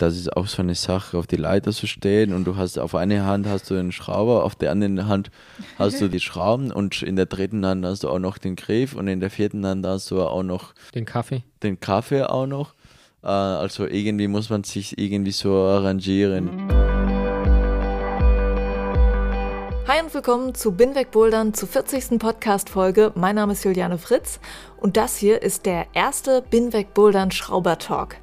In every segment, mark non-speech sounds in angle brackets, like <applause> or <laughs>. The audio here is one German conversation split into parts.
das ist auch so eine Sache, auf die Leiter zu stehen und du hast auf eine Hand hast du den Schrauber, auf der anderen Hand hast du die <laughs> Schrauben und in der dritten Hand hast du auch noch den Griff und in der vierten Hand hast du auch noch den Kaffee. Den Kaffee auch noch. Äh, also irgendwie muss man sich irgendwie so arrangieren. Hi und willkommen zu Binweg Bouldern zur 40. Podcast-Folge. Mein Name ist Juliane Fritz und das hier ist der erste Binweg Bouldern Schrauber Talk.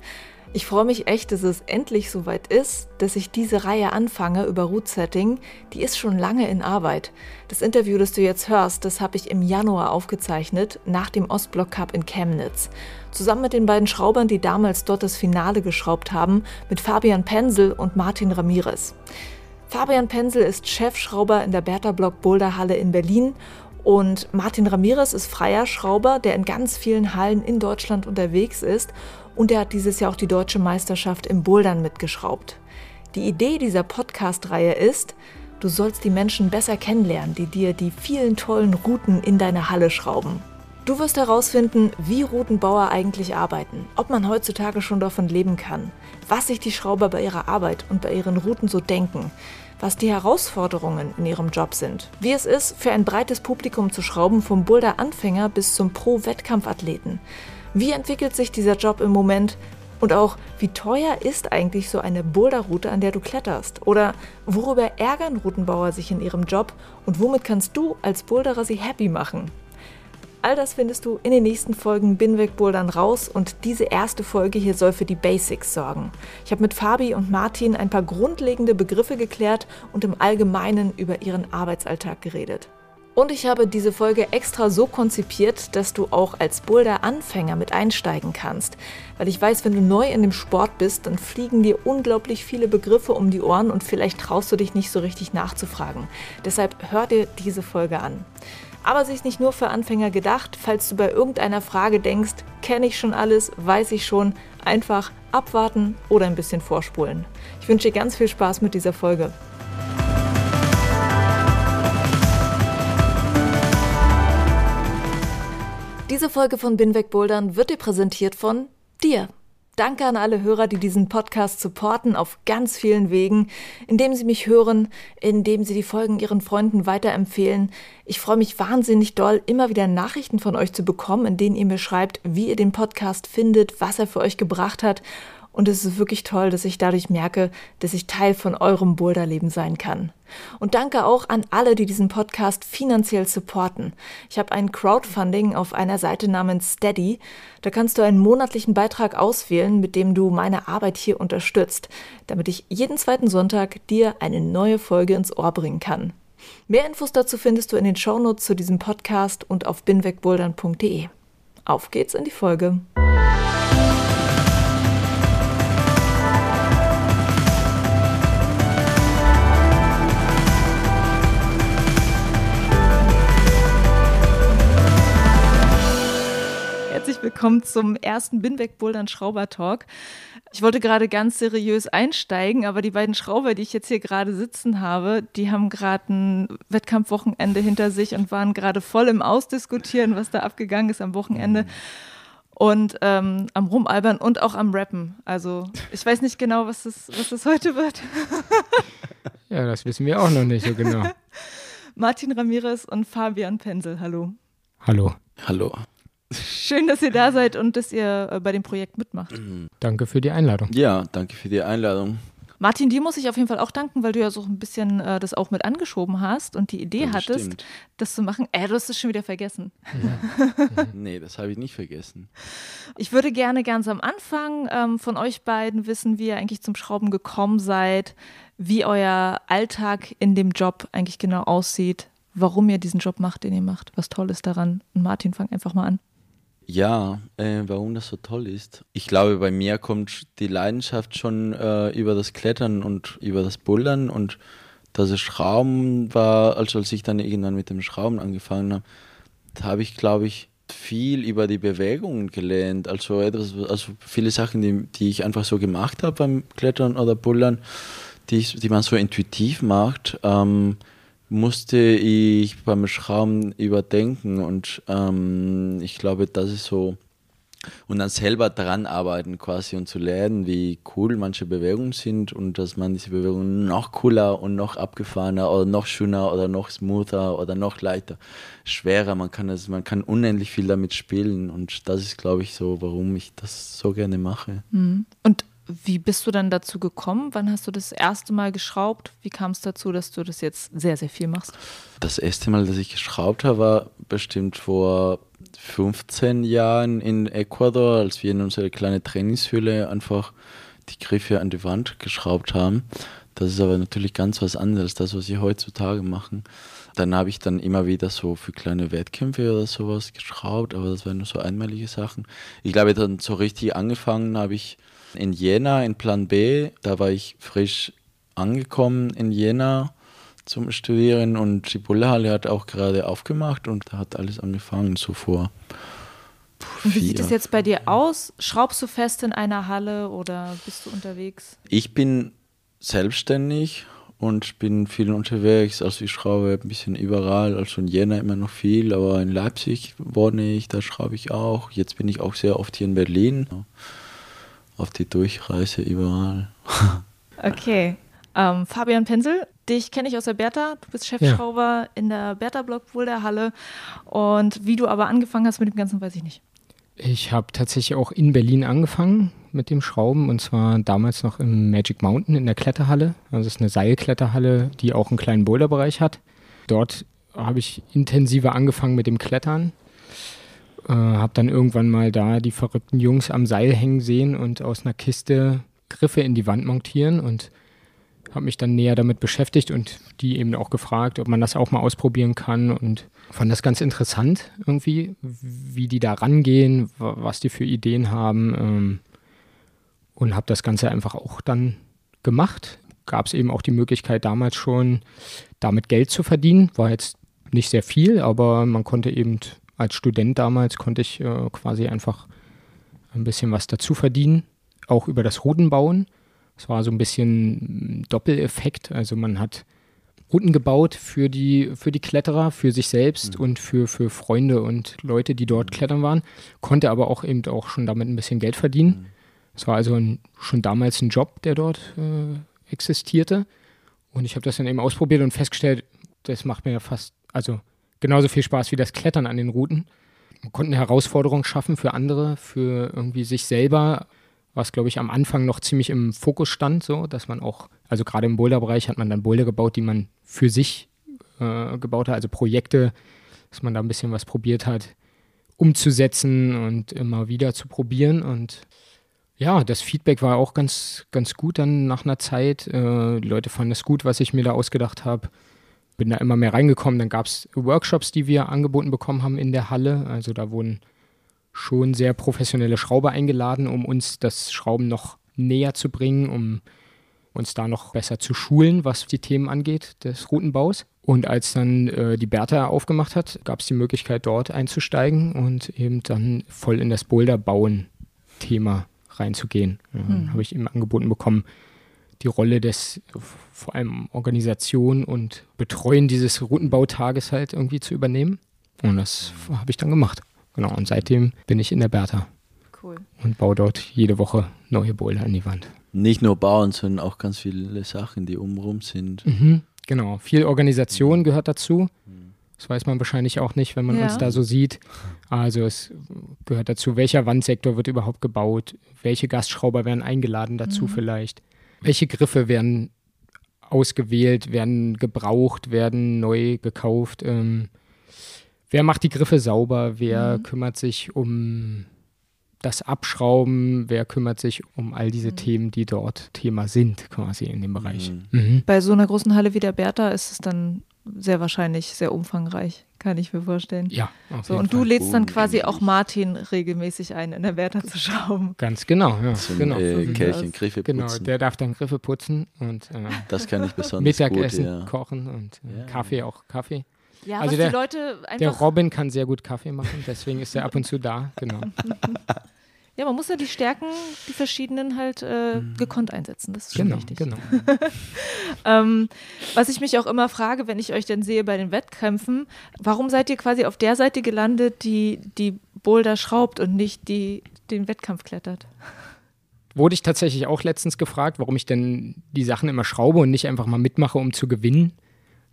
Ich freue mich echt, dass es endlich soweit ist, dass ich diese Reihe anfange über Root Setting. Die ist schon lange in Arbeit. Das Interview, das du jetzt hörst, das habe ich im Januar aufgezeichnet, nach dem Ostblock Cup in Chemnitz. Zusammen mit den beiden Schraubern, die damals dort das Finale geschraubt haben, mit Fabian Pensel und Martin Ramirez. Fabian Pensel ist Chefschrauber in der Bertha Block Boulderhalle in Berlin und Martin Ramirez ist freier Schrauber, der in ganz vielen Hallen in Deutschland unterwegs ist und er hat dieses Jahr auch die deutsche Meisterschaft im Bouldern mitgeschraubt. Die Idee dieser Podcast-Reihe ist, du sollst die Menschen besser kennenlernen, die dir die vielen tollen Routen in deine Halle schrauben. Du wirst herausfinden, wie Routenbauer eigentlich arbeiten, ob man heutzutage schon davon leben kann, was sich die Schrauber bei ihrer Arbeit und bei ihren Routen so denken, was die Herausforderungen in ihrem Job sind, wie es ist, für ein breites Publikum zu schrauben, vom Boulder-Anfänger bis zum Pro-Wettkampfathleten wie entwickelt sich dieser Job im Moment? Und auch, wie teuer ist eigentlich so eine Boulderroute, an der du kletterst? Oder worüber ärgern Routenbauer sich in ihrem Job und womit kannst du als Boulderer sie happy machen? All das findest du in den nächsten Folgen Binweg Bouldern raus und diese erste Folge hier soll für die Basics sorgen. Ich habe mit Fabi und Martin ein paar grundlegende Begriffe geklärt und im Allgemeinen über ihren Arbeitsalltag geredet. Und ich habe diese Folge extra so konzipiert, dass du auch als Boulder-Anfänger mit einsteigen kannst. Weil ich weiß, wenn du neu in dem Sport bist, dann fliegen dir unglaublich viele Begriffe um die Ohren und vielleicht traust du dich nicht so richtig nachzufragen. Deshalb hör dir diese Folge an. Aber sie ist nicht nur für Anfänger gedacht. Falls du bei irgendeiner Frage denkst, kenne ich schon alles, weiß ich schon, einfach abwarten oder ein bisschen vorspulen. Ich wünsche dir ganz viel Spaß mit dieser Folge. Diese Folge von Binweg Bouldern wird dir präsentiert von dir. Danke an alle Hörer, die diesen Podcast supporten auf ganz vielen Wegen, indem sie mich hören, indem sie die Folgen ihren Freunden weiterempfehlen. Ich freue mich wahnsinnig doll, immer wieder Nachrichten von euch zu bekommen, in denen ihr mir schreibt, wie ihr den Podcast findet, was er für euch gebracht hat und es ist wirklich toll, dass ich dadurch merke, dass ich Teil von eurem Boulderleben sein kann. Und danke auch an alle, die diesen Podcast finanziell supporten. Ich habe ein Crowdfunding auf einer Seite namens Steady. Da kannst du einen monatlichen Beitrag auswählen, mit dem du meine Arbeit hier unterstützt, damit ich jeden zweiten Sonntag dir eine neue Folge ins Ohr bringen kann. Mehr Infos dazu findest du in den Shownotes zu diesem Podcast und auf binwegbouldern.de. Auf geht's in die Folge. Willkommen zum ersten Binweg Bouldern Schrauber Talk. Ich wollte gerade ganz seriös einsteigen, aber die beiden Schrauber, die ich jetzt hier gerade sitzen habe, die haben gerade ein Wettkampfwochenende hinter sich und waren gerade voll im Ausdiskutieren, was da abgegangen ist am Wochenende. Und ähm, am Rumalbern und auch am Rappen. Also ich weiß nicht genau, was das, was das heute wird. <laughs> ja, das wissen wir auch noch nicht so genau. <laughs> Martin Ramirez und Fabian Pensel, hallo. Hallo. Hallo. Schön, dass ihr da seid und dass ihr äh, bei dem Projekt mitmacht. Mhm. Danke für die Einladung. Ja, danke für die Einladung. Martin, dir muss ich auf jeden Fall auch danken, weil du ja so ein bisschen äh, das auch mit angeschoben hast und die Idee das hattest, stimmt. das zu machen. Äh, du hast es schon wieder vergessen. Ja. <laughs> nee, das habe ich nicht vergessen. Ich würde gerne ganz am Anfang ähm, von euch beiden wissen, wie ihr eigentlich zum Schrauben gekommen seid, wie euer Alltag in dem Job eigentlich genau aussieht, warum ihr diesen Job macht, den ihr macht, was toll ist daran. Und Martin, fang einfach mal an. Ja, äh, warum das so toll ist. Ich glaube, bei mir kommt die Leidenschaft schon äh, über das Klettern und über das Bouldern und dass es Schrauben war, also als ich dann irgendwann mit dem Schrauben angefangen habe, habe ich, glaube ich, viel über die Bewegungen gelernt. Also, etwas, also viele Sachen, die, die ich einfach so gemacht habe beim Klettern oder Bullern, die, ich, die man so intuitiv macht, ähm, musste ich beim Schrauben überdenken. Und ähm, ich glaube, das ist so und dann selber daran arbeiten quasi und zu lernen, wie cool manche Bewegungen sind und dass man diese Bewegungen noch cooler und noch abgefahrener oder noch schöner oder noch smoother oder noch leichter, schwerer, man kann das, man kann unendlich viel damit spielen und das ist, glaube ich, so, warum ich das so gerne mache. Mhm. Und wie bist du dann dazu gekommen? Wann hast du das erste Mal geschraubt? Wie kam es dazu, dass du das jetzt sehr, sehr viel machst? Das erste Mal, dass ich geschraubt habe, war bestimmt vor 15 Jahren in Ecuador, als wir in unsere kleine Trainingshülle einfach die Griffe an die Wand geschraubt haben. Das ist aber natürlich ganz was anderes, das, was sie heutzutage machen. Dann habe ich dann immer wieder so für kleine Wettkämpfe oder sowas geschraubt, aber das waren nur so einmalige Sachen. Ich glaube, dann so richtig angefangen habe ich in Jena, in Plan B. Da war ich frisch angekommen in Jena zum Studieren und die Bullehalle hat auch gerade aufgemacht und da hat alles angefangen, so vor. Und wie sieht es jetzt bei dir aus? Schraubst du fest in einer Halle oder bist du unterwegs? Ich bin selbstständig und bin viel unterwegs. Also ich schraube ein bisschen überall, also in Jena immer noch viel, aber in Leipzig wohne ich, da schraube ich auch. Jetzt bin ich auch sehr oft hier in Berlin. Auf die Durchreise überall. <laughs> Okay. Ähm, Fabian Pinsel, dich kenne ich aus der Bertha. Du bist Chefschrauber ja. in der Bertha Block der Halle. Und wie du aber angefangen hast mit dem Ganzen, weiß ich nicht. Ich habe tatsächlich auch in Berlin angefangen mit dem Schrauben und zwar damals noch im Magic Mountain in der Kletterhalle. Also es ist eine Seilkletterhalle, die auch einen kleinen Boulderbereich hat. Dort habe ich intensiver angefangen mit dem Klettern. Äh, habe dann irgendwann mal da die verrückten Jungs am Seil hängen sehen und aus einer Kiste Griffe in die Wand montieren und habe mich dann näher damit beschäftigt und die eben auch gefragt, ob man das auch mal ausprobieren kann und fand das ganz interessant irgendwie, wie die da rangehen, was die für Ideen haben ähm, und habe das Ganze einfach auch dann gemacht. Gab es eben auch die Möglichkeit damals schon, damit Geld zu verdienen. War jetzt nicht sehr viel, aber man konnte eben als Student damals, konnte ich äh, quasi einfach ein bisschen was dazu verdienen, auch über das Routenbauen. Es war so ein bisschen Doppeleffekt. Also man hat Routen gebaut für die, für die Kletterer, für sich selbst mhm. und für, für Freunde und Leute, die dort klettern waren, konnte aber auch eben auch schon damit ein bisschen Geld verdienen. Mhm. Es war also ein, schon damals ein Job, der dort äh, existierte. Und ich habe das dann eben ausprobiert und festgestellt, das macht mir ja fast, also genauso viel Spaß wie das Klettern an den Routen. Man konnte eine Herausforderung schaffen für andere, für irgendwie sich selber was, glaube ich, am Anfang noch ziemlich im Fokus stand, so, dass man auch, also gerade im Boulder-Bereich hat man dann Boulder gebaut, die man für sich äh, gebaut hat, also Projekte, dass man da ein bisschen was probiert hat, umzusetzen und immer wieder zu probieren. Und ja, das Feedback war auch ganz, ganz gut dann nach einer Zeit. Äh, die Leute fanden es gut, was ich mir da ausgedacht habe. Bin da immer mehr reingekommen. Dann gab es Workshops, die wir angeboten bekommen haben in der Halle. Also da wurden schon sehr professionelle Schrauber eingeladen, um uns das Schrauben noch näher zu bringen, um uns da noch besser zu schulen, was die Themen angeht des Routenbaus. Und als dann äh, die Bertha aufgemacht hat, gab es die Möglichkeit, dort einzusteigen und eben dann voll in das Boulderbauen-Thema reinzugehen. Ja, hm. Habe ich eben angeboten bekommen, die Rolle des vor allem Organisation und Betreuen dieses Routenbautages halt irgendwie zu übernehmen. Und das habe ich dann gemacht. Genau, und seitdem bin ich in der Bertha. Cool. Und baue dort jede Woche neue Boiler an die Wand. Nicht nur bauen, sondern auch ganz viele Sachen, die umrum sind. Mhm, genau, viel Organisation gehört dazu. Das weiß man wahrscheinlich auch nicht, wenn man ja. uns da so sieht. Also es gehört dazu, welcher Wandsektor wird überhaupt gebaut, welche Gastschrauber werden eingeladen dazu mhm. vielleicht, welche Griffe werden ausgewählt, werden gebraucht, werden neu gekauft. Ähm, wer macht die Griffe sauber, wer mhm. kümmert sich um das Abschrauben, wer kümmert sich um all diese mhm. Themen, die dort Thema sind, quasi in dem Bereich. Mhm. mhm. Bei so einer großen Halle wie der Bertha ist es dann sehr wahrscheinlich sehr umfangreich, kann ich mir vorstellen. Ja. So, und du lädst dann quasi auch Martin regelmäßig ein, in der Wärter zu schrauben. Ganz genau, ja. Zum genau. äh, So Kelchen Griffe Genau, putzen. der darf dann Griffe putzen und äh, das kann ich besonders Mittagessen gut, ja. kochen und äh, Ja. Kaffee auch Kaffee. Ja, Also was der- die Leute einfach. Der Robin kann sehr gut Kaffee machen, deswegen ist er ab und zu da. Genau. <laughs> ja, man muss ja die Stärken, die verschiedenen halt äh, gekonnt einsetzen. Das ist schon Genau, wichtig. genau. <laughs> Ähm, was ich mich auch immer frage, wenn ich euch dann sehe bei den Wettkämpfen, warum seid ihr quasi auf der Seite gelandet, die die Boulder schraubt und nicht die den Wettkampf klettert? Wurde ich tatsächlich auch letztens gefragt, warum ich denn die Sachen immer schraube und nicht einfach mal mitmache, um zu gewinnen.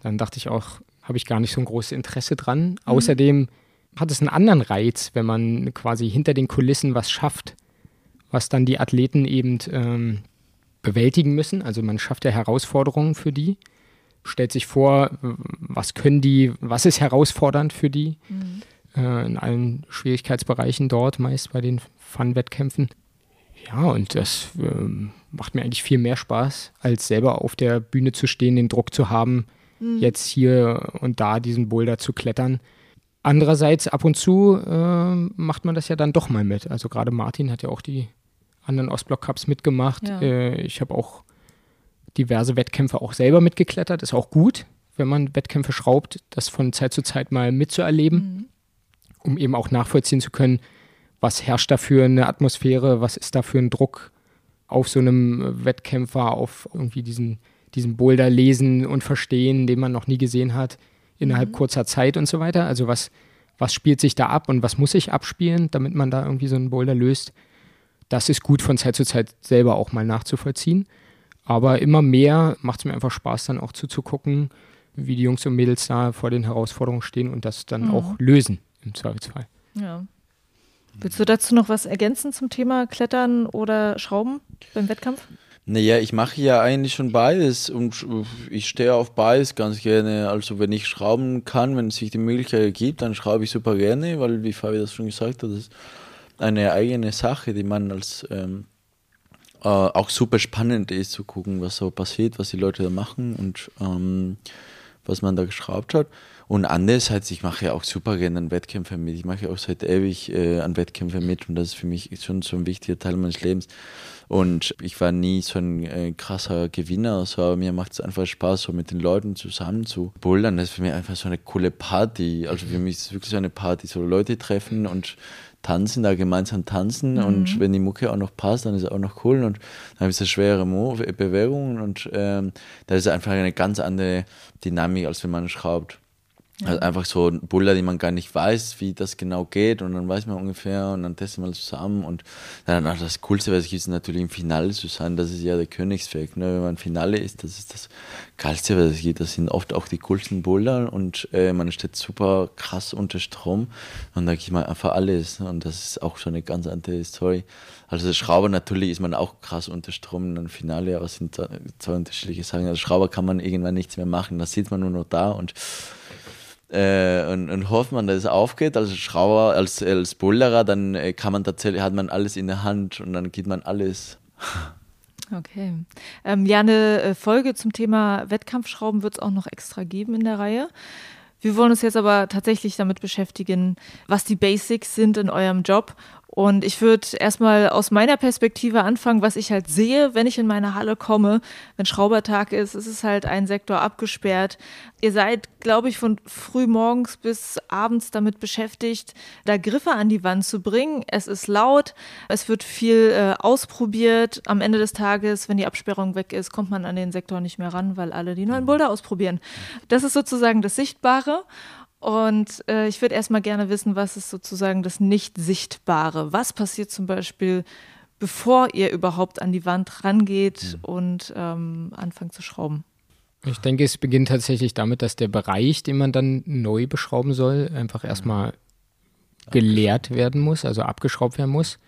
Dann dachte ich auch, habe ich gar nicht so ein großes Interesse dran. Außerdem hat es einen anderen Reiz, wenn man quasi hinter den Kulissen was schafft, was dann die Athleten eben ähm, bewältigen müssen. Also man schafft ja Herausforderungen für die, stellt sich vor, was können die, was ist herausfordernd für die äh, in allen Schwierigkeitsbereichen dort, meist bei den Fun-Wettkämpfen. Ja, und das ähm, macht mir eigentlich viel mehr Spaß, als selber auf der Bühne zu stehen, den Druck zu haben, jetzt hier und da diesen Boulder zu klettern. Andererseits, ab und zu ähm, macht man das ja dann doch mal mit. Also gerade Martin hat ja auch die anderen Ostblock-Cups mitgemacht. Ja. Äh, ich habe auch diverse Wettkämpfe auch selber mitgeklettert. Ist auch gut, wenn man Wettkämpfe schraubt, das von Zeit zu Zeit mal mitzuerleben, um eben auch nachvollziehen zu können, was herrscht da für eine Atmosphäre, was ist da für ein Druck auf so einem Wettkämpfer, auf irgendwie diesen, diesen Boulder lesen und verstehen, den man noch nie gesehen hat, innerhalb kurzer Zeit und so weiter. Also was, was spielt sich da ab und was muss sich abspielen, damit man da irgendwie so einen Boulder löst. Das ist gut von Zeit zu Zeit selber auch mal nachzuvollziehen. Aber immer mehr macht es mir einfach Spaß, dann auch zuzugucken, wie die Jungs und Mädels da vor den Herausforderungen stehen und das dann auch lösen im Zweifelsfall. Ja. Willst du dazu noch was ergänzen zum Thema Klettern oder Schrauben beim Wettkampf? Naja, ich mache ja eigentlich schon beides und ich stehe auf beides ganz gerne. Also wenn ich schrauben kann, wenn es sich die Möglichkeit ergibt, dann schraube ich super gerne, weil wie Fabi das schon gesagt hat, das ist eine eigene Sache, die man als ähm, äh, auch super spannend ist zu gucken, was so passiert, was die Leute da machen und ähm, was man da geschraubt hat. Und andererseits, ich mache ja auch super gerne an Wettkämpfen mit. Ich mache ja auch seit ewig äh, an Wettkämpfen mit und das ist für mich schon so ein wichtiger Teil meines Lebens. Und ich war nie so ein äh, krasser Gewinner, so, aber mir macht es einfach Spaß, so mit den Leuten zusammen zu bouldern. Das ist für mich einfach so eine coole Party. Also für mich ist es wirklich so eine Party, so Leute treffen und tanzen, da gemeinsam tanzen und wenn die Mucke auch noch passt, dann ist es auch noch cool und dann habe ich so schwere Mo Bewegungen und ähm, da ist einfach eine ganz andere Dynamik, als wenn man schraubt. Also einfach so ein Buller, die man gar nicht weiß, wie das genau geht und dann weiß man ungefähr und dann testen wir zusammen und dann auch das Coolste, was es gibt, ist natürlich im Finale zu sein, das ist ja der Königsweg, ne? wenn man im Finale ist, das ist das Geilste, was es gibt, das sind oft auch die coolsten Buller und äh, man steht super krass unter Strom und da gibt man einfach alles ne? und das ist auch so eine ganz andere Story. Also Schrauber natürlich ist man auch krass unter Strom im Finale, aber es sind zwei unterschiedliche Sachen. Als Schrauber kann man irgendwann nichts mehr machen, da sitzt man nur noch da und äh, und, und hofft man, dass es aufgeht. Als Schrauber, als, als Boulderer, dann äh, kann man tatsächlich, hat man alles in der Hand und dann gibt man alles. <laughs> Okay. Ähm, ja, eine äh, Folge zum Thema Wettkampfschrauben wird es auch noch extra geben in der Reihe. Wir wollen uns jetzt aber tatsächlich damit beschäftigen, was die Basics sind in eurem Job. Und ich würde erstmal aus meiner Perspektive anfangen, was ich halt sehe, wenn ich in meine Halle komme. Wenn Schraubertag ist, ist es halt ein Sektor abgesperrt. Ihr seid, glaube ich, von früh morgens bis abends damit beschäftigt, da Griffe an die Wand zu bringen. Es ist laut, es wird viel äh, ausprobiert. Am Ende des Tages, wenn die Absperrung weg ist, kommt man an den Sektor nicht mehr ran, weil alle die neuen Boulder ausprobieren. Das ist sozusagen das Sichtbare. Und äh, ich würde erstmal gerne wissen, was ist sozusagen das Nicht-Sichtbare? Was passiert zum Beispiel, bevor ihr überhaupt an die Wand rangeht und ähm, anfangt zu schrauben? Ich denke, es beginnt tatsächlich damit, dass der Bereich, den man dann neu beschrauben soll, einfach erstmal geleert werden muss, also abgeschraubt werden muss.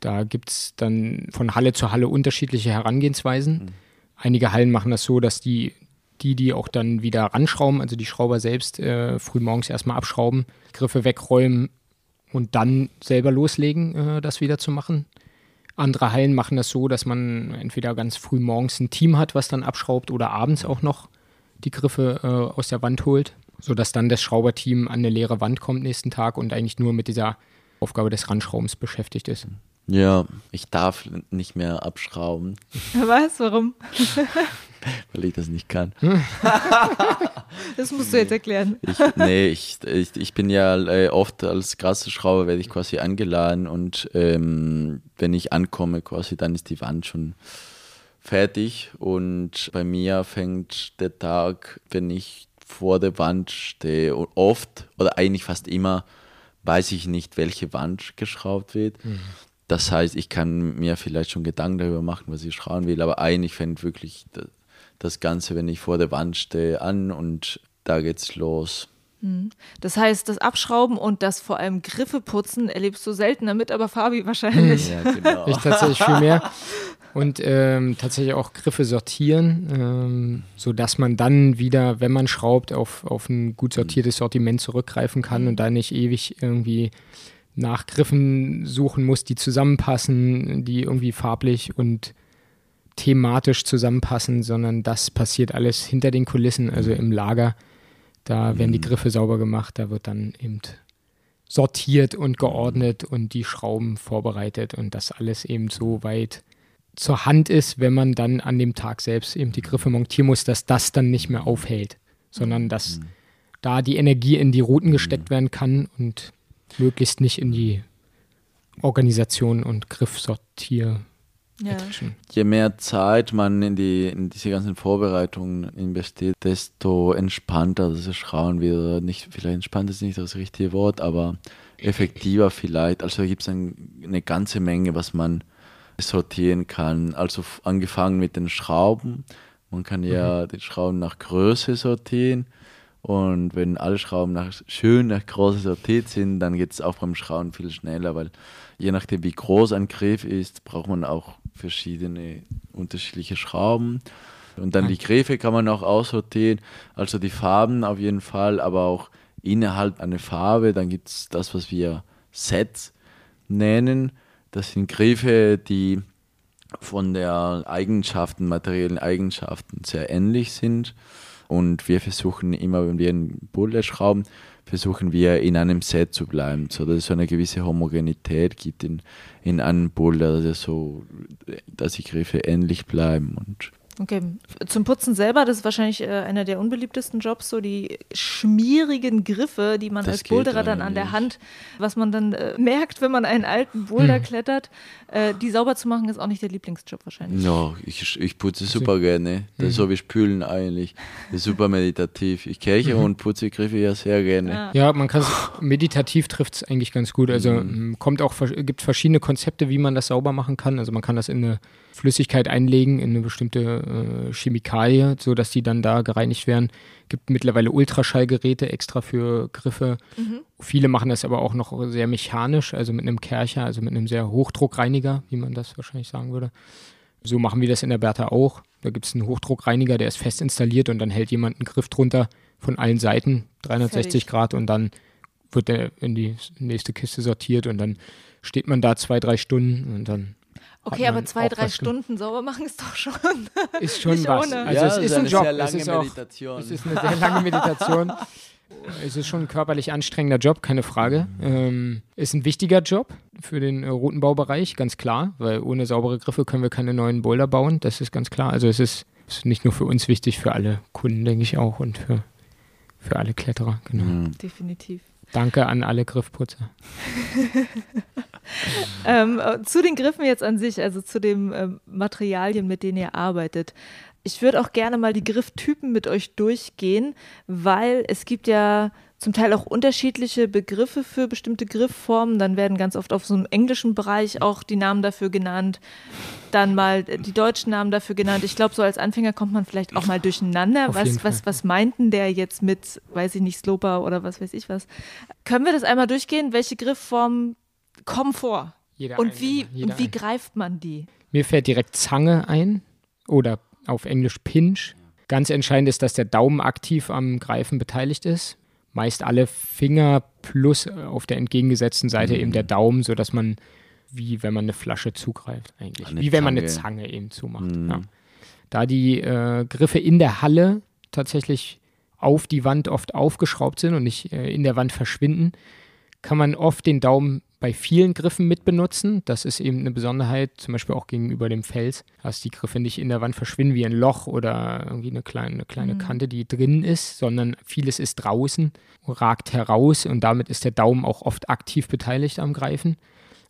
Da gibt es dann von Halle zu Halle unterschiedliche Herangehensweisen. Einige Hallen machen das so, dass die, die, die auch dann wieder ranschrauben, also die Schrauber selbst, äh, früh morgens erstmal abschrauben, Griffe wegräumen und dann selber loslegen, äh, das wieder zu machen. Andere Hallen machen das so, dass man entweder ganz früh morgens ein Team hat, was dann abschraubt oder abends auch noch die Griffe äh, aus der Wand holt, sodass dann das Schrauberteam an eine leere Wand kommt nächsten Tag und eigentlich nur mit dieser Aufgabe des Ranschraubens beschäftigt ist. Ja, ich darf nicht mehr abschrauben. <laughs> Was? Warum? <laughs> <laughs> Weil ich das nicht kann. <laughs> das musst du jetzt erklären. Ich, nee, ich, ich, ich bin ja äh, oft als Grasschrauber werde ich quasi angeladen und ähm, wenn ich ankomme quasi, dann ist die Wand schon fertig und bei mir fängt der Tag, wenn ich vor der Wand stehe und oft oder eigentlich fast immer weiß ich nicht, welche Wand geschraubt wird. Mhm. Das heißt, ich kann mir vielleicht schon Gedanken darüber machen, was ich schrauben will, aber eigentlich fängt wirklich das Ganze, wenn ich vor der Wand stehe, an und da geht's los. Hm. Das heißt, das Abschrauben und das vor allem Griffe putzen erlebst du selten damit, aber Fabi <laughs> wahrscheinlich. Ja, genau. Ich tatsächlich viel mehr. <laughs> Und ähm, tatsächlich auch Griffe sortieren, ähm, sodass man dann wieder, wenn man schraubt, auf, auf ein gut sortiertes Sortiment zurückgreifen kann hm. und da nicht ewig irgendwie nach Griffen suchen muss, die zusammenpassen, die irgendwie farblich und thematisch zusammenpassen, sondern das passiert alles hinter den Kulissen, also im Lager. Da werden die mhm. Griffe sauber gemacht, da wird dann eben sortiert und geordnet und die Schrauben vorbereitet und das alles eben so weit zur Hand ist, wenn man dann an dem Tag selbst eben die Griffe montieren muss, dass das dann nicht mehr aufhält, sondern dass mhm. da die Energie in die Routen gesteckt werden kann und möglichst nicht in die Organisation und Griffsortier. Ja. Je mehr Zeit man in, die, in diese ganzen Vorbereitungen investiert, desto entspannter das Schrauben wieder. Nicht, vielleicht entspannt ist nicht das richtige Wort, aber effektiver vielleicht. Also gibt es ein, eine ganze Menge, was man sortieren kann. Also angefangen mit den Schrauben. Man kann ja mhm. die Schrauben nach Größe sortieren und wenn alle Schrauben nach, schön nach Größe sortiert sind, dann geht es auch beim Schrauben viel schneller, weil je nachdem, wie groß ein Griff ist, braucht man auch verschiedene unterschiedliche Schrauben. Und dann die Griffe kann man auch aussortieren, also die Farben auf jeden Fall, aber auch innerhalb einer Farbe. Dann gibt es das, was wir Sets nennen. Das sind Griffe, die von der Eigenschaften, materiellen Eigenschaften sehr ähnlich sind. Und wir versuchen immer, wenn wir einen Bullet schrauben, versuchen wir in einem Set zu bleiben, so dass es so eine gewisse Homogenität gibt in, in einem Boulder, dass, so, dass die Griffe ähnlich bleiben und Okay, zum Putzen selber, das ist wahrscheinlich äh, einer der unbeliebtesten Jobs, so die schmierigen Griffe, die man das als Boulderer dann an der Hand, was man dann äh, merkt, wenn man einen alten Boulder hm. klettert, äh, die sauber zu machen, ist auch nicht der Lieblingsjob wahrscheinlich. Ja, ich, ich putze super gerne. Das ist so wie Spülen eigentlich. Das ist super meditativ. Ich kirche mhm. und putze Griffe ja sehr gerne. Ja, ja man kann es, meditativ trifft es eigentlich ganz gut. Also mhm. kommt auch, gibt verschiedene Konzepte, wie man das sauber machen kann. Also man kann das in eine Flüssigkeit einlegen, in eine bestimmte äh, Chemikalie, sodass die dann da gereinigt werden. Gibt mittlerweile Ultraschallgeräte extra für Griffe. Mhm. Viele machen das aber auch noch sehr mechanisch, also mit einem Kercher, also mit einem sehr Hochdruckreiniger, wie man das wahrscheinlich sagen würde. So machen wir das in der Bertha auch. Da gibt es einen Hochdruckreiniger, der ist fest installiert und dann hält jemand einen Griff drunter von allen Seiten, 360 Fertig. Grad und dann wird der in die nächste Kiste sortiert und dann steht man da zwei, drei Stunden und dann Okay, aber zwei, drei Stunden sauber machen ist doch schon. <laughs> Ist schon was. Ohne. Also ja, es ist, ist ein Job. es ist, auch, es ist eine sehr lange Meditation. <laughs> es ist schon ein körperlich anstrengender Job, keine Frage. Ähm, ist ein wichtiger Job für den äh, Routenbaubereich, ganz klar, weil ohne saubere Griffe können wir keine neuen Boulder bauen, das ist ganz klar. Also es ist, ist nicht nur für uns wichtig, für alle Kunden, denke ich auch, und für, für alle Kletterer, genau. Mhm. Definitiv. Danke an alle Griffputzer. <laughs> ähm, zu den Griffen jetzt an sich, also zu den ähm, Materialien, mit denen ihr arbeitet. Ich würde auch gerne mal die Grifftypen mit euch durchgehen, weil es gibt ja zum Teil auch unterschiedliche Begriffe für bestimmte Griffformen. Dann werden ganz oft auf so einem englischen Bereich auch die Namen dafür genannt, dann mal die deutschen Namen dafür genannt. Ich glaube, so als Anfänger kommt man vielleicht auch mal durcheinander. Auf was, was, was meinten der jetzt mit, weiß ich nicht, Sloper oder was weiß ich was? Können wir das einmal durchgehen? Welche Griffformen kommen vor? Jeder und wie, und wie greift man die? Mir fällt direkt Zange ein oder auf Englisch Pinch. Ganz entscheidend ist, dass der Daumen aktiv am Greifen beteiligt ist. Meist alle Finger plus auf der entgegengesetzten Seite mhm. eben der Daumen, sodass man, wie wenn man eine Flasche zugreift, eigentlich. Wie wenn man eine Zange eben zumacht. Mhm. Ja. Da die äh, Griffe in der Halle tatsächlich auf die Wand oft aufgeschraubt sind und nicht äh, in der Wand verschwinden, kann man oft den Daumen bei vielen Griffen mit benutzen. Das ist eben eine Besonderheit, zum Beispiel auch gegenüber dem Fels, dass die Griffe nicht in der Wand verschwinden wie ein Loch oder irgendwie eine kleine, eine kleine mhm. Kante, die drin ist, sondern vieles ist draußen, ragt heraus und damit ist der Daumen auch oft aktiv beteiligt am Greifen.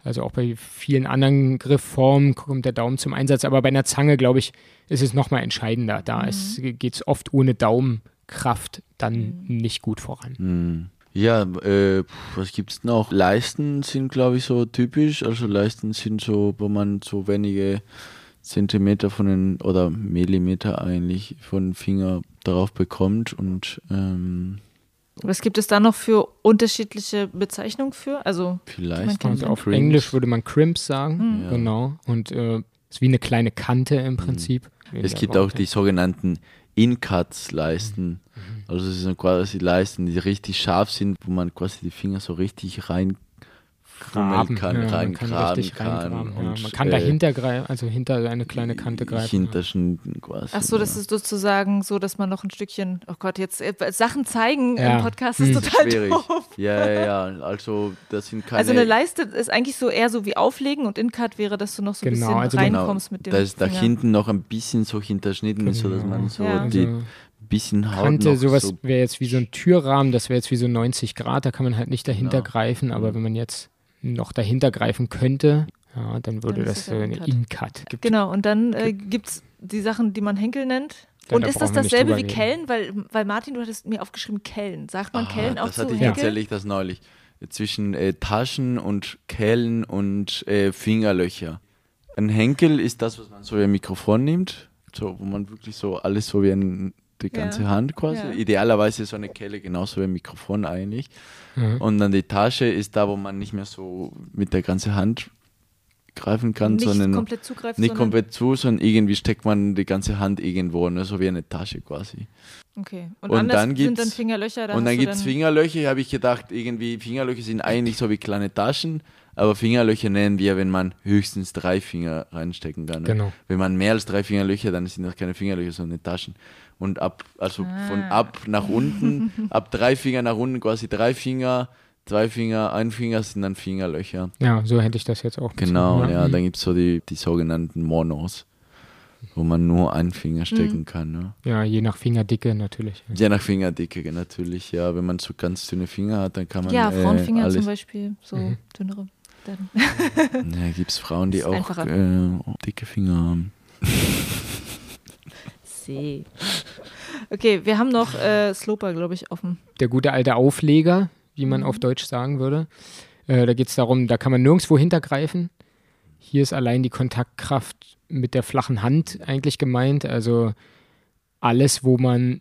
Also auch bei vielen anderen Griffformen kommt der Daumen zum Einsatz, aber bei einer Zange, glaube ich, ist es nochmal entscheidender. Da mhm. geht es oft ohne Daumenkraft dann mhm. nicht gut voran. Ja, äh, was gibt's noch? Leisten sind, glaube ich, so typisch. Also Leisten sind so, wo man so wenige Zentimeter von den oder Millimeter eigentlich von den Finger darauf bekommt und ähm, was gibt es da noch für unterschiedliche Bezeichnungen für? Also vielleicht also auf Crimps. Englisch würde man Crimps sagen, mhm. genau. Und äh, ist wie eine kleine Kante im mhm. Prinzip. Mhm. Es gibt auch die sogenannten In-Cuts-Leisten. Mhm. Also es sind quasi Leisten, die richtig scharf sind, wo man quasi die Finger so richtig rein graben kann, ja, reingraben kann. kann ja, man kann äh, dahinter greifen, also hinter eine kleine Kante greifen. Hinterschninden quasi. Ach so, das ist sozusagen so, dass man noch ein Stückchen, oh Gott, jetzt äh, Sachen zeigen im Podcast ist hm. total Schwierig. doof. Ja, ja, ja, also das sind keine... Also eine Leiste ist eigentlich so eher so wie auflegen und In-Cut wäre, dass du noch so ein genau, bisschen also reinkommst genau, mit dem Da ist da hinten noch ein bisschen so hinterschnitten, genau. so dass man so die... Bisschen Haut Kante, sowas so wäre jetzt wie so ein Türrahmen, das wäre jetzt wie so 90 Grad, da kann man halt nicht dahinter genau. greifen, aber mhm. wenn man jetzt noch dahinter greifen könnte, ja, dann würde dann das so eine In-Cut. Genau, und dann äh, gibt es die Sachen, die man Henkel nennt. Dann und ist das dasselbe wie Kellen? Weil, weil Martin, du hattest mir aufgeschrieben Kellen. Sagt man ah, Kellen auch das hatte ich tatsächlich das neulich. Zwischen äh, Taschen und Kellen und äh, Fingerlöcher. Ein Henkel ist das, was man so wie ein Mikrofon nimmt, so, wo man wirklich so alles so wie ein, die ganze ja. Hand quasi. Ja. Idealerweise so eine Kelle genauso wie ein Mikrofon eigentlich. Mhm. Und dann die Tasche ist da, wo man nicht mehr so mit der ganzen Hand greifen kann, nicht sondern komplett zugreifen, nicht komplett zu, sondern irgendwie steckt man die ganze Hand irgendwo, ne, so wie eine Tasche quasi. Okay. Und, und dann sind dann Fingerlöcher. Da und dann gibt es Fingerlöcher, habe ich gedacht, irgendwie Fingerlöcher sind eigentlich so wie kleine Taschen, aber Fingerlöcher nennen wir, wenn man höchstens drei Finger reinstecken kann. Ne? Genau. Wenn man mehr als drei Fingerlöcher, dann sind das keine Fingerlöcher, sondern Taschen und ab, also ah. von ab nach unten, <laughs> ab drei Finger nach unten quasi drei Finger, zwei Finger, ein Finger sind dann Fingerlöcher. Ja, so hätte ich das jetzt auch. Genau, ja, ja dann gibt es so die, die sogenannten Monos, wo man nur einen Finger stecken mhm. kann. Ne? Ja, je nach Fingerdicke natürlich. Je nach Fingerdicke natürlich, ja. Wenn man so ganz dünne Finger hat, dann kann man. Ja, Frauenfinger äh, zum Beispiel, so mhm. dünnere. Ja, gibt es Frauen, die auch äh, dicke Finger haben. <laughs> See. Okay, wir haben noch äh, Sloper, glaube ich, offen. Der gute alte Aufleger, wie man mhm. auf Deutsch sagen würde. Äh, da geht es darum, da kann man nirgendwo hintergreifen. Hier ist allein die Kontaktkraft mit der flachen Hand eigentlich gemeint. Also alles, wo man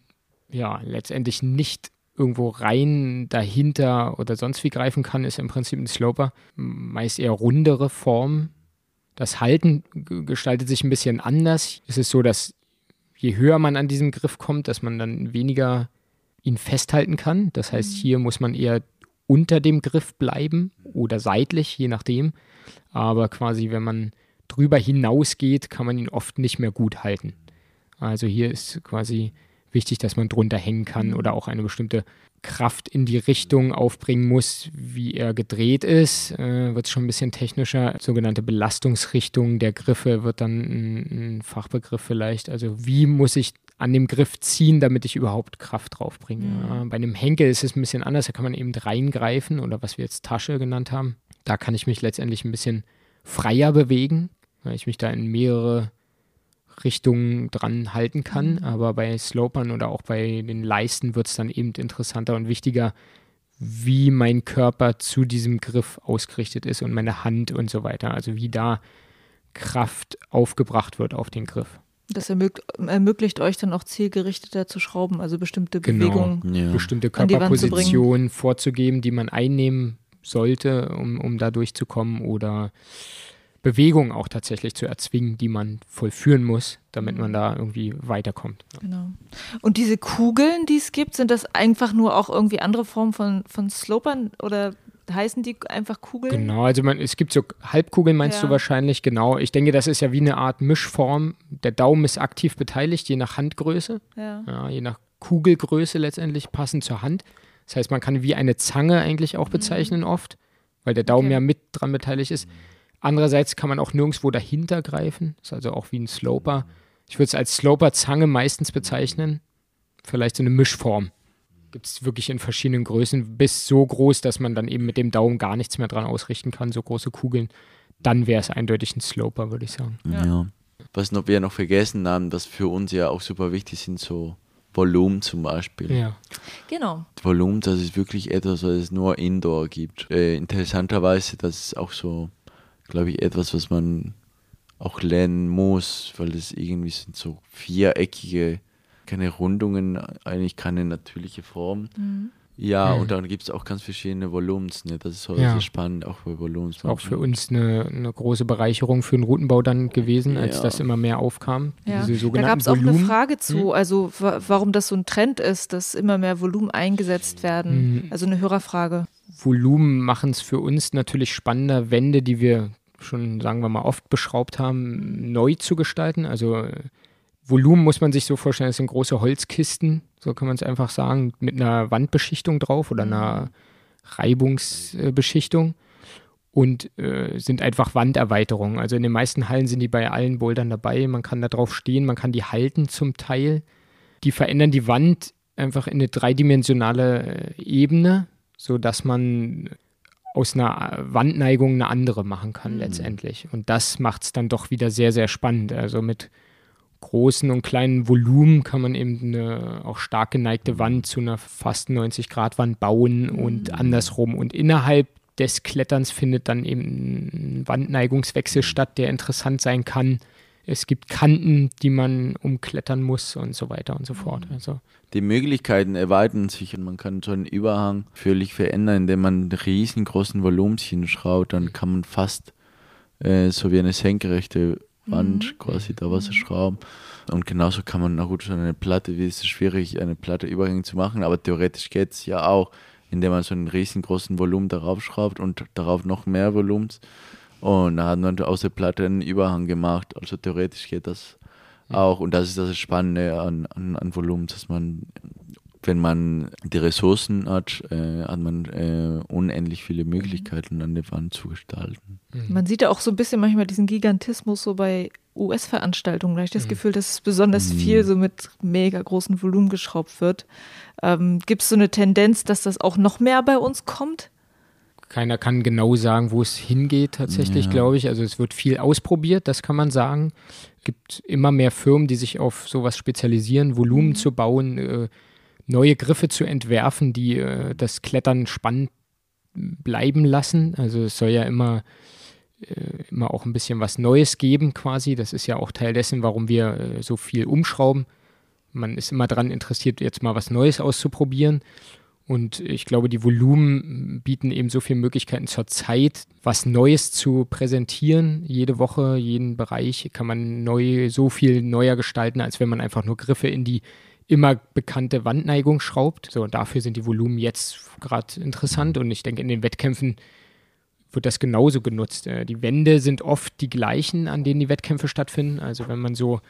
ja letztendlich nicht irgendwo rein dahinter oder sonst wie greifen kann, ist im Prinzip ein Sloper. Meist eher rundere Form. Das Halten gestaltet sich ein bisschen anders. Es ist so, dass je höher man an diesem Griff kommt, dass man dann weniger ihn festhalten kann. Das heißt, mhm. hier muss man eher unter dem Griff bleiben oder seitlich, je nachdem. Aber quasi, wenn man drüber hinausgeht, kann man ihn oft nicht mehr gut halten. Also hier ist quasi wichtig, dass man drunter hängen kann mhm. oder auch eine bestimmte Kraft in die Richtung aufbringen muss, wie er gedreht ist, äh, wird es schon ein bisschen technischer. Sogenannte Belastungsrichtung der Griffe wird dann ein, ein, Fachbegriff vielleicht. Also wie muss ich an dem Griff ziehen, damit ich überhaupt Kraft draufbringe. Mhm. Bei einem Henkel ist es ein bisschen anders, da kann man eben reingreifen oder was wir jetzt Tasche genannt haben. Da kann ich mich letztendlich ein bisschen freier bewegen, weil ich mich da in mehrere Richtungen dran halten kann. Mhm. Aber bei Slopern oder auch bei den Leisten wird es dann eben interessanter und wichtiger, wie mein Körper zu diesem Griff ausgerichtet ist und meine Hand und so weiter. Also wie da Kraft aufgebracht wird auf den Griff. Das ermöglicht euch dann auch zielgerichteter zu schrauben, also bestimmte genau, Bewegungen, ja. bestimmte Körperpositionen vorzugeben, die man einnehmen sollte, um, um da durchzukommen oder Bewegung auch tatsächlich zu erzwingen, die man vollführen muss, damit man mhm. da irgendwie weiterkommt. Genau. Und diese Kugeln, die es gibt, sind das einfach nur auch irgendwie andere Formen von, von Slopern oder heißen die einfach Kugeln? Genau, also man, es gibt so Halbkugeln, meinst ja. du wahrscheinlich, genau. Ich denke, das ist ja wie eine Art Mischform. Der Daumen ist aktiv beteiligt, je nach Handgröße, ja. Ja, je nach Kugelgröße letztendlich passend zur Hand. Das heißt, man kann wie eine Zange eigentlich auch bezeichnen mhm. oft, weil der Daumen okay. ja mit dran beteiligt ist. Andererseits kann man auch nirgendwo dahinter greifen. Ist also auch wie ein Sloper. Ich würde es als Sloper-Zange meistens bezeichnen. Vielleicht so eine Mischform. Gibt es wirklich in verschiedenen Größen, bis so groß, dass man dann eben mit dem Daumen gar nichts mehr dran ausrichten kann, so große Kugeln. Dann wäre es eindeutig ein Sloper, würde ich sagen. Ja. ja. Was noch, wir noch vergessen haben, was für uns ja auch super wichtig sind, so Volumen zum Beispiel. Ja. Genau. Volumen, das ist wirklich etwas, was es nur Indoor gibt. Äh, interessanterweise, das ist auch so, glaube ich, etwas, was man auch lernen muss, weil das irgendwie sind so viereckige, keine Rundungen, eigentlich keine natürliche Form. Mhm. Ja, mhm. und dann gibt es auch ganz verschiedene Volumens. Ne? Das ist so ja. spannend, auch bei Volumens. Auch für uns eine, eine, große Bereicherung für den Routenbau dann gewesen, als ja. das immer mehr aufkam. Ja. da gab es auch eine Frage zu, mhm. also warum das so ein Trend ist, dass immer mehr Volumen eingesetzt werden. Mhm. Also eine Hörerfrage. Volumen machen es für uns natürlich spannender, Wände, die wir schon, sagen wir mal, oft beschraubt haben, neu zu gestalten. Also Volumen muss man sich so vorstellen, das sind große Holzkisten, so kann man es einfach sagen, mit einer Wandbeschichtung drauf oder einer Reibungsbeschichtung und äh, sind einfach Wanderweiterungen. Also in den meisten Hallen sind die bei allen Bouldern dabei. Man kann da drauf stehen, man kann die halten zum Teil. Die verändern die Wand einfach in eine dreidimensionale äh, Ebene, sodass man aus einer Wandneigung eine andere machen kann mhm. letztendlich. Und das macht es dann doch wieder sehr, sehr spannend. Also mit großen und kleinen Volumen kann man eben eine auch stark geneigte Wand zu einer fast 90 Grad Wand bauen und mhm. andersrum. Und innerhalb des Kletterns findet dann eben ein Wandneigungswechsel statt, der interessant sein kann. Es gibt Kanten, die man umklettern muss und so weiter und so fort. Mhm. Also die Möglichkeiten erweitern sich und man kann so einen Überhang völlig verändern, indem man riesengroßen Volumchen schraubt. Dann kann man fast äh, so wie eine senkrechte Wand mhm. quasi da was schrauben. Und genauso kann man, na gut, so eine Platte, wie ist es schwierig, eine Platte übergängig zu machen, aber theoretisch geht es ja auch, indem man so einen riesengroßen Volumen darauf schraubt und darauf noch mehr Volumens. Und dann hat man aus der Platte einen Überhang gemacht. Also theoretisch geht das auch. Und das ist das Spannende an, an, an Volumen, dass man wenn man die Ressourcen hat, äh, hat man äh, unendlich viele Möglichkeiten an der Wand zu gestalten. Mhm. Man sieht ja auch so ein bisschen manchmal diesen Gigantismus so bei US-Veranstaltungen. Da habe ich das mhm. Gefühl, dass besonders mhm. viel so mit mega großen Volumen geschraubt wird. Ähm, Gibt es so eine Tendenz, dass das auch noch mehr bei uns kommt? Keiner kann genau sagen, wo es hingeht, tatsächlich, ja. glaube ich. Also es wird viel ausprobiert, das kann man sagen. Es gibt immer mehr Firmen, die sich auf sowas spezialisieren, Volumen mhm. zu bauen. Äh, neue Griffe zu entwerfen, die äh, das Klettern spannend bleiben lassen. Also es soll ja immer, äh, immer auch ein bisschen was Neues geben quasi. Das ist ja auch Teil dessen, warum wir äh, so viel umschrauben. Man ist immer daran interessiert, jetzt mal was Neues auszuprobieren. Und ich glaube, die Volumen bieten eben so viele Möglichkeiten zur Zeit, was Neues zu präsentieren. Jede Woche, jeden Bereich kann man neu, so viel neuer gestalten, als wenn man einfach nur Griffe in die immer bekannte Wandneigung schraubt. So, dafür sind die Volumen jetzt gerade interessant und ich denke, in den Wettkämpfen wird das genauso genutzt. Äh, die Wände sind oft die gleichen, an denen die Wettkämpfe stattfinden. Also wenn man so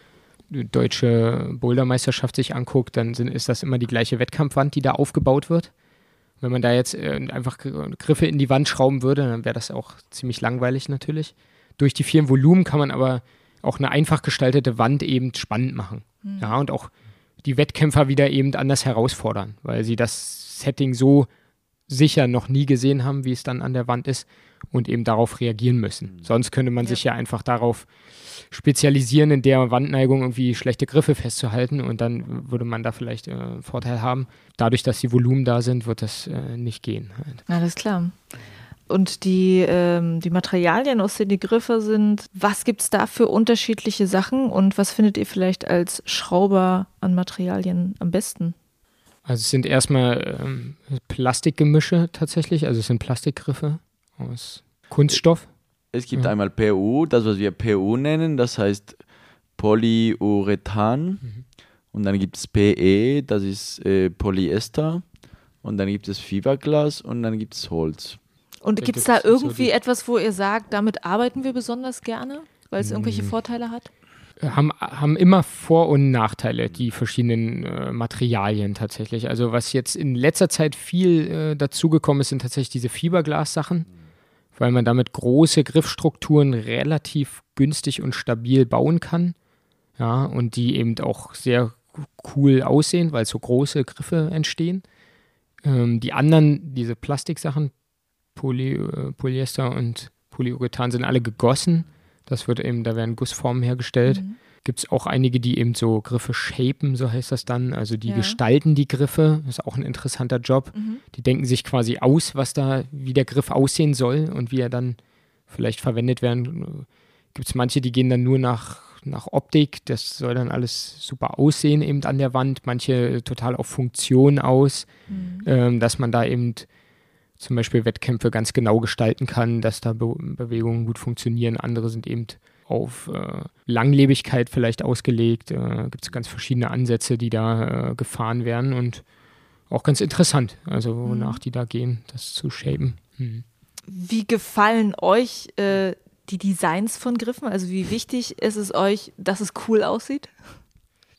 deutsche Bouldermeisterschaft sich anguckt, dann sind, ist das immer die gleiche Wettkampfwand, die da aufgebaut wird. Wenn man da jetzt äh, einfach Griffe in die Wand schrauben würde, dann wäre das auch ziemlich langweilig natürlich. Durch die vielen Volumen kann man aber auch eine einfach gestaltete Wand eben spannend machen. Mhm. Ja, und auch die Wettkämpfer wieder eben anders herausfordern, weil sie das Setting so sicher noch nie gesehen haben, wie es dann an der Wand ist und eben darauf reagieren müssen. Mhm. Sonst könnte man ja. sich ja einfach darauf spezialisieren, in der Wandneigung irgendwie schlechte Griffe festzuhalten und dann würde man da vielleicht äh, Vorteil haben. Dadurch, dass die Volumen da sind, wird das äh, nicht gehen. Halt. Alles klar und die, ähm, die Materialien, aus denen die Griffe sind. Was gibt es da für unterschiedliche Sachen und was findet ihr vielleicht als Schrauber an Materialien am besten? Also es sind erstmal ähm, Plastikgemische tatsächlich, also es sind Plastikgriffe aus Kunststoff. Es gibt ja. einmal PU, das was wir PU nennen, das heißt Polyurethan. Mhm. Und dann gibt es PE, das ist äh, Polyester. Und dann gibt es Fiberglas und dann gibt es Holz. Und gibt es da irgendwie so etwas, wo ihr sagt, damit arbeiten wir besonders gerne, weil es irgendwelche hm. Vorteile hat? haben, haben immer Vor- und Nachteile, die verschiedenen äh, Materialien tatsächlich. Also was jetzt in letzter Zeit viel äh, dazugekommen ist, sind tatsächlich diese Fiberglas-Sachen, weil man damit große Griffstrukturen relativ günstig und stabil bauen kann. Ja, und die eben auch sehr cool aussehen, weil so große Griffe entstehen. Ähm, die anderen, diese Plastiksachen, Poly, äh, Polyester und Polyurethan, sind alle gegossen. Das wird eben, da werden Gussformen hergestellt. Mhm. Gibt es auch einige, die eben so Griffe shapen, so heißt das dann. Also die ja. gestalten die Griffe. Das ist auch ein interessanter Job. Mhm. Die denken sich quasi aus, was da, wie der Griff aussehen soll und wie er dann vielleicht verwendet werden. Gibt es manche, die gehen dann nur nach, nach Optik. Das soll dann alles super aussehen eben an der Wand. Manche total auf Funktion aus, mhm. ähm, dass man da eben zum Beispiel Wettkämpfe ganz genau gestalten kann, dass da Be Bewegungen gut funktionieren. Andere sind eben auf äh, Langlebigkeit vielleicht ausgelegt. Äh, Gibt es ganz verschiedene Ansätze, die da äh, gefahren werden und auch ganz interessant, also wonach mhm. die da gehen, das zu shapen. Mhm. Wie gefallen euch äh, die Designs von Griffen? Also wie wichtig ist es euch, dass es cool aussieht?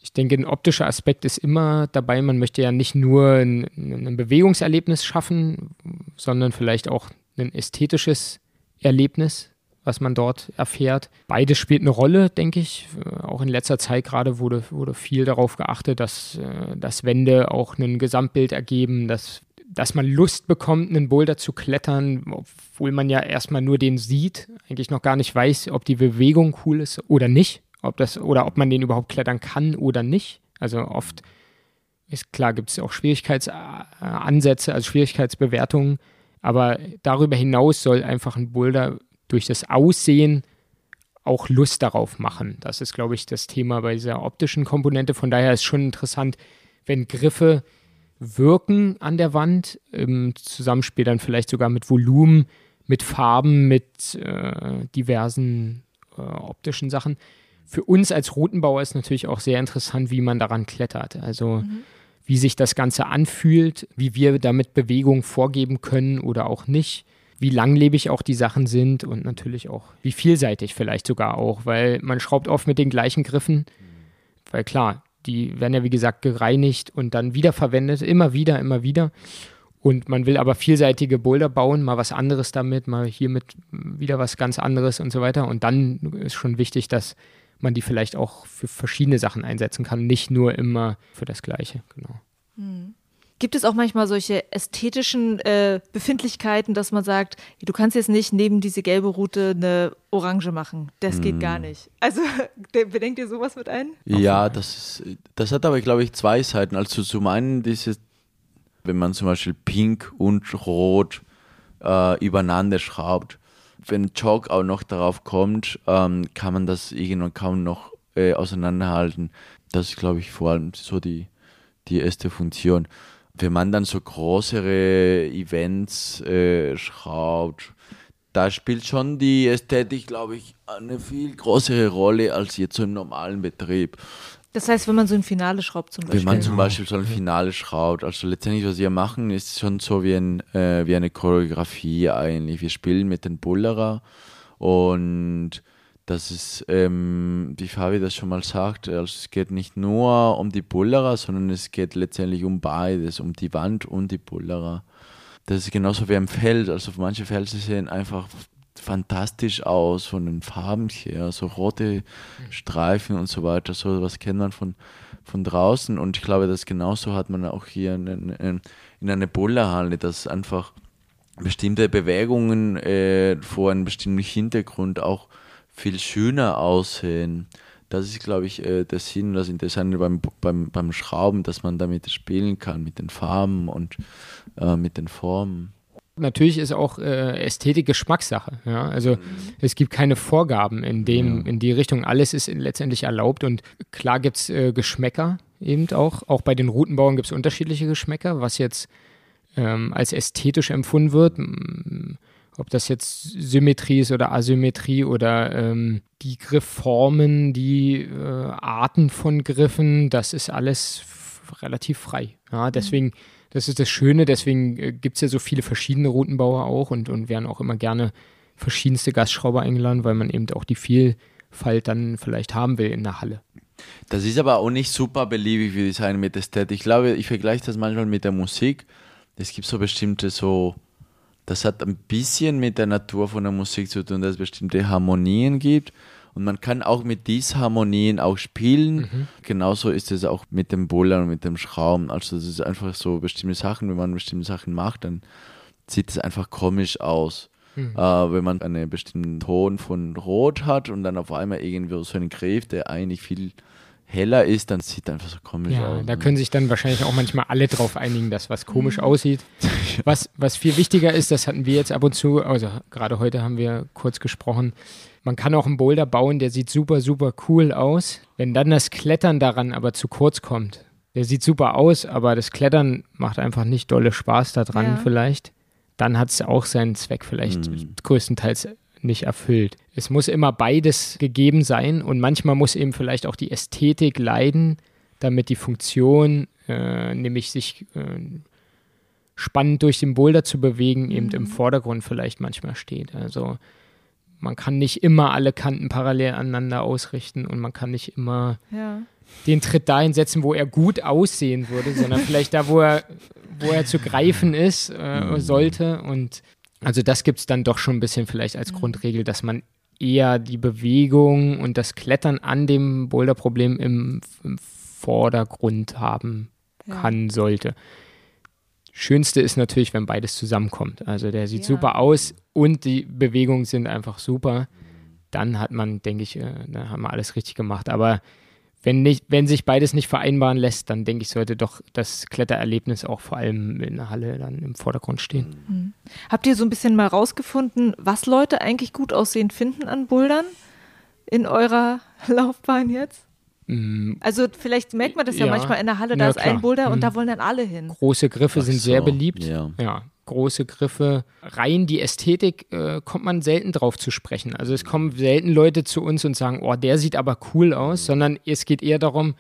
Ich denke, ein optischer Aspekt ist immer dabei. Man möchte ja nicht nur ein, ein Bewegungserlebnis schaffen, sondern vielleicht auch ein ästhetisches Erlebnis, was man dort erfährt. Beides spielt eine Rolle, denke ich. Auch in letzter Zeit gerade wurde, wurde viel darauf geachtet, dass, äh, dass Wände auch ein Gesamtbild ergeben, dass, dass man Lust bekommt, einen Boulder zu klettern, obwohl man ja erstmal nur den sieht, eigentlich noch gar nicht weiß, ob die Bewegung cool ist oder nicht ob das oder ob man den überhaupt klettern kann oder nicht. Also oft ist klar, gibt es auch Schwierigkeitsansätze, also Schwierigkeitsbewertungen, aber darüber hinaus soll einfach ein Boulder durch das Aussehen auch Lust darauf machen. Das ist, glaube ich, das Thema bei dieser optischen Komponente. Von daher ist schon interessant, wenn Griffe wirken an der Wand, im Zusammenspiel dann vielleicht sogar mit Volumen, mit Farben, mit äh, diversen äh, optischen Sachen für uns als Routenbauer ist natürlich auch sehr interessant, wie man daran klettert. Also mhm. wie sich das Ganze anfühlt, wie wir damit Bewegung vorgeben können oder auch nicht, wie langlebig auch die Sachen sind und natürlich auch, wie vielseitig vielleicht sogar auch, weil man schraubt oft mit den gleichen Griffen, weil klar, die werden ja wie gesagt gereinigt und dann wiederverwendet, immer wieder, immer wieder. Und man will aber vielseitige Boulder bauen, mal was anderes damit, mal hiermit wieder was ganz anderes und so weiter. Und dann ist schon wichtig, dass man die vielleicht auch für verschiedene Sachen einsetzen kann, nicht nur immer für das Gleiche. Genau. Hm. Gibt es auch manchmal solche ästhetischen äh, Befindlichkeiten, dass man sagt, du kannst jetzt nicht neben diese gelbe Route eine Orange machen? Das geht gar hm. nicht. Also <laughs> bedenkt ihr sowas mit ein? Ja, das, ist, das hat aber, glaube ich, zwei Seiten. Also zum einen dieses, wenn man zum Beispiel Pink und Rot äh, übereinander schraubt, wenn Chalk auch noch darauf kommt, ähm, kann man das irgendwann kaum noch äh, auseinanderhalten. Das ist, glaube ich, vor allem so die, die erste Funktion. Wenn man dann so größere Events äh, schraubt, da spielt schon die Ästhetik, glaube ich, eine viel größere Rolle als jetzt so im normalen Betrieb. Das heißt, wenn man so ein Finale schraubt zum Beispiel. Wenn man zum Beispiel so ein Finale schraubt, also letztendlich, was wir machen, ist schon so wie, ein, äh, wie eine Choreografie eigentlich. Wir spielen mit den Bullerer und das ist, ähm, wie Fabi das schon mal sagt, also es geht nicht nur um die Bullerer, sondern es geht letztendlich um beides, um die Wand und die Bullerer. Das ist genauso wie im Feld. Also manche Felsen sehen einfach fantastisch aus von den Farben her, so rote Streifen und so weiter. So was kennt man von, von draußen und ich glaube, das genauso hat man auch hier in, in, in einer Bullerhalle, dass einfach bestimmte Bewegungen äh, vor einem bestimmten Hintergrund auch viel schöner aussehen. Das ist, glaube ich, äh, der Sinn, das Interessante beim, beim, beim Schrauben, dass man damit spielen kann, mit den Farben und äh, mit den Formen. Natürlich ist auch äh, Ästhetik Geschmackssache. Ja? Also mhm. es gibt keine Vorgaben in dem, ja. in die Richtung. Alles ist letztendlich erlaubt und klar gibt es äh, Geschmäcker eben auch. Auch bei den Routenbauern gibt es unterschiedliche Geschmäcker, was jetzt ähm, als ästhetisch empfunden wird. Ob das jetzt Symmetrie ist oder Asymmetrie oder ähm, die Griffformen, die äh, Arten von Griffen, das ist alles relativ frei. Ja, deswegen mhm das ist das Schöne, deswegen äh, gibt es ja so viele verschiedene Routenbauer auch und, und werden auch immer gerne verschiedenste Gastschrauber eingeladen, weil man eben auch die Vielfalt dann vielleicht haben will in der Halle. Das ist aber auch nicht super beliebig, würde ich sagen, mit Ästhetik. Ich glaube, ich vergleiche das manchmal mit der Musik. Es gibt so bestimmte so, das hat ein bisschen mit der Natur von der Musik zu tun, dass es bestimmte Harmonien gibt. Und man kann auch mit diesen Harmonien auch spielen. Mhm. Genauso ist es auch mit dem Bouldern und mit dem Schrauben. Also das ist einfach so bestimmte Sachen, wenn man bestimmte Sachen macht, dann sieht es einfach komisch aus. Mhm. Äh, wenn man einen bestimmten Ton von Rot hat und dann auf einmal irgendwie so einen Griff, der eigentlich viel heller ist, dann sieht einfach so komisch ja, aus. Da können sich dann wahrscheinlich auch manchmal alle drauf einigen, dass was komisch mhm. aussieht. <laughs> Was, was viel wichtiger ist, das hatten wir jetzt ab und zu, also gerade heute haben wir kurz gesprochen, man kann auch einen Boulder bauen, der sieht super, super cool aus. Wenn dann das Klettern daran aber zu kurz kommt, der sieht super aus, aber das Klettern macht einfach nicht dolle Spaß daran ja. vielleicht, dann hat es auch seinen Zweck vielleicht mhm. größtenteils nicht erfüllt. Es muss immer beides gegeben sein und manchmal muss eben vielleicht auch die Ästhetik leiden, damit die Funktion, äh, nämlich sich äh, spannend durch den Boulder zu bewegen, eben im mhm. Vordergrund vielleicht manchmal steht. Also man kann nicht immer alle Kanten parallel aneinander ausrichten und man kann nicht immer ja. den Tritt dahin setzen, wo er gut aussehen würde, sondern <laughs> vielleicht da, wo er, wo er zu greifen ist, äh, mhm. sollte. Und also das gibt es dann doch schon ein bisschen vielleicht als mhm. Grundregel, dass man eher die Bewegung und das Klettern an dem Boulderproblem im, im Vordergrund haben kann, ja. sollte. Schönste ist natürlich, wenn beides zusammenkommt. Also der sieht ja. super aus und die Bewegungen sind einfach super. Dann hat man, denke ich, äh, dann haben wir alles richtig gemacht. Aber wenn, nicht, wenn sich beides nicht vereinbaren lässt, dann denke ich, sollte doch das Klettererlebnis auch vor allem in der Halle dann im Vordergrund stehen. Mhm. Habt ihr so ein bisschen mal rausgefunden, was Leute eigentlich gut aussehen finden an Bouldern in eurer <laughs> Laufbahn jetzt? Mm. Also vielleicht merkt man das ja, ja manchmal in der Halle, da ist klar. ein Boulder und da mhm. wollen dann alle hin. Große Griffe Ach sind so, sehr beliebt. Ja. ja. große Griffe. Rein die Ästhetik äh, kommt man selten drauf zu sprechen. Also es kommen selten Leute zu uns und sagen, oh, der sieht aber cool aus, sondern es geht eher darum,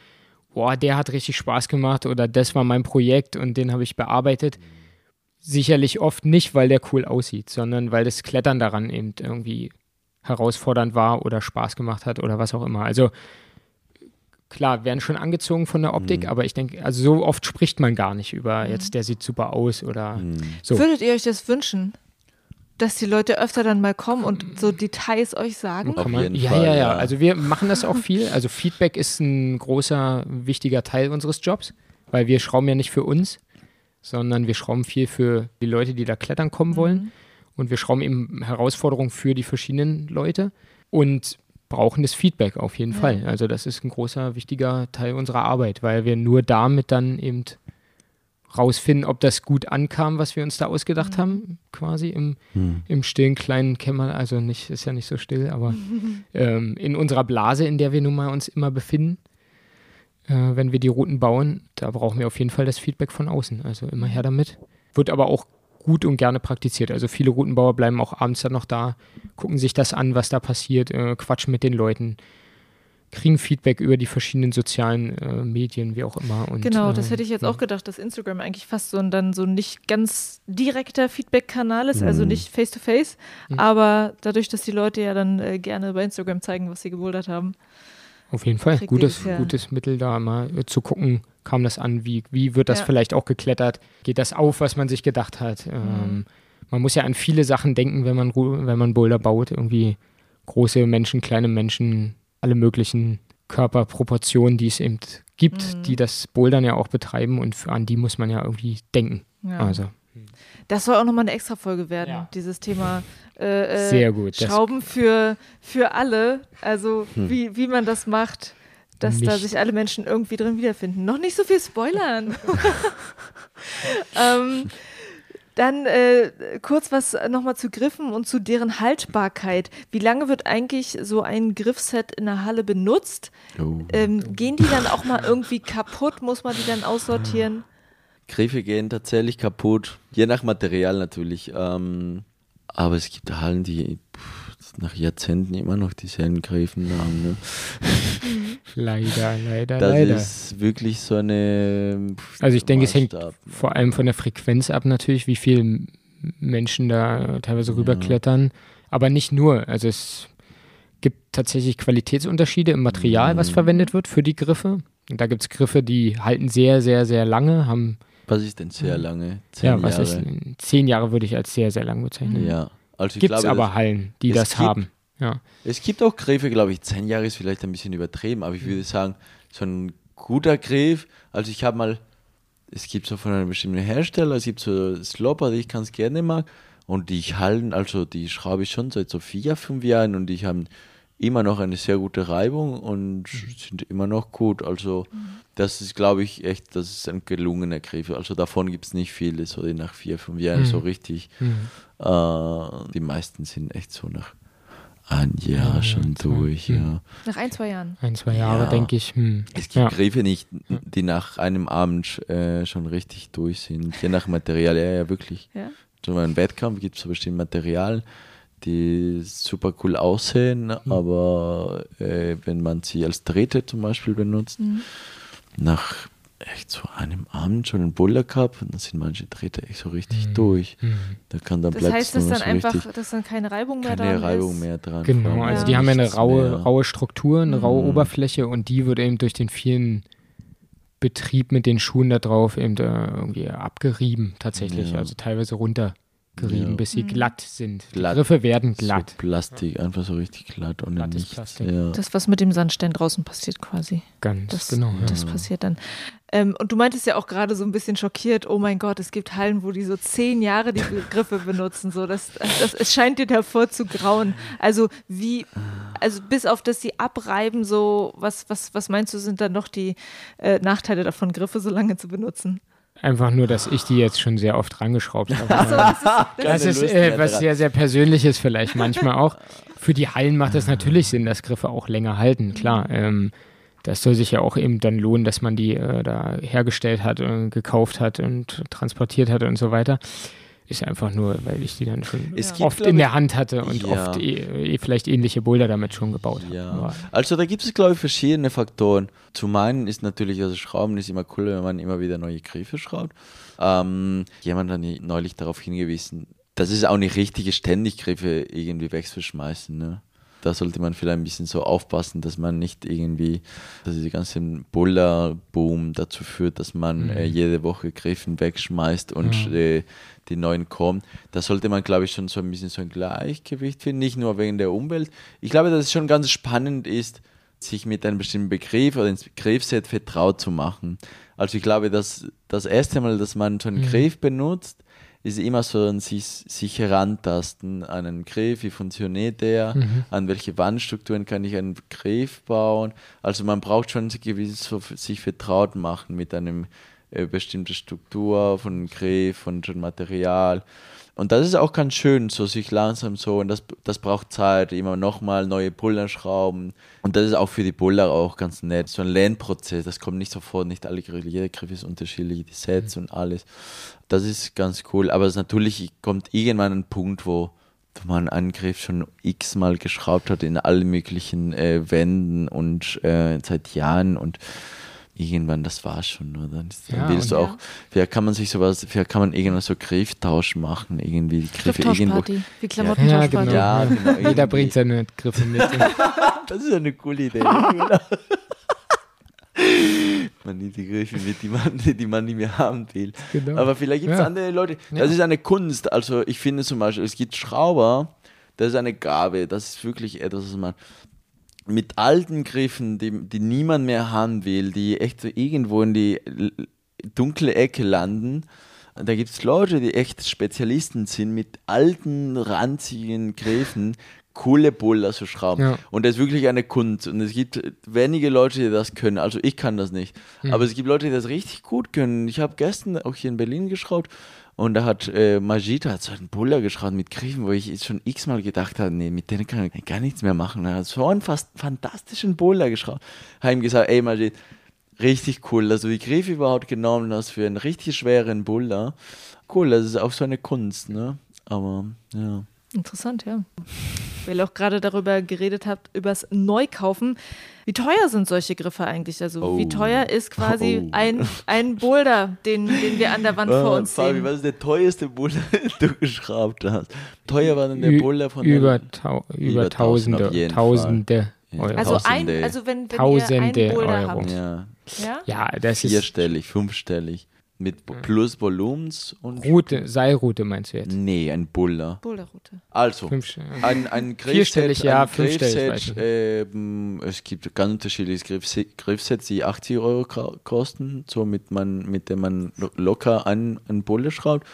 oh, der hat richtig Spaß gemacht oder das war mein Projekt und den habe ich bearbeitet. Sicherlich oft nicht, weil der cool aussieht, sondern weil das Klettern daran eben irgendwie herausfordernd war oder Spaß gemacht hat oder was auch immer. Also klar, werden schon angezogen von der Optik, mhm. aber ich denke, also so oft spricht man gar nicht über, mhm. jetzt der sieht super aus oder mhm. so. Würdet ihr euch das wünschen? Dass die Leute öfter dann mal kommen und so Details euch sagen? Auf jeden ja, Fall, ja, ja. Also wir machen das auch viel. Also Feedback ist ein großer, wichtiger Teil unseres Jobs, weil wir schrauben ja nicht für uns, sondern wir schrauben viel für die Leute, die da klettern kommen wollen. Mhm. Und wir schrauben eben Herausforderungen für die verschiedenen Leute. Und brauchen das Feedback auf jeden ja. Fall. Also das ist ein großer, wichtiger Teil unserer Arbeit, weil wir nur damit dann eben rausfinden, ob das gut ankam, was wir uns da ausgedacht mhm. haben, quasi im, mhm. im stillen kleinen Kämmer, also nicht, ist ja nicht so still, aber <laughs> ähm, in unserer Blase, in der wir nun mal uns immer befinden, äh, wenn wir die Routen bauen, da brauchen wir auf jeden Fall das Feedback von außen. Also immer her damit. Wird aber auch gut und gerne praktiziert. Also viele Routenbauer bleiben auch abends dann noch da, gucken sich das an, was da passiert, äh, quatschen mit den Leuten, kriegen Feedback über die verschiedenen sozialen äh, Medien, wie auch immer. Und, genau, das äh, hätte ich jetzt ja. auch gedacht, dass Instagram eigentlich fast so ein dann so nicht ganz direkter Feedback-Kanal ist, also mhm. also nicht face-to-face, -face, mhm. aber dadurch, dass die Leute ja dann äh, gerne bei Instagram zeigen, was sie gebouldert haben. Auf jeden Fall, gutes, ja. gutes Mittel da mal äh, zu gucken, kam das an? Wie, wie wird das ja. vielleicht auch geklettert? Geht das auf, was man sich gedacht hat? Mhm. Ähm, man muss ja an viele Sachen denken, wenn man, wenn man Boulder baut. Irgendwie große Menschen, kleine Menschen, alle möglichen Körperproportionen, die es eben gibt, mhm. die das Bouldern ja auch betreiben und an die muss man ja irgendwie denken. Ja. Also. Das soll auch nochmal eine extra Folge werden, ja. dieses Thema <laughs> äh, äh Sehr gut. Schrauben für, für alle. Also hm. wie, wie man das macht dass nicht. da sich alle Menschen irgendwie drin wiederfinden. Noch nicht so viel spoilern. <laughs> ähm, dann äh, kurz was nochmal zu Griffen und zu deren Haltbarkeit. Wie lange wird eigentlich so ein Griffset in der Halle benutzt? Oh. Ähm, gehen die dann auch mal irgendwie kaputt? Muss man die dann aussortieren? Griffe gehen tatsächlich kaputt, je nach Material natürlich. Ähm, aber es gibt Hallen, die pff, nach Jahrzehnten immer noch dieselben Griffen haben. Ne? <laughs> Leider, leider, das leider. Das ist wirklich so eine. Also ich denke, es hängt vor allem von der Frequenz ab natürlich, wie viele Menschen da teilweise rüberklettern. Ja. Aber nicht nur. Also es gibt tatsächlich Qualitätsunterschiede im Material, was Mhm. verwendet wird für die Griffe. Und da gibt es Griffe, die halten sehr, sehr, sehr lange, haben, Was ist denn sehr lange? Zehn ja, was Jahre. ist, zehn Jahre würde ich als sehr, sehr lang bezeichnen. Ja. Also Gibt es aber Hallen, die das gibt- haben. Ja. Es gibt auch Gräfe, glaube ich, zehn Jahre ist vielleicht ein bisschen übertrieben, aber ich würde sagen, so ein guter Griff, also ich habe mal, es gibt so von einem bestimmten Hersteller, es gibt so Slopper, die ich ganz gerne mag und die halten, also die schraube ich schon seit so vier, fünf Jahren und die haben immer noch eine sehr gute Reibung und sind immer noch gut. Also das ist, glaube ich, echt, das ist ein gelungener Griff. Also davon gibt es nicht viele, so die nach vier, fünf Jahren Mhm. so richtig. Äh, die meisten sind echt so nach ein Jahr Ja, schon zwei. durch, Mhm. ja. Nach ein, zwei Jahren. Ein, zwei Jahre, Ja. denke ich. Hm. Es gibt ja. Griffe nicht, die nach einem Abend äh, schon richtig durch sind. Je nach Material, ja, ja, wirklich. Ja. So beim Wettkampf gibt es so bestimmte Materialien, die super cool aussehen, aber äh, wenn man sie als Drähte zum Beispiel benutzt, nach echt so einem Abend schon einen Buller Cup, dann sind manche Drähte echt so richtig durch. Hm. Da kann dann Das bleibt heißt, dass dann so einfach, dass dann keine Reibung mehr keine dran Reibung ist. mehr dran. Genau, also Ja. die haben ja eine raue, mehr. raue Struktur, eine raue Mhm. Oberfläche und die wird eben durch den vielen Betrieb mit den Schuhen da drauf eben irgendwie abgerieben tatsächlich, Ja. also teilweise runtergerieben, Ja. bis sie glatt sind. Glatt. Die Griffe werden glatt. So Plastik, einfach so richtig glatt und nichts. Plastik. Ja. Das, was mit dem Sandstein draußen passiert quasi. Ganz Das, genau. Ja. das passiert dann. Ähm, und du meintest ja auch gerade so ein bisschen schockiert, oh mein Gott, es gibt Hallen, wo die so zehn Jahre die Griffe benutzen. So, das, das, es scheint dir davor zu grauen. Also wie, also bis auf das sie abreiben, so, was, was, was meinst du, sind dann noch die äh, Nachteile davon, Griffe so lange zu benutzen? Einfach nur, dass ich die jetzt schon sehr oft rangeschraubt <laughs> habe. Also, das ist, das ist äh, was sehr, sehr Persönliches vielleicht manchmal auch. Für die Hallen macht es natürlich Sinn, dass Griffe auch länger halten, klar. Ähm, das soll sich ja auch eben dann lohnen, dass man die äh, da hergestellt hat und gekauft hat und transportiert hat und so weiter. Ist einfach nur, weil ich die dann schon Es gibt, oft glaub in der Hand hatte und Ja. oft eh vielleicht ähnliche Boulder damit schon gebaut habe. Ja, Aber also da gibt es, glaube ich, verschiedene Faktoren. Zum einen ist natürlich, also Schrauben ist immer cool, wenn man immer wieder neue Griffe schraubt. Ähm, jemand hat neulich darauf hingewiesen, das ist auch nicht richtig, ständig Griffe irgendwie wegzuschmeißen. Ne? Da sollte man vielleicht ein bisschen so aufpassen, dass man nicht irgendwie, dass dieser ganze Buller-Boom dazu führt, dass man äh, jede Woche Griffen wegschmeißt und äh, die neuen kommen. Da sollte man, glaube ich, schon so ein bisschen so ein Gleichgewicht finden, nicht nur wegen der Umwelt. Ich glaube, dass es schon ganz spannend ist, sich mit einem bestimmten Begriff oder ins Begriffsset vertraut zu machen. Also ich glaube, dass das erste Mal, dass man so einen Griff benutzt, ist immer so ein sich, sich herantasten an einen Griff, wie funktioniert der, an welche Wandstrukturen kann ich einen Griff bauen. Also man braucht schon so gewiss so f- sich vertraut machen mit einem äh, bestimmten Struktur von einem Griff, von Material. Und das ist auch ganz schön, so sich langsam so, und das, das braucht Zeit, immer nochmal neue Puller schrauben. Und das ist auch für die Puller auch ganz nett, so ein Lernprozess, das kommt nicht sofort, nicht alle Griffe, jeder Griff ist unterschiedlich, die Sets und alles. Das ist ganz cool, aber es natürlich kommt irgendwann ein Punkt, wo wo man einen Griff schon x-mal geschraubt hat in allen möglichen äh, Wänden und äh, seit Jahren und irgendwann, das war schon, oder? Dann, Ja, willst du auch, vielleicht kann man sich sowas, vielleicht kann man irgendwann so Grifftausch machen, irgendwie die Griffe irgendwo. Grifftauschparty, wie Ja, Klamottentauschparty. genau. Ja, genau, Jeder bringt seine Griffe mit. <laughs> Das ist eine coole Idee. genau. <laughs> man nimmt die Griffe mit, die man, die man nicht mehr haben will. Genau. Aber vielleicht gibt es Ja. andere Leute. Ja. Das ist eine Kunst. Also ich finde zum Beispiel, es gibt Schrauber, das ist eine Gabe. Das ist wirklich etwas, was man mit alten Griffen, die, die niemand mehr haben will, die echt so irgendwo in die dunkle Ecke landen. Da gibt es Leute, die echt Spezialisten sind, mit alten, ranzigen Griffen coole Buller zu schrauben. Ja. Und das ist wirklich eine Kunst. Und es gibt wenige Leute, die das können. Also ich kann das nicht. Aber es gibt Leute, die das richtig gut können. Ich habe gestern auch hier in Berlin geschraubt und da hat äh, Majid hat so einen Buller geschraubt mit Griffen, wo ich schon x-mal gedacht habe, nee, mit denen kann ich gar nichts mehr machen. Er hat so einen fast fantastischen Buller geschraubt. Habe ihm gesagt, ey Majid, richtig cool, dass du die Griffe überhaupt genommen hast für einen richtig schweren Buller. Cool, das ist auch so eine Kunst, ne? Aber ja. Interessant, ja. weil ihr auch gerade darüber geredet habt, übers Neukaufen. Wie teuer sind solche Griffe eigentlich? Also Oh. wie teuer ist quasi Oh. ein, ein Boulder, den, den wir an der Wand vor Ah, uns Fabi, sehen? was ist der teuerste Boulder, <laughs> den du geschraubt hast? Teuer war denn der Ü- Boulder von über, tau über über 1000 Tausende, Tausende Ja. Euro. Also, ein, Tausende. also wenn, wenn ihr Tausende einen Boulder Euro. habt. ja, Ja? ja, das ist vierstellig, fünfstellig. Mit Bo- plus Volumens und. Route, Seilroute meinst du jetzt? Nee, ein Boulder. Boulderroute. Also, Fünf, ein, ein <laughs> Griffset, ja, ein weiß Griffset, ähm, es gibt ganz unterschiedliche Griffse- Griffsets, die 80 Euro kosten, so mit, man, mit dem man lo- locker an einen Boulder schraubt.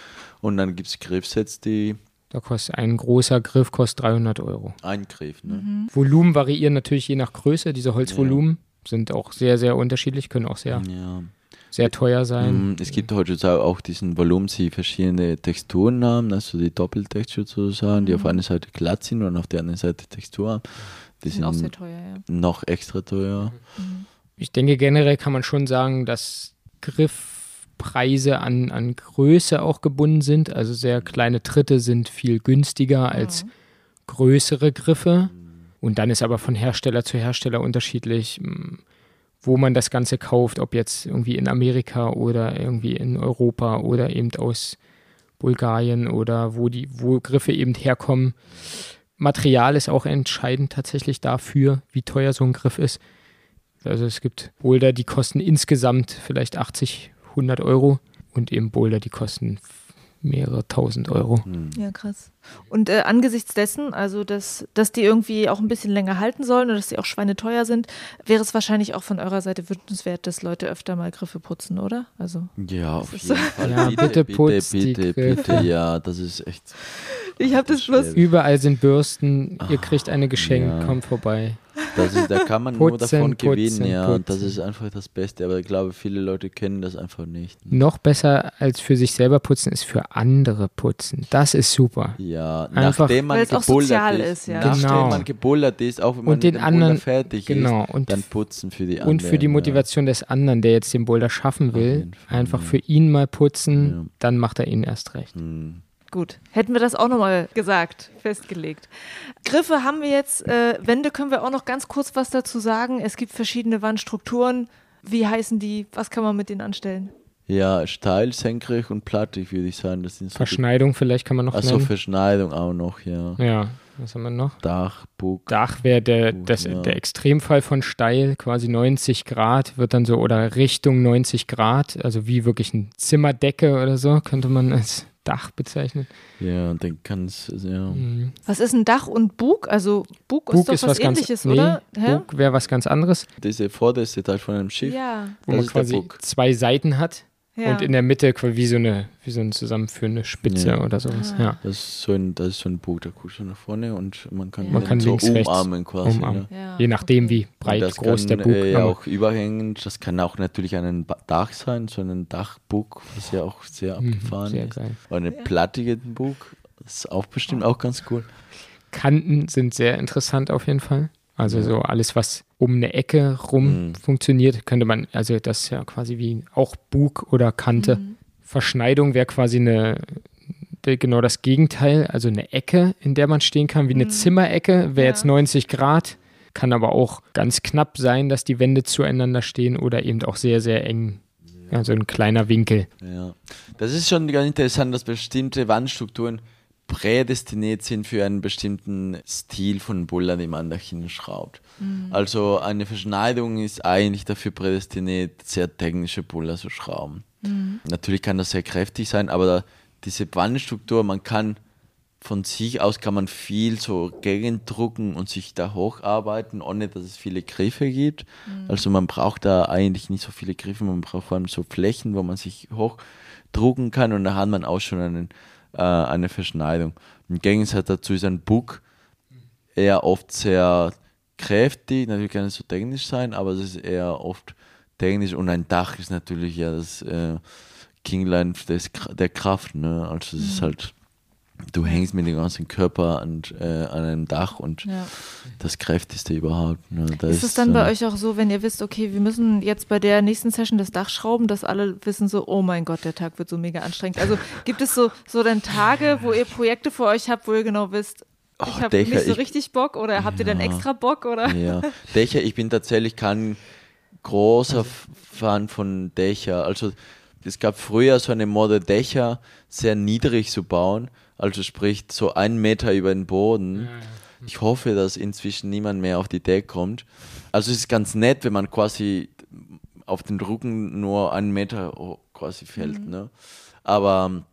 Und dann gibt es Griffsets, die Da kostet ein großer Griff kostet 300 Euro. ein Griff, ne? Mhm. Volumen variieren natürlich je nach Größe. Diese Holzvolumen sind auch sehr, sehr unterschiedlich, können auch sehr, Ja. Sehr teuer sein. Mm, Es gibt heutzutage auch diesen Volumen, die verschiedene Texturen haben, also die Doppeltextur sozusagen, die auf einer Seite glatt sind und auf der anderen Seite Textur haben. Die Die sind auch sehr sind teuer, ja. noch extra teuer. Ich denke, generell kann man schon sagen, dass Griffpreise an, an Größe auch gebunden sind. Also sehr kleine Tritte sind viel günstiger als größere Griffe. Und dann ist aber von Hersteller zu Hersteller unterschiedlich, m, wo man das Ganze kauft, ob jetzt irgendwie in Amerika oder irgendwie in Europa oder eben aus Bulgarien oder wo die, wo Griffe eben herkommen. Material ist auch entscheidend tatsächlich dafür, wie teuer so ein Griff ist. Also es gibt Boulder, die kosten insgesamt vielleicht 80, 100 Euro und eben Boulder, die kosten mehrere tausend Euro. Ja, krass. Und äh, angesichts dessen, also dass, dass die irgendwie auch ein bisschen länger halten sollen und dass sie auch schweineteuer sind, wäre es wahrscheinlich auch von eurer Seite wünschenswert, dass Leute öfter mal Griffe putzen, oder? Also Ja, auf jeden so- Fall. Ja, bitte die bitte, Griffe. bitte, ja, das ist echt. ich habe das schwierig. Überall sind Bürsten, ihr kriegt eine geschenkt, ja. kommt vorbei. Das ist, da kann man nur Putzen, davon gewinnen, putzen, ja. Und das ist einfach das Beste. Aber ich glaube, viele Leute kennen das einfach nicht. Noch besser als für sich selber putzen ist für andere putzen. Das ist super. Ja, Einfach- nachdem man Weil es auch gebullert sozial ist. ist, ja. Nachdem Genau. man gebullert ist, auch wenn man Und den anderen- fertig genau, ist, und dann putzen für die anderen. Und für die Motivation des anderen, der jetzt den Boulder schaffen will, Fall, einfach ja. für ihn mal putzen, Ja. dann macht er ihn erst recht. Ja. Hm. Gut, hätten wir das auch nochmal gesagt, festgelegt. Griffe haben wir jetzt, äh, Wände können wir auch noch ganz kurz was dazu sagen. Es gibt verschiedene Wandstrukturen. Wie heißen die? Was kann man mit denen anstellen? Ja, steil, senkrecht und plattig, würde ich sagen. Das sind so Verschneidung vielleicht kann man noch die, Achso, nennen. Verschneidung auch noch, ja. Ja, was haben wir noch? Dach, Bug. Dach wäre der, das, ja. der Extremfall von steil, quasi 90 Grad, wird dann so, oder Richtung 90 Grad, also wie wirklich ein Zimmerdecke oder so, könnte man als Dach bezeichnen. Ja, und dann kann es, ja. Mhm. Was ist ein Dach und Bug? Also Bug, Bug ist doch ist was, was ganz, ähnliches, nee, oder? Bug wäre was ganz anderes, Diese vorderste Teil von einem Schiff, Ja. wo Das man quasi zwei Seiten hat ja. und in der Mitte quasi wie so eine, wie so eine zusammenführende Spitze Ja. oder sowas. Ah. Ja. das ist so ein, das ist so ein Bug, da guckst du nach vorne und man kann, Man kann so links, rechts umarmen quasi. umarmen. Ne? ja. Je nachdem, okay. wie breit, das groß kann, der Bug äh, aber- auch überhängend, das kann auch natürlich ein Dach sein, so ein Dachbug, was ja auch sehr Mhm, abgefahren sehr ist. geil. Oder eine plattige Bug, das ist auch bestimmt auch ganz cool. Kanten sind sehr interessant auf jeden Fall. Also Ja. so alles, was um eine Ecke rum Mhm. funktioniert, könnte man, also das ist ja quasi wie auch Bug oder Kante. Mhm. Verschneidung wäre quasi eine, genau das Gegenteil, also eine Ecke, in der man stehen kann, wie eine Mhm. Zimmerecke, wäre Ja. jetzt 90 Grad, kann aber auch ganz knapp sein, dass die Wände zueinander stehen oder eben auch sehr, sehr eng. Also ein kleiner Winkel. Ja, das ist schon ganz interessant, dass bestimmte Wandstrukturen prädestiniert sind für einen bestimmten Stil von Buller, den man da hinschraubt. Also eine Verschneidung ist eigentlich dafür prädestiniert, sehr technische Buller zu schrauben. Natürlich kann das sehr kräftig sein, aber da, diese Wandstruktur, man kann von sich aus kann man viel so gegendrucken und sich da hocharbeiten, ohne dass es viele Griffe gibt. Also man braucht da eigentlich nicht so viele Griffe, man braucht vor allem so Flächen, wo man sich hochdrucken kann und da hat man auch schon einen, äh, eine Verschneidung. Im Gegensatz dazu ist ein Bug eher oft sehr kräftig, natürlich kann es so technisch sein, aber es ist eher oft technisch und ein Dach ist natürlich ja das äh, Kinglein des, der Kraft, ne? Also es ist halt, du hängst mit dem ganzen Körper an, äh, an einem Dach und Ja. das kräftigste überhaupt. Ne? Da Ist es dann äh, bei euch auch so, wenn ihr wisst, okay, wir müssen jetzt bei der nächsten Session das Dach schrauben, dass alle wissen so, oh mein Gott, der Tag wird so mega anstrengend. Also gibt es so, so dann Tage, wo ihr Projekte vor euch habt, wo ihr genau wisst, Oh, ich habe nicht so richtig Bock oder habt ihr dann extra Bock oder? Ja, Dächer, ich bin tatsächlich kein großer also. Fan von Dächer. Also es gab früher so eine Mode, Dächer sehr niedrig zu bauen, also sprich so einen Meter über den Boden. Ich hoffe, dass inzwischen niemand mehr auf die Idee kommt. Also es ist ganz nett, wenn man quasi auf den Rücken nur einen Meter quasi fällt. Mhm. Ne? Aber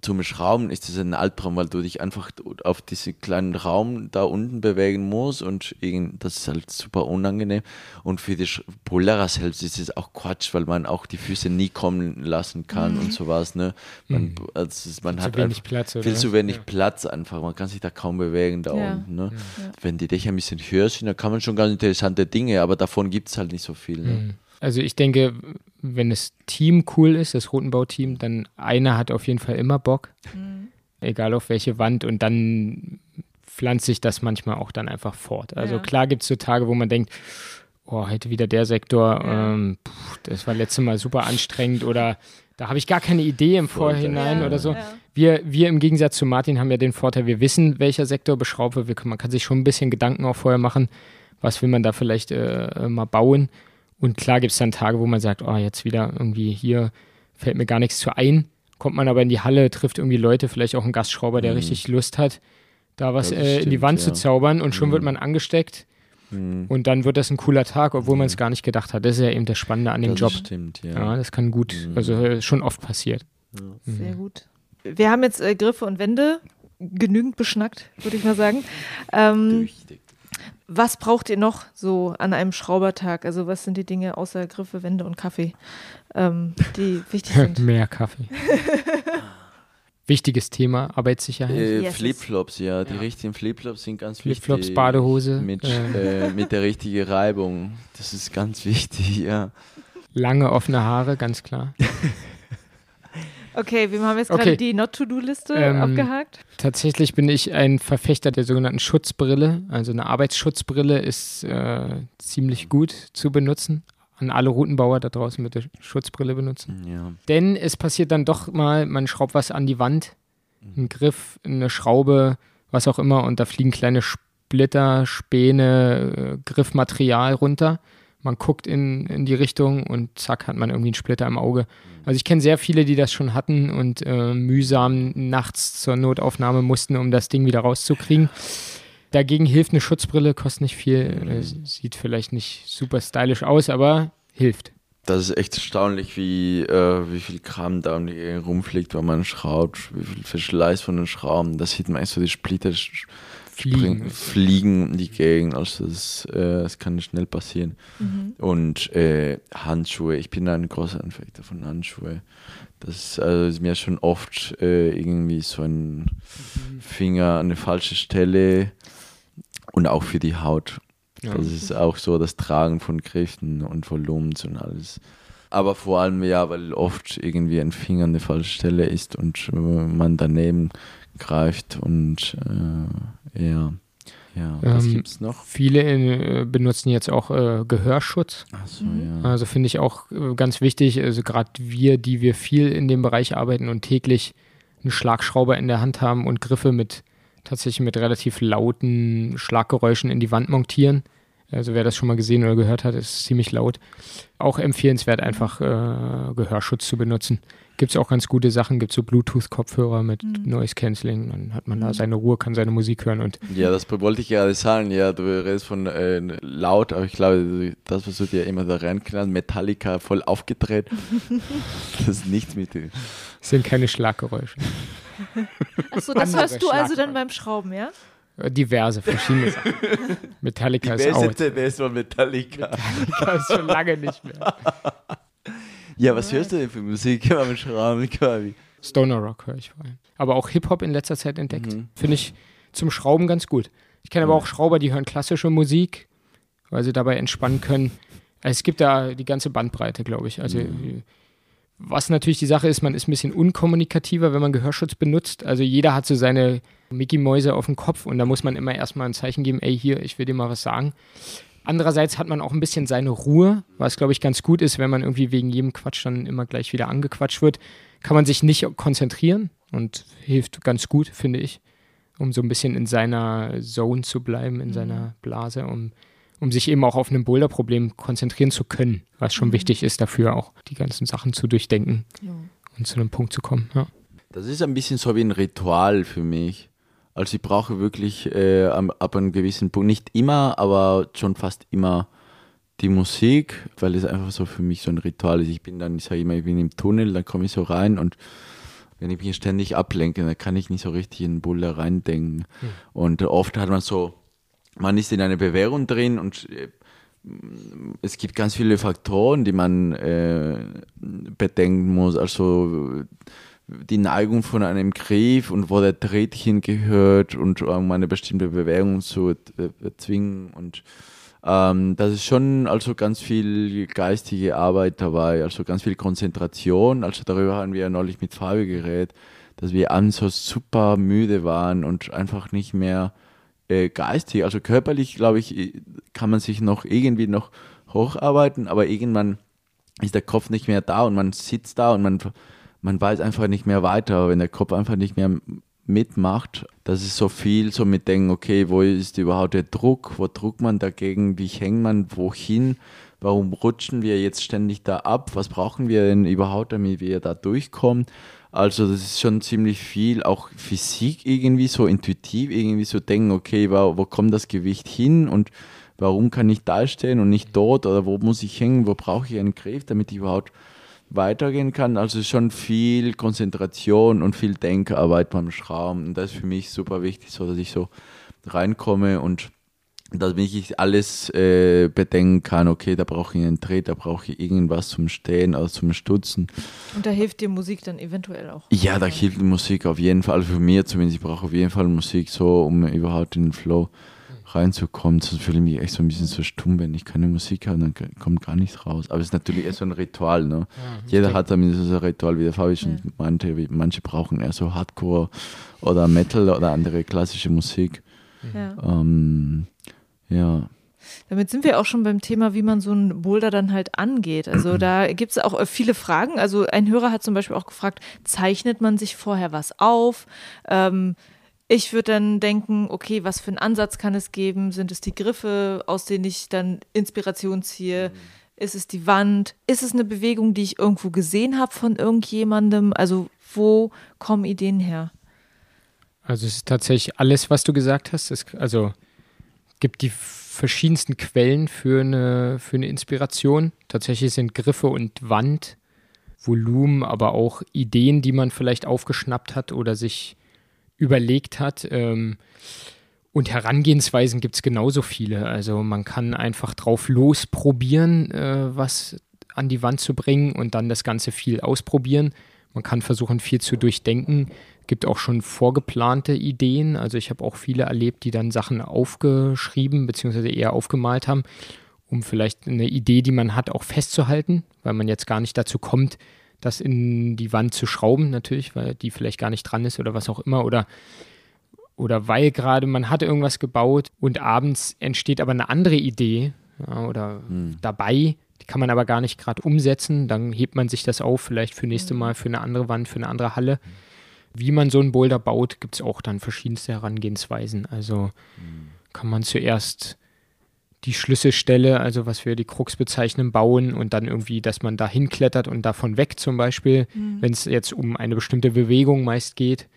zum Schrauben ist das ein Albtraum, weil du dich einfach auf diesen kleinen Raum da unten bewegen musst und das ist halt super unangenehm. Und für die Polarer selbst ist es auch Quatsch, weil man auch die Füße nie kommen lassen kann mhm. und sowas. Ne? Man, mhm. also man hat wenig Platz, viel zu wenig ja. Platz einfach. Man kann sich da kaum bewegen da ja. unten. Ne? Ja. Wenn die Dächer ein bisschen höher sind, dann kann man schon ganz interessante Dinge, aber davon gibt es halt nicht so viel. Ne? Mhm. Also ich denke, wenn das Team cool ist, das Rotenbauteam, dann einer hat auf jeden Fall immer Bock, mhm. egal auf welche Wand und dann pflanzt sich das manchmal auch dann einfach fort. Also ja. klar gibt es so Tage, wo man denkt, oh, heute wieder der Sektor, ja. ähm, pff, das war letztes Mal super anstrengend oder da habe ich gar keine Idee im Vorhinein ja, oder so. Wir, wir im Gegensatz zu Martin haben ja den Vorteil, wir wissen, welcher Sektor beschraubt wird. Man kann sich schon ein bisschen Gedanken auch vorher machen, was will man da vielleicht äh, mal bauen. Und klar gibt es dann Tage, wo man sagt, oh, jetzt wieder irgendwie hier fällt mir gar nichts zu ein. Kommt man aber in die Halle, trifft irgendwie Leute, vielleicht auch einen Gastschrauber, der mhm. richtig Lust hat, da was äh, stimmt, in die Wand ja. zu zaubern und schon mhm. wird man angesteckt. Mhm. Und dann wird das ein cooler Tag, obwohl man es gar nicht gedacht hat. Das ist ja eben das Spannende an dem das Job. Stimmt, ja. ja. Das kann gut, mhm. also äh, schon oft passiert. Sehr gut. Wir haben jetzt äh, Griffe und Wände genügend beschnackt, würde ich mal sagen. Ähm, Durchdick. Was braucht ihr noch so an einem Schraubertag? Also was sind die Dinge außer Griffe, Wände und Kaffee, ähm, die wichtig <laughs> sind? Mehr Kaffee. <laughs> Wichtiges Thema, Arbeitssicherheit. Äh, yes. Flipflops, ja, die ja. richtigen Flipflops sind ganz Flip wichtig. Flipflops, Badehose. Mit, äh. mit der richtigen Reibung, das ist ganz wichtig, ja. Lange offene Haare, ganz klar. <laughs> Okay, wir haben jetzt gerade okay. die Not-to-Do-Liste ähm, abgehakt. Tatsächlich bin ich ein Verfechter der sogenannten Schutzbrille. Also eine Arbeitsschutzbrille ist äh, ziemlich gut zu benutzen. An alle Routenbauer da draußen mit der Schutzbrille benutzen. Ja. Denn es passiert dann doch mal, man schraubt was an die Wand, einen Griff, eine Schraube, was auch immer, und da fliegen kleine Splitter, Späne, äh, Griffmaterial runter man guckt in, in die Richtung und zack, hat man irgendwie einen Splitter im Auge. Also ich kenne sehr viele, die das schon hatten und äh, mühsam nachts zur Notaufnahme mussten, um das Ding wieder rauszukriegen. Dagegen hilft eine Schutzbrille, kostet nicht viel, äh, sieht vielleicht nicht super stylisch aus, aber hilft. Das ist echt erstaunlich, wie, äh, wie viel Kram da rumfliegt, wenn man schraubt, wie viel Verschleiß von den Schrauben. Da sieht man echt so die Splitter fliegen, fliegen in die Gegend. Also das, äh, das kann schnell passieren. Mhm. Und äh, Handschuhe, ich bin ein großer Anfechter von Handschuhe. Das also ist mir schon oft äh, irgendwie so ein mhm. Finger an eine falsche Stelle und auch für die Haut. Ja. Das ist auch so das Tragen von Kräften und Volumens und alles. Aber vor allem ja, weil oft irgendwie ein Finger an der falschen Stelle ist und äh, man daneben greift und äh, ja. Ja, was ähm, gibt's noch? Viele äh, benutzen jetzt auch äh, Gehörschutz. Ach so, ja. Also finde ich auch äh, ganz wichtig. Also gerade wir, die wir viel in dem Bereich arbeiten und täglich einen Schlagschrauber in der Hand haben und Griffe mit tatsächlich mit relativ lauten Schlaggeräuschen in die Wand montieren. Also wer das schon mal gesehen oder gehört hat, ist ziemlich laut. Auch empfehlenswert, einfach äh, Gehörschutz zu benutzen gibt es auch ganz gute Sachen, gibt so Bluetooth-Kopfhörer mit mhm. Noise Cancelling, dann hat man da mhm. seine Ruhe, kann seine Musik hören und Ja, das wollte ich gerade sagen, ja, du redest von äh, laut, aber ich glaube, das, was du dir immer da reinknallen, Metallica voll aufgedreht, <laughs> das ist nichts mit dem. Das sind keine Schlaggeräusche. Achso, das hörst du also dann beim Schrauben, ja? Äh, diverse, verschiedene Sachen. Metallica Die ist out. CD von Metallica. Metallica ist schon lange nicht mehr. <laughs> Ja, was hörst du denn für Musik beim Schrauben quasi? Stoner Rock höre ich vor allem. Aber auch Hip-Hop in letzter Zeit entdeckt. Mhm. Finde ich zum Schrauben ganz gut. Ich kenne aber auch Schrauber, die hören klassische Musik, weil sie dabei entspannen können. Also es gibt da die ganze Bandbreite, glaube ich. Also mhm. was natürlich die Sache ist, man ist ein bisschen unkommunikativer, wenn man Gehörschutz benutzt. Also jeder hat so seine Mickey-Mäuse auf dem Kopf und da muss man immer erstmal ein Zeichen geben, ey, hier, ich will dir mal was sagen. Andererseits hat man auch ein bisschen seine Ruhe, was, glaube ich, ganz gut ist, wenn man irgendwie wegen jedem Quatsch dann immer gleich wieder angequatscht wird, kann man sich nicht konzentrieren und hilft ganz gut, finde ich. um so ein bisschen in seiner Zone zu bleiben, in mhm. seiner Blase, um, um sich eben auch auf ein Boulderproblem konzentrieren zu können, was schon mhm. wichtig ist dafür, auch die ganzen Sachen zu durchdenken ja. und zu einem Punkt zu kommen. Ja. Das ist ein bisschen so wie ein Ritual für mich. Also ich brauche wirklich äh, ab einem gewissen Punkt, nicht immer, aber schon fast immer die Musik, weil es einfach so für mich so ein Ritual ist. Ich bin dann, ich sage immer, ich bin im Tunnel, dann komme ich so rein und wenn ich mich ständig ablenke, dann kann ich nicht so richtig in den Bulle reindenken. Hm. Und oft hat man so, man ist in einer Bewährung drin und äh, es gibt ganz viele Faktoren, die man äh, bedenken muss. Also die Neigung von einem Griff und wo der Tritt hingehört und um eine bestimmte Bewegung zu erzwingen und ähm, das ist schon also ganz viel geistige Arbeit dabei, also ganz viel Konzentration. Also darüber haben wir ja neulich mit Fabio geredet, dass wir abends so super müde waren und einfach nicht mehr äh, geistig, also körperlich, glaube ich, kann man sich noch irgendwie noch hocharbeiten, aber irgendwann ist der Kopf nicht mehr da und man sitzt da und man, man weiß einfach nicht mehr weiter, wenn der Kopf einfach nicht mehr mitmacht. Das ist so viel, so mit denken, okay, wo ist überhaupt der Druck, wo druckt man dagegen, wie hängt man wohin, warum rutschen wir jetzt ständig da ab, was brauchen wir denn überhaupt, damit wir da durchkommen. Also das ist schon ziemlich viel, auch Physik irgendwie, so intuitiv irgendwie so denken, okay, wo, wo kommt das Gewicht hin und warum kann ich da stehen und nicht dort oder wo muss ich hängen, wo brauche ich einen Griff, damit ich überhaupt weitergehen kann. Also schon viel Konzentration und viel Denkarbeit beim Schrauben. Und das ist für mich super wichtig, so dass ich so reinkomme und dass ich alles äh, bedenken kann, okay, da brauche ich einen Dreh, da brauche ich irgendwas zum Stehen, also zum Stutzen. Und da hilft dir Musik dann eventuell auch? Ja, da hilft die Musik auf jeden Fall, also für mich zumindest, ich brauche auf jeden Fall Musik so, um überhaupt in den Flow reinzukommen. Sonst fühle ich mich echt so ein bisschen so stumm, wenn ich keine Musik habe, dann kommt gar nichts raus. Aber es ist natürlich eher so ein Ritual. Ne? Ja, Jeder hat damit so ein Ritual, wie der Fabi schon ja. meinte. Manche brauchen eher so Hardcore oder Metal oder andere klassische Musik. Ja. Ähm, ja. Damit sind wir auch schon beim Thema, wie man so einen Boulder dann halt angeht. Also da gibt es auch viele Fragen. Also ein Hörer hat zum Beispiel auch gefragt, zeichnet man sich vorher was auf? Ähm, ich würde dann denken, okay, was für einen Ansatz kann es geben? Sind es die Griffe, aus denen ich dann Inspiration ziehe? Mhm. Ist es die Wand? Ist es eine Bewegung, die ich irgendwo gesehen habe von irgendjemandem? Also wo kommen Ideen her? Also es ist tatsächlich alles, was du gesagt hast. Es, also gibt die verschiedensten Quellen für eine, für eine Inspiration. Tatsächlich sind Griffe und Wand, Volumen, aber auch Ideen, die man vielleicht aufgeschnappt hat oder sich überlegt hat. Ähm, und Herangehensweisen gibt es genauso viele. Also man kann einfach drauf losprobieren, äh, was an die Wand zu bringen und dann das Ganze viel ausprobieren. Man kann versuchen, viel zu durchdenken. Gibt auch schon vorgeplante Ideen. Also ich habe auch viele erlebt, die dann Sachen aufgeschrieben bzw. eher aufgemalt haben, um vielleicht eine Idee, die man hat, auch festzuhalten, weil man jetzt gar nicht dazu kommt, das in die Wand zu schrauben, natürlich, weil die vielleicht gar nicht dran ist oder was auch immer. Oder, oder weil gerade man hat irgendwas gebaut und abends entsteht aber eine andere Idee ja, oder hm. dabei, die kann man aber gar nicht gerade umsetzen. Dann hebt man sich das auf, vielleicht für nächste hm. Mal für eine andere Wand, für eine andere Halle. Wie man so einen Boulder baut, gibt es auch dann verschiedenste Herangehensweisen. Also hm. kann man zuerst die Schlüsselstelle, also was wir die Krux bezeichnen, bauen und dann irgendwie, dass man da hinklettert und davon weg zum Beispiel, mhm. wenn es jetzt um eine bestimmte Bewegung meist geht,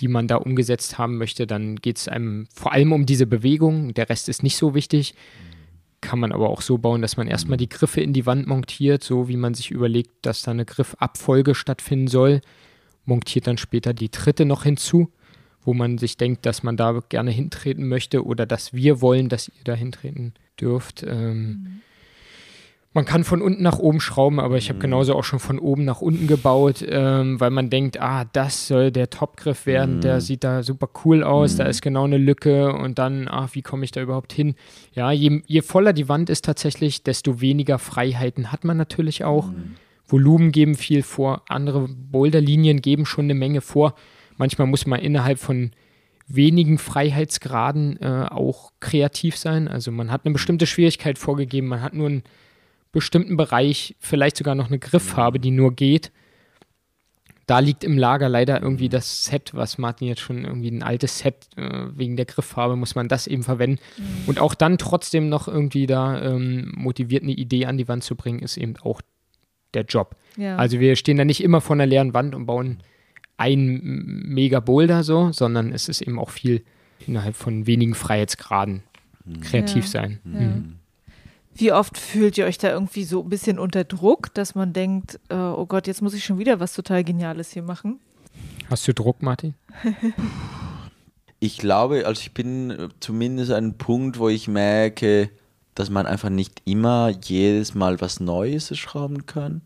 die man da umgesetzt haben möchte, dann geht es einem vor allem um diese Bewegung, der Rest ist nicht so wichtig. Kann man aber auch so bauen, dass man erstmal die Griffe in die Wand montiert, so wie man sich überlegt, dass da eine Griffabfolge stattfinden soll, montiert dann später die Tritte noch hinzu wo man sich denkt, dass man da gerne hintreten möchte oder dass wir wollen, dass ihr da hintreten dürft. Ähm, mhm. Man kann von unten nach oben schrauben, aber ich habe mhm. genauso auch schon von oben nach unten gebaut, ähm, weil man denkt, ah, das soll der Topgriff werden, mhm. der sieht da super cool aus, mhm. da ist genau eine Lücke und dann, ach, wie komme ich da überhaupt hin? Ja, je, je, voller die Wand ist tatsächlich, desto weniger Freiheiten hat man natürlich auch. Mhm. Volumen geben viel vor, andere Boulderlinien geben schon eine Menge vor. Manchmal muss man innerhalb von wenigen Freiheitsgraden äh, auch kreativ sein. Also man hat eine bestimmte Schwierigkeit vorgegeben, man hat nur einen bestimmten Bereich, vielleicht sogar noch eine Grifffarbe, die nur geht. Da liegt im Lager leider irgendwie das Set, was Martin jetzt schon irgendwie ein altes Set äh, wegen der Grifffarbe muss man das eben verwenden. Mhm. Und auch dann trotzdem noch irgendwie da ähm, motiviert eine Idee an die Wand zu bringen, ist eben auch der Job. Ja. Also wir stehen da nicht immer vor einer leeren Wand und bauen ein mega Boulder so, sondern es ist eben auch viel innerhalb von wenigen Freiheitsgraden mhm. kreativ ja. sein. Ja. Mhm. Wie oft fühlt ihr euch da irgendwie so ein bisschen unter Druck, dass man denkt, äh, oh Gott, jetzt muss ich schon wieder was total Geniales hier machen? Hast du Druck, Martin? <laughs> ich glaube, also ich bin zumindest an einem Punkt, wo ich merke, dass man einfach nicht immer jedes Mal was Neues schrauben kann.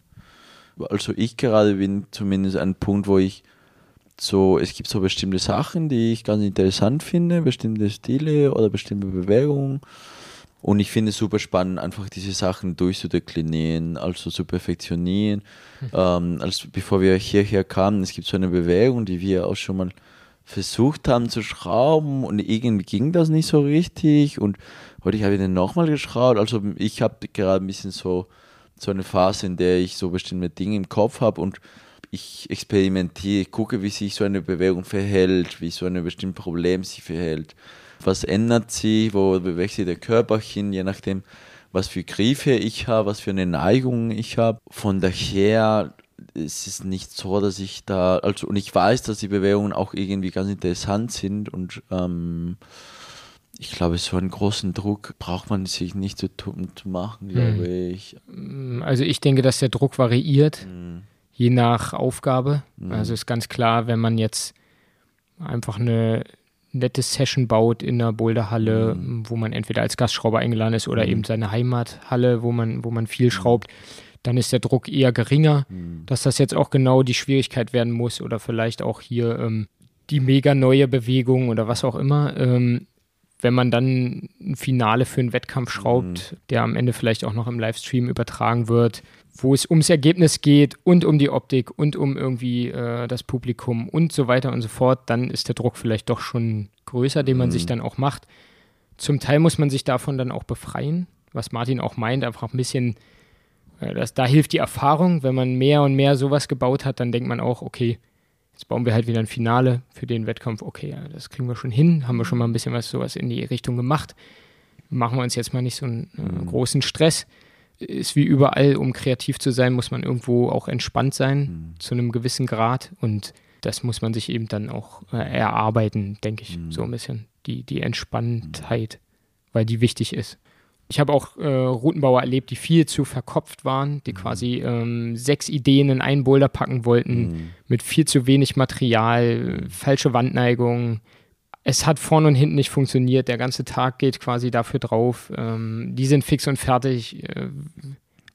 Also ich gerade bin zumindest an einem Punkt, wo ich so, es gibt so bestimmte Sachen, die ich ganz interessant finde, bestimmte Stile oder bestimmte Bewegungen und ich finde es super spannend, einfach diese Sachen durchzudeklinieren, also zu perfektionieren. Mhm. Ähm, als bevor wir hierher kamen, es gibt so eine Bewegung, die wir auch schon mal versucht haben zu schrauben und irgendwie ging das nicht so richtig und heute habe ich den nochmal geschraubt. Also ich habe gerade ein bisschen so, so eine Phase, in der ich so bestimmte Dinge im Kopf habe und ich experimentiere, ich gucke, wie sich so eine Bewegung verhält, wie so ein bestimmtes Problem sich verhält was ändert sich, wo bewegt sich der Körper hin, je nachdem, was für Griffe ich habe, was für eine Neigung ich habe. Von daher ist es nicht so, dass ich da, also und ich weiß, dass die Bewegungen auch irgendwie ganz interessant sind und ähm, ich glaube, so einen großen Druck braucht man sich nicht zu, zu machen, glaube hm. ich. Also ich denke, dass der Druck variiert, hm. Je nach Aufgabe. Hm. Also ist ganz klar, wenn man jetzt einfach eine nette Session baut in der Boulderhalle, mhm. wo man entweder als Gastschrauber eingeladen ist oder mhm. eben seine Heimathalle, wo man, wo man viel mhm. schraubt, dann ist der Druck eher geringer, mhm. dass das jetzt auch genau die Schwierigkeit werden muss oder vielleicht auch hier ähm, die mega neue Bewegung oder was auch immer. Ähm, wenn man dann ein Finale für einen Wettkampf schraubt, mhm. der am Ende vielleicht auch noch im Livestream übertragen wird, wo es ums Ergebnis geht und um die Optik und um irgendwie äh, das Publikum und so weiter und so fort, dann ist der Druck vielleicht doch schon größer, den man mhm. sich dann auch macht. Zum Teil muss man sich davon dann auch befreien, was Martin auch meint, einfach ein bisschen, äh, das, da hilft die Erfahrung. Wenn man mehr und mehr sowas gebaut hat, dann denkt man auch, okay, jetzt bauen wir halt wieder ein Finale für den Wettkampf. Okay, ja, das kriegen wir schon hin, haben wir schon mal ein bisschen was sowas in die Richtung gemacht. Machen wir uns jetzt mal nicht so einen äh, mhm. großen Stress ist wie überall, um kreativ zu sein, muss man irgendwo auch entspannt sein, mhm. zu einem gewissen Grad. Und das muss man sich eben dann auch äh, erarbeiten, denke ich, mhm. so ein bisschen. Die, die Entspanntheit, weil die wichtig ist. Ich habe auch äh, Routenbauer erlebt, die viel zu verkopft waren, die mhm. quasi ähm, sechs Ideen in einen Boulder packen wollten, mhm. mit viel zu wenig Material, mhm. falsche Wandneigung, es hat vorne und hinten nicht funktioniert. Der ganze Tag geht quasi dafür drauf. Ähm, die sind fix und fertig. Äh,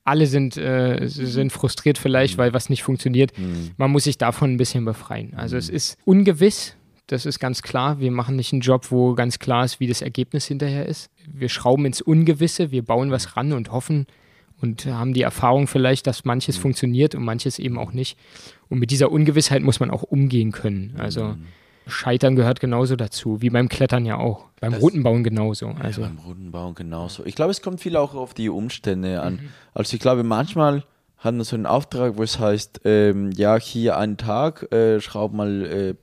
alle sind, äh, sind frustriert vielleicht, mhm. weil was nicht funktioniert. Mhm. Man muss sich davon ein bisschen befreien. Also mhm. es ist ungewiss. Das ist ganz klar. Wir machen nicht einen Job, wo ganz klar ist, wie das Ergebnis hinterher ist. Wir schrauben ins Ungewisse. Wir bauen was ran und hoffen und haben die Erfahrung vielleicht, dass manches mhm. funktioniert und manches eben auch nicht. Und mit dieser Ungewissheit muss man auch umgehen können. Also mhm. Scheitern gehört genauso dazu, wie beim Klettern ja auch. Beim das, Routenbauen genauso. Also. Ja, beim Routenbauen genauso. Ich glaube, es kommt viel auch auf die Umstände an. Mhm. Also ich glaube, manchmal hat man so einen Auftrag, wo es heißt, ähm, ja, hier einen Tag, äh, schraub mal äh,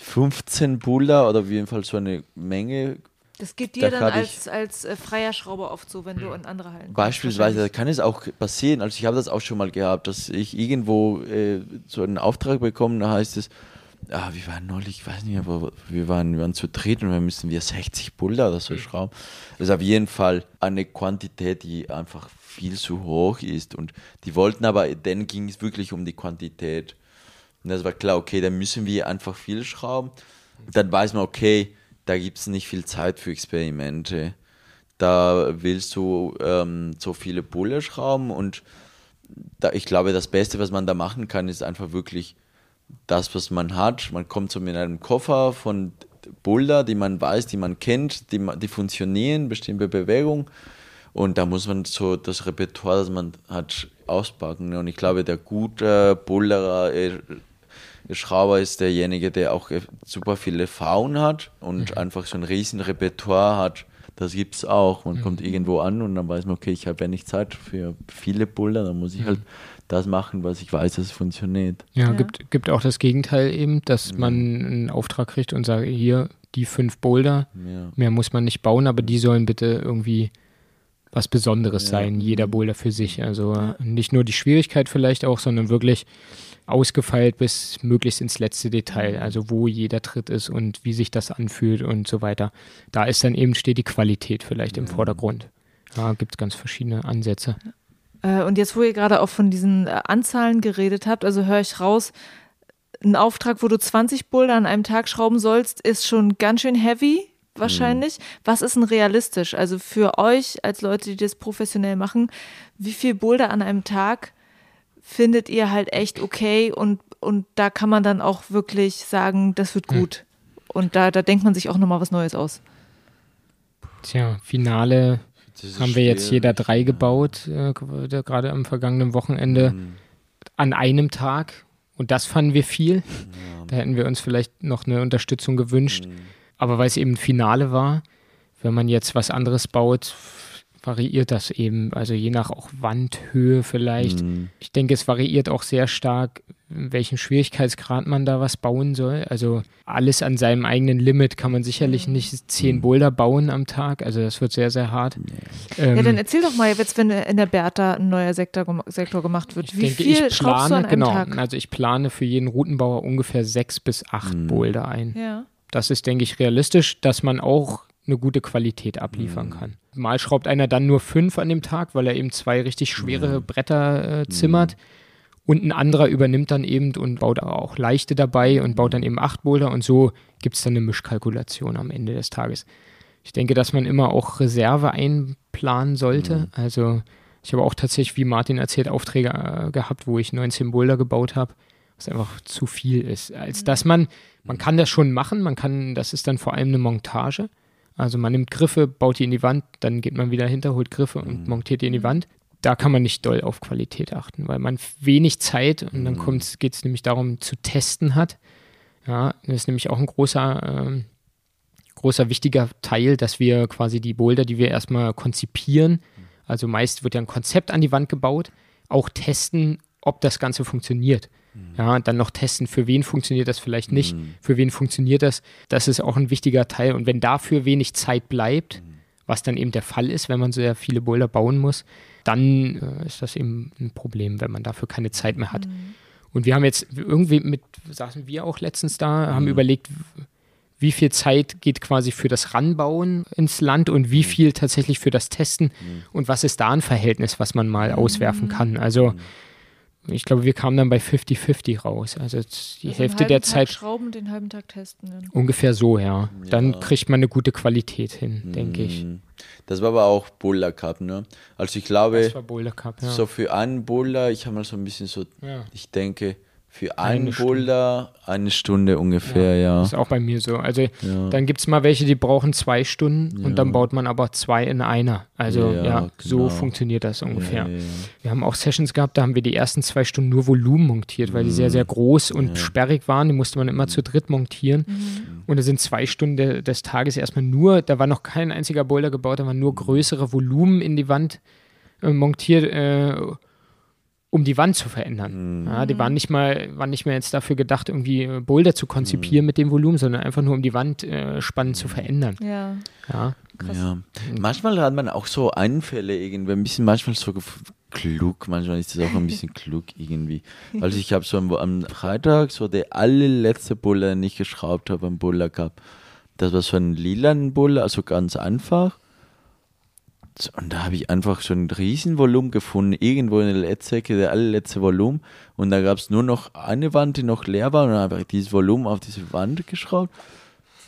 15 Buller oder auf jeden Fall so eine Menge. Das geht dir da dann als, als äh, freier Schrauber oft so, wenn du in andere Hallen Beispielsweise da kann es auch passieren. Also ich habe das auch schon mal gehabt, dass ich irgendwo äh, so einen Auftrag bekomme, da heißt es, ah, wir waren neulich, ich weiß nicht, aber wir waren, wir waren zu dritt und wir müssen wir 60 Boulder oder so mhm. schrauben. Das ist auf jeden Fall eine Quantität, die einfach viel zu hoch ist. Und die wollten aber, dann ging es wirklich um die Quantität. Und das war klar, okay, dann müssen wir einfach viel schrauben. Dann weiß man, okay, da gibt es nicht viel Zeit für Experimente. Da willst du ähm, so viele Bulle schrauben und da, ich glaube, das Beste, was man da machen kann, ist einfach wirklich das, was man hat. Man kommt so mit einem Koffer von Boulder, die man weiß, die man kennt, die, die funktionieren, bestimmte Bewegungen. Und da muss man so das Repertoire, das man hat, auspacken. Und ich glaube, der gute Boulderer, äh, Schrauber ist derjenige, der auch äh, super viele Faunen hat und mhm. einfach so ein riesen Repertoire hat. Das gibt es auch. Man mhm. kommt irgendwo an und dann weiß man, okay, ich habe ja nicht Zeit für viele Boulder, dann muss ich halt das machen, was ich weiß, dass es funktioniert. Ja, Ja. Gibt, gibt auch das Gegenteil eben, dass man einen Auftrag kriegt und sagt, hier, die fünf Boulder, Ja. mehr muss man nicht bauen, aber die sollen bitte irgendwie was Besonderes Ja. sein, jeder Boulder für sich. Also Ja. nicht nur die Schwierigkeit vielleicht auch, sondern wirklich ausgefeilt bis möglichst ins letzte Detail, also wo jeder Tritt ist und wie sich das anfühlt und so weiter. Da ist dann eben, steht die Qualität vielleicht im Vordergrund. Da gibt es ganz verschiedene Ansätze. Äh, und jetzt, wo ihr gerade auch von diesen äh, Anzahlen geredet habt, also höre ich raus, ein Auftrag, wo du 20 Boulder an einem Tag schrauben sollst, ist schon ganz schön heavy, wahrscheinlich. Was ist denn realistisch? Also für euch als Leute, die das professionell machen, wie viel Boulder an einem Tag findet ihr halt echt okay und, und da kann man dann auch wirklich sagen, das wird gut. Und da, da denkt man sich auch nochmal was Neues aus. Tja, Finale haben wir jetzt jeder drei gebaut, äh, ge- gerade am vergangenen Wochenende, Mhm. an einem Tag. Und das fanden wir viel. Da hätten wir uns vielleicht noch eine Unterstützung gewünscht. Mhm. Aber weil es eben Finale war, wenn man jetzt was anderes baut, variiert das eben. Also je nach auch Wandhöhe vielleicht. Mhm. Ich denke, es variiert auch sehr stark, in welchem Schwierigkeitsgrad man da was bauen soll. Also alles an seinem eigenen Limit kann man sicherlich nicht zehn Boulder bauen am Tag. Also das wird sehr, sehr hart. Ähm, Ja, dann erzähl doch mal jetzt, wenn in der Bertha ein neuer Sektor, Sektor gemacht wird. ich Wie denke, viel ich schraubst du an plane, einem genau, Tag? also ich plane für jeden Routenbauer ungefähr sechs bis acht Mhm. Boulder ein. Ja. Das ist, denke ich, realistisch, dass man auch eine gute Qualität abliefern kann. Mal schraubt einer dann nur fünf an dem Tag, weil er eben zwei richtig schwere Bretter äh, zimmert. Und ein anderer übernimmt dann eben und baut auch leichte dabei und baut dann eben acht Boulder und so gibt es dann eine Mischkalkulation am Ende des Tages. Ich denke, dass man immer auch Reserve einplanen sollte. Also ich habe auch tatsächlich, wie Martin erzählt, Aufträge äh, gehabt, wo ich 19 Boulder gebaut habe, was einfach zu viel ist. Als dass man, man kann das schon machen, man kann, das ist dann vor allem eine Montage. Also man nimmt Griffe, baut die in die Wand, dann geht man wieder hinter, holt Griffe und montiert die in die Wand. Da kann man nicht doll auf Qualität achten, weil man wenig Zeit und dann geht es nämlich darum zu testen hat. Ja, das ist nämlich auch ein großer, ähm, großer wichtiger Teil, dass wir quasi die Boulder, die wir erstmal konzipieren, also meist wird ja ein Konzept an die Wand gebaut, auch testen, ob das Ganze funktioniert. Ja, und dann noch testen, für wen funktioniert das vielleicht nicht, für wen funktioniert das. Das ist auch ein wichtiger Teil. Und wenn dafür wenig Zeit bleibt, was dann eben der Fall ist, wenn man sehr viele Boulder bauen muss, dann äh, ist das eben ein Problem, wenn man dafür keine Zeit mehr hat. Und wir haben jetzt irgendwie mit, saßen wir auch letztens da, haben überlegt, wie viel Zeit geht quasi für das Ranbauen ins Land und wie viel tatsächlich für das Testen und was ist da ein Verhältnis, was man mal auswerfen kann. Also ich glaube, wir kamen dann bei 50-50 raus. Also die Also Hälfte der Tag Zeit Schrauben, den halben Tag testen. Dann. ungefähr so, ja. Dann Ja. kriegt man eine gute Qualität hin, denke ich. Mhm. Das war aber auch Boulder Cup, ne? Also ich glaube, Das war Boulder Cup, ja. so für einen Boulder, ich habe mal so ein bisschen so, Ja. ich denke, für Eine einen Stunde. Boulder eine Stunde ungefähr, ja. Ist auch bei mir so. Also Ja. dann gibt es mal welche, die brauchen zwei Stunden und dann baut man aber zwei in einer. Also Ja, ja, so genau. funktioniert das ungefähr. Ja, ja, ja. Wir haben auch Sessions gehabt, da haben wir die ersten zwei Stunden nur Volumen montiert, weil die sehr, Mhm. sehr groß und sperrig waren. Die musste man immer zu dritt montieren. Und da sind zwei Stunden de des Tages erstmal nur, da war noch kein einziger Boulder gebaut, da waren nur größere Volumen in die Wand äh, montiert, äh, um die Wand zu verändern. Ja, die waren nicht mal, waren nicht mehr jetzt dafür gedacht, irgendwie äh, Boulder zu konzipieren mit dem Volumen, sondern einfach nur um die Wand äh, spannend zu verändern. Ja. Ja. Ja. Manchmal hat man auch so Einfälle irgendwie, ein bisschen manchmal so klug, manchmal ist das auch ein bisschen <laughs> klug irgendwie. Also ich habe so am, am Freitag so der allerletzte Buller, den ich geschraubt habe am Buller Cup. Das war so ein lilanen Buller, also ganz einfach. Und da habe ich einfach so ein Riesenvolumen gefunden, irgendwo in der Letztecke, der allerletzte Volumen. Und da gab es nur noch eine Wand, die noch leer war. Und dann habe ich dieses Volumen auf diese Wand geschraubt.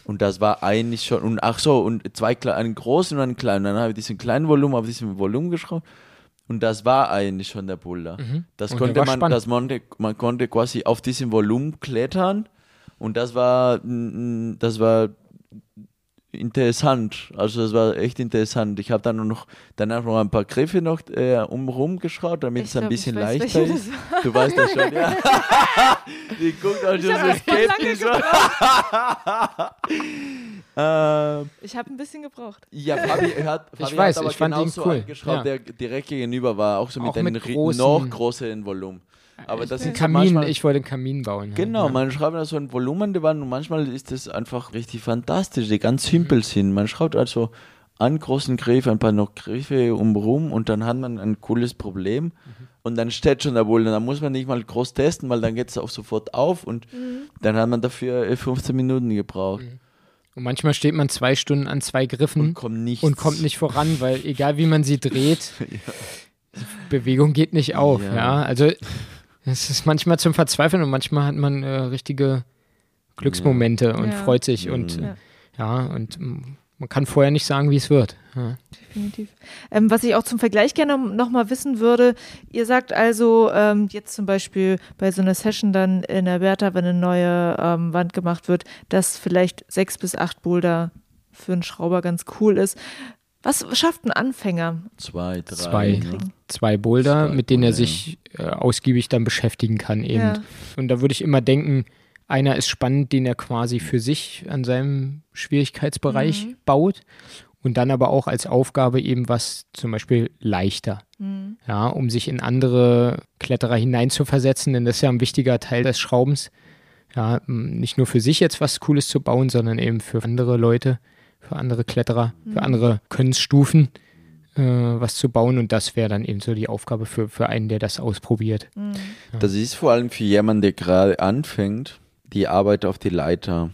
Und das war eigentlich schon, und ach so, und zwei, einen großen und einen kleinen. Dann habe ich diesen kleinen Volumen auf diesem Volumen geschraubt. Und das war eigentlich schon der Buller. Das Und konnte man, spannend. das man, man konnte quasi auf diesem Volumen klettern. Und das war, das war interessant. Also es war echt interessant. Ich habe dann noch danach noch ein paar Griffe noch äh, umrum geschaut, damit Ich es ein glaub, bisschen ich weiß, leichter ist. Du weißt das schon, ja. <laughs> <laughs> Die guckt auch schon so skeptisch. ähm, Ich habe ein bisschen gebraucht. ja, Fabi hat, <laughs> Fabi weiß, hat aber ich fand ihn genauso cool, angeschaut, ja. der direkt gegenüber war, auch so mit Auch einem mit großen- noch größeren Volumen. Aber das so Kamin, manchmal, ich wollte einen Kamin bauen. halt, Genau, ja. man schreibt da so ein Volumen Wand und manchmal ist das einfach richtig fantastisch, die ganz simpel sind. Man schreibt also einen großen Griff, ein paar noch Griffe umrum und dann hat man ein cooles Problem und dann steht schon der Boulder. Dann muss man nicht mal groß testen, weil dann geht es auch sofort auf und dann hat man dafür äh, 15 Minuten gebraucht Und manchmal steht man zwei Stunden an zwei Griffen und kommt nichts. Mhm. und kommt nicht voran, weil egal wie man sie dreht, <laughs> die Bewegung geht nicht auf. Ja. Ja, also es ist manchmal zum Verzweifeln und manchmal hat man äh, richtige Glücksmomente und Ja. freut sich und Mhm. äh, ja und man kann vorher nicht sagen, wie es wird. Ja. Definitiv. Ähm, was ich auch zum Vergleich gerne nochmal wissen würde, ihr sagt also ähm, jetzt zum Beispiel bei so einer Session dann in der Bertha, wenn eine neue ähm, Wand gemacht wird, dass vielleicht sechs bis acht Boulder für einen Schrauber ganz cool ist. Was schafft ein Anfänger? Zwei, drei. Zwei. Ne? Zwei Boulder, Zwei mit denen er Boulder, sich äh, ausgiebig dann beschäftigen kann eben. Ja. Und da würde ich immer denken, einer ist spannend, den er quasi für sich an seinem Schwierigkeitsbereich Mhm. baut und dann aber auch als Aufgabe eben was zum Beispiel leichter. Mhm. Ja, um sich in andere Kletterer hineinzuversetzen, denn das ist ja ein wichtiger Teil des Schraubens. Ja, nicht nur für sich jetzt was Cooles zu bauen, sondern eben für andere Leute, für andere Kletterer, für andere Könnensstufen äh, was zu bauen. Und das wäre dann eben so die Aufgabe für, für einen, der das ausprobiert. Mhm. Das ist vor allem für jemanden, der gerade anfängt, die Arbeit auf die Leiter.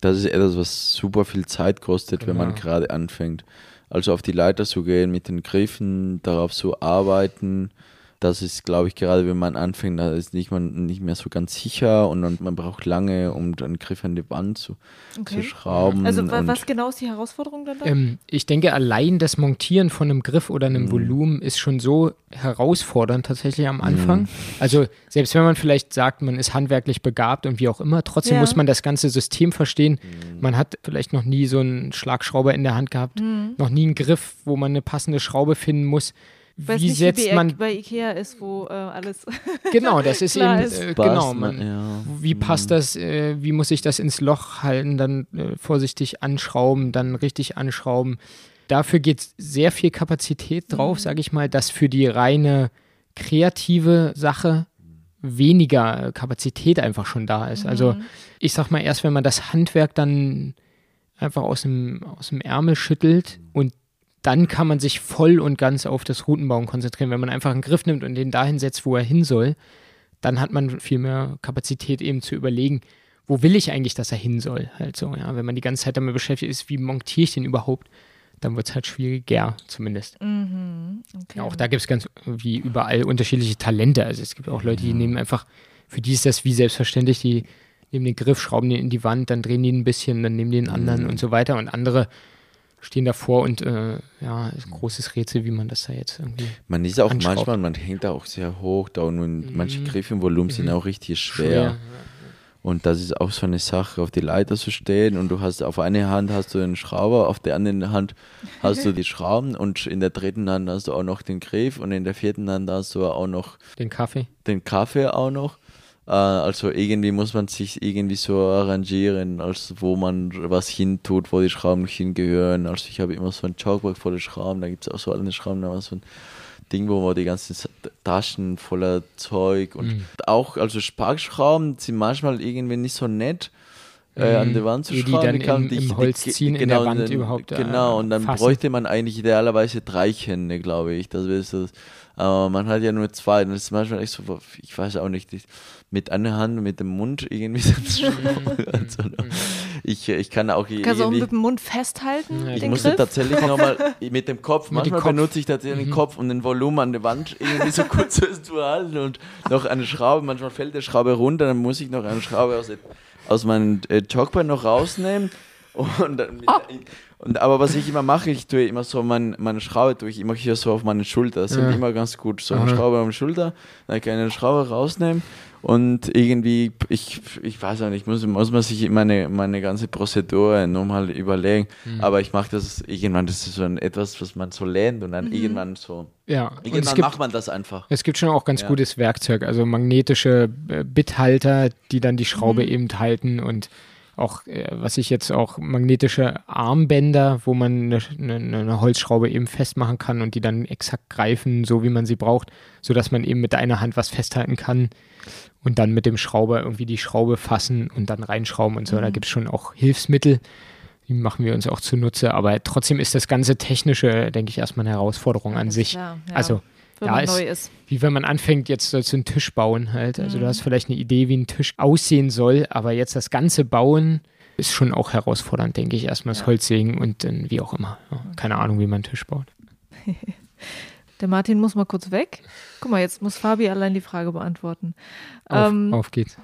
Das ist etwas, was super viel Zeit kostet, wenn man Genau. gerade anfängt. Also auf die Leiter zu gehen, mit den Griffen, darauf zu arbeiten. Das ist, glaube ich, gerade wenn man anfängt, da ist nicht, man nicht mehr so ganz sicher und, und man braucht lange, um den Griff an die Wand zu, zu Okay. schrauben. Also wa und was genau ist die Herausforderung dann da? Ähm, ich denke, allein das Montieren von einem Griff oder einem Volumen ist schon so herausfordernd tatsächlich am Anfang. Also selbst wenn man vielleicht sagt, man ist handwerklich begabt und wie auch immer, trotzdem Ja. muss man das ganze System verstehen. Man hat vielleicht noch nie so einen Schlagschrauber in der Hand gehabt, noch nie einen Griff, wo man eine passende Schraube finden muss. Weiß wie nicht, setzt wie man bei Ikea ist, wo äh, alles <laughs> genau, das ist <laughs> Klar eben ist. äh, genau, man- ja. wie passt das, äh, wie muss ich das ins Loch halten, dann äh, vorsichtig anschrauben, dann richtig anschrauben. Dafür geht sehr viel Kapazität drauf, sage ich mal, dass für die reine kreative Sache weniger Kapazität einfach schon da ist. Also ich sag mal, erst wenn man das Handwerk dann einfach aus dem, aus dem Ärmel schüttelt und dann kann man sich voll und ganz auf das Routenbauen konzentrieren. Wenn man einfach einen Griff nimmt und den dahin setzt, wo er hin soll, dann hat man viel mehr Kapazität eben zu überlegen, wo will ich eigentlich, dass er hin soll. Halt so, ja. Wenn man die ganze Zeit damit beschäftigt ist, wie montiere ich den überhaupt, dann wird es halt schwieriger, zumindest. Mhm. Okay. Ja, auch da gibt es ganz wie überall unterschiedliche Talente. Also es gibt auch Leute, die nehmen einfach, für die ist das wie selbstverständlich, die nehmen den Griff, schrauben den in die Wand, dann drehen die ein bisschen, dann nehmen die den anderen und so weiter. Und andere stehen davor und äh, ja, ist ein großes Rätsel, wie man das da jetzt irgendwie Man ist auch manchmal, man hängt da auch sehr hoch da und manche Griffe im Volumen sind auch richtig schwer. schwer. Und das ist auch so eine Sache, auf die Leiter zu stehen und du hast auf eine Hand hast du den Schrauber, auf der anderen Hand hast du <laughs> die Schrauben und in der dritten Hand hast du auch noch den Griff und in der vierten Hand hast du auch noch Den Kaffee. den Kaffee auch noch. Äh, also irgendwie muss man sich irgendwie so arrangieren, als wo man was hintut, wo die Schrauben hingehören. Also ich habe immer so ein Chalkboard voller Schrauben, da gibt es auch so alle Schrauben, da war so ein Ding, wo man die ganzen Taschen voller Zeug und auch, also Sparkschrauben sind manchmal irgendwie nicht so nett. Äh, an die Wand zu Ehe die schrauben, dann kann im- die- im Holz die- ziehen, in der Wand dann- überhaupt, äh, Genau, und dann fassen. bräuchte man eigentlich idealerweise drei Hände, glaube ich. Das wäre so, aber man hat ja nur zwei. Und das ist manchmal echt so, ich weiß auch nicht, ich- mit einer Hand mit dem Mund irgendwie <laughs> so also, ich, ich kann auch Kannst du auch irgendwie. mit dem Mund festhalten, Ich den musste Griff? tatsächlich nochmal <laughs> mit dem Kopf, Mit dem manchmal Kopf. benutze ich tatsächlich den Kopf, um den Volumen an der Wand irgendwie so kurz zu halten und noch eine Schraube, manchmal fällt die Schraube runter, dann muss ich noch eine Schraube aus, aus meinem äh, Chalkboard noch rausnehmen Und, dann, oh. Und, aber was ich immer mache, ich tue immer so, mein, meine Schraube tue ich immer hier so auf meine Schulter. Das ja. ist immer ganz gut. So eine Schraube auf die Schulter, dann kann ich eine Schraube rausnehmen und irgendwie, ich, ich weiß auch nicht, muss, muss man sich meine, meine ganze Prozedur nochmal überlegen. Mhm. Aber ich mache das irgendwann, das ist so ein, etwas, was man so lernt und dann mhm. irgendwann so. Ja, irgendwann gibt, macht man das einfach. Es gibt schon auch ganz ja. gutes Werkzeug, also magnetische äh, Bithalter, die dann die Schraube mhm. eben halten und auch, äh, was ich jetzt auch magnetische Armbänder, wo man eine, eine, eine, Holzschraube eben festmachen kann und die dann exakt greifen, so wie man sie braucht, sodass man eben mit einer Hand was festhalten kann und dann mit dem Schrauber irgendwie die Schraube fassen und dann reinschrauben und so. Mhm. Da gibt es schon auch Hilfsmittel, die machen wir uns auch zunutze, aber trotzdem ist das ganze Technische, denke ich, erstmal eine Herausforderung ja, an sich. Klar, ja. Also wenn ja, man neu ist. Wie wenn man anfängt, jetzt sollst du einen Tisch bauen halt. Also mhm. du hast vielleicht eine Idee, wie ein Tisch aussehen soll, aber jetzt das ganze Bauen ist schon auch herausfordernd, denke ich. Erstmal das ja. Holzsägen und dann wie auch immer. Ja, keine Ahnung, wie man einen Tisch baut. <laughs> Der Martin muss mal kurz weg. Guck mal, jetzt muss Fabi allein die Frage beantworten. Auf, ähm, auf geht's.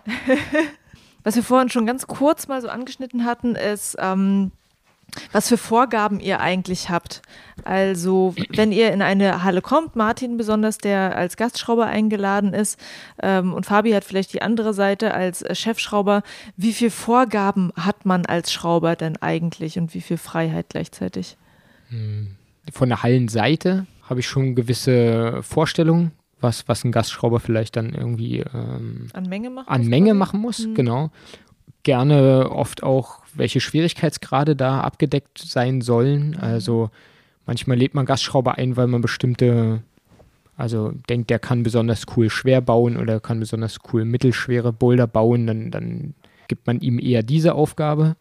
<laughs> was wir vorhin schon ganz kurz mal so angeschnitten hatten, ist, ähm, was für Vorgaben ihr eigentlich habt. Also, wenn ihr in eine Halle kommt, Martin besonders, der als Gastschrauber eingeladen ist, ähm, und Fabi hat vielleicht die andere Seite als äh, Chefschrauber, wie viel Vorgaben hat man als Schrauber denn eigentlich und wie viel Freiheit gleichzeitig? Hm. Von der Hallenseite habe ich schon gewisse Vorstellungen, was, was ein Gastschrauber vielleicht dann irgendwie ähm, an Menge machen, an Menge machen muss. Hm. Genau gerne oft auch, welche Schwierigkeitsgrade da abgedeckt sein sollen. Also manchmal lädt man Gastschrauber ein, weil man bestimmte, also denkt, der kann besonders cool schwer bauen oder kann besonders cool mittelschwere Boulder bauen, dann, dann gibt man ihm eher diese Aufgabe.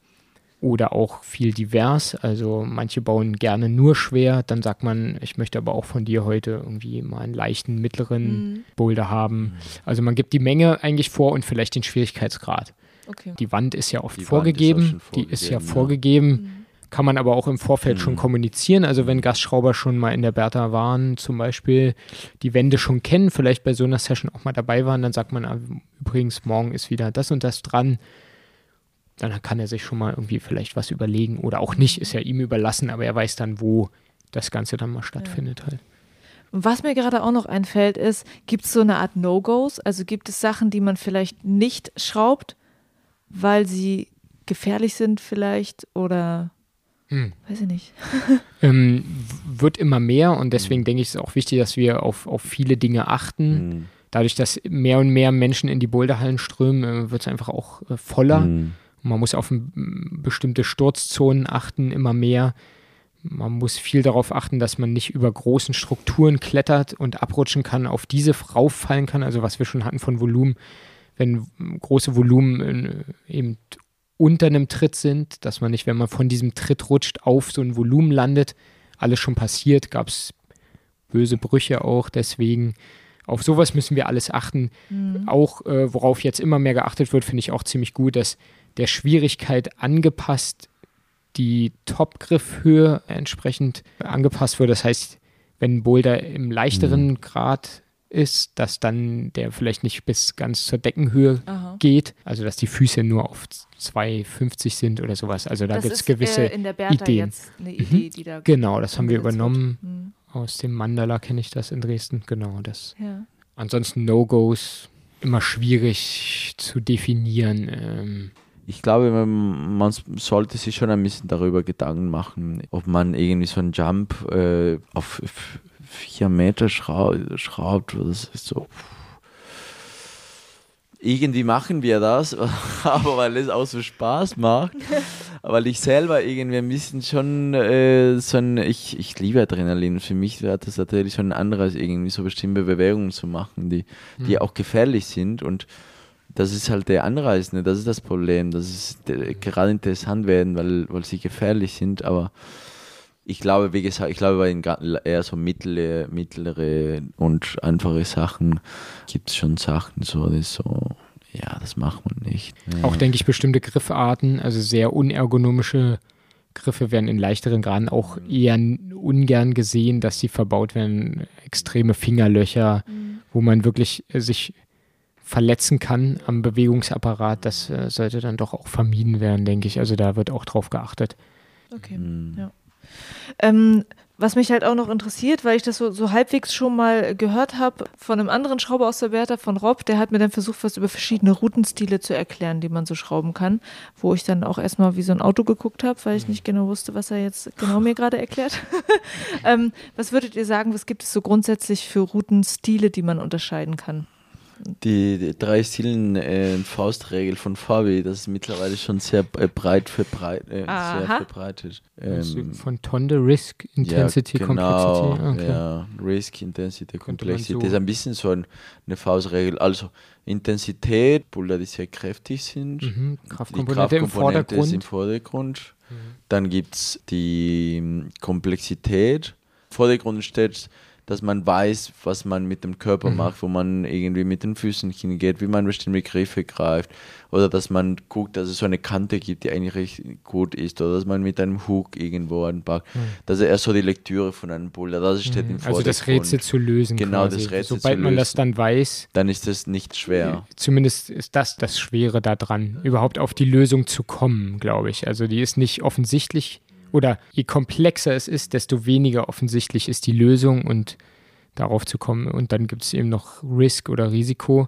Oder auch viel divers. Also manche bauen gerne nur schwer. Dann sagt man, ich möchte aber auch von dir heute irgendwie mal einen leichten, mittleren mhm. Boulder haben. Also man gibt die Menge eigentlich vor und vielleicht den Schwierigkeitsgrad. Okay. Die Wand ist ja oft die vorgegeben, ist vorgegeben, die ist ja, ja. vorgegeben. Mhm. Kann man aber auch im Vorfeld mhm. schon kommunizieren. Also wenn Gastschrauber schon mal in der Bertha waren, zum Beispiel die Wände schon kennen, vielleicht bei so einer Session auch mal dabei waren, dann sagt man ah, übrigens, morgen ist wieder das und das dran. Dann kann er sich schon mal irgendwie vielleicht was überlegen oder auch nicht, ist ja ihm überlassen, aber er weiß dann, wo das Ganze dann mal stattfindet ja. halt. Was mir gerade auch noch einfällt, ist, gibt es so eine Art No-Gos? Also gibt es Sachen, die man vielleicht nicht schraubt, weil sie gefährlich sind vielleicht oder hm. weiß ich nicht. <laughs> ähm, wird immer mehr und deswegen hm. denke ich, ist es auch wichtig, dass wir auf, auf viele Dinge achten. Hm. Dadurch, dass mehr und mehr Menschen in die Boulderhallen strömen, äh, wird es einfach auch äh, voller. Hm. Man muss auf bestimmte Sturzzonen achten, immer mehr. Man muss viel darauf achten, dass man nicht über großen Strukturen klettert und abrutschen kann, auf diese rauffallen kann. Also was wir schon hatten von Volumen, wenn große Volumen äh, eben unter einem Tritt sind, dass man nicht, wenn man von diesem Tritt rutscht, auf so ein Volumen landet. Alles schon passiert, gab es böse Brüche auch, deswegen auf sowas müssen wir alles achten. Mhm. Auch äh, worauf jetzt immer mehr geachtet wird, finde ich auch ziemlich gut, dass der Schwierigkeit angepasst die Topgriffhöhe entsprechend angepasst wird. Das heißt, wenn ein Boulder im leichteren mhm. Grad ist, dass dann der vielleicht nicht bis ganz zur Deckenhöhe Aha. geht, also dass die Füße nur auf 2,50 sind oder sowas. Also da gibt es gewisse äh, in der Ideen. Jetzt eine Idee, mhm. die da genau, das haben wir übernommen. Mhm. Aus dem Mandala kenne ich das in Dresden. Genau, das. Ja. Ansonsten No-Gos immer schwierig zu definieren. Ähm, ich glaube, man sollte sich schon ein bisschen darüber Gedanken machen, ob man irgendwie so einen Jump äh, auf vier Meter schraubt. Das ist so. Irgendwie machen wir das, <laughs> aber weil es auch so Spaß macht. <laughs> weil ich selber irgendwie ein bisschen schon äh, so ein, ich, ich liebe Adrenalin. Für mich wäre das natürlich schon ein anderes, irgendwie so bestimmte Bewegungen zu machen, die, die mhm. auch gefährlich sind. Und das ist halt der Anreiz, ne? das ist das Problem. Das ist gerade interessant werden, weil, weil sie gefährlich sind, aber ich glaube, wie gesagt, ich glaube, bei eher so mittlere, mittlere und einfache Sachen gibt es schon Sachen, so, das so, ja, das macht man nicht. Ja. Auch denke ich, bestimmte Griffarten, also sehr unergonomische Griffe werden in leichteren Graden auch eher ungern gesehen, dass sie verbaut werden. Extreme Fingerlöcher, mhm. wo man wirklich sich verletzen kann am Bewegungsapparat, das äh, sollte dann doch auch vermieden werden, denke ich. Also da wird auch drauf geachtet. Okay, mhm. ja. Ähm, was mich halt auch noch interessiert, weil ich das so, so halbwegs schon mal gehört habe von einem anderen Schrauber aus der Bertha, von Rob, der hat mir dann versucht, was über verschiedene Routenstile zu erklären, die man so schrauben kann, wo ich dann auch erstmal wie so ein Auto geguckt habe, weil ich nicht genau wusste, was er jetzt genau mir gerade erklärt. <laughs> ähm, was würdet ihr sagen, was gibt es so grundsätzlich für Routenstile, die man unterscheiden kann? Die, die drei Stilen äh, Faustregel von Fabi, das ist mittlerweile schon sehr äh, breit verbreit, äh, sehr verbreitet. Ähm, von Tonde Risk, Intensity, ja, genau, Complexity. Okay. Ja, Risk, Intensity, Complexity. So das ist ein bisschen so ein, eine Faustregel. Also Intensität, Boulder, die sehr kräftig sind. Mhm. Kraftkomponente, die Kraftkomponente im Vordergrund. Ist im Vordergrund. Mhm. Dann gibt es die hm, Komplexität. Vordergrund steht dass man weiß, was man mit dem Körper mhm. macht, wo man irgendwie mit den Füßen hingeht, wie man bestimmte Begriffe greift. Oder dass man guckt, dass es so eine Kante gibt, die eigentlich recht gut ist. Oder dass man mit einem Hook irgendwo anpackt. Mhm. Das ist eher so die Lektüre von einem Boulder. Das steht mhm. im Vordergrund. Also das Rätsel zu lösen. Genau, quasi. das Rätsel Sobald man das dann weiß. Dann ist das nicht schwer. Zumindest ist das das Schwere daran, überhaupt auf die Lösung zu kommen, glaube ich. Also die ist nicht offensichtlich oder je komplexer es ist, desto weniger offensichtlich ist die Lösung und darauf zu kommen. Und dann gibt es eben noch Risk oder Risiko.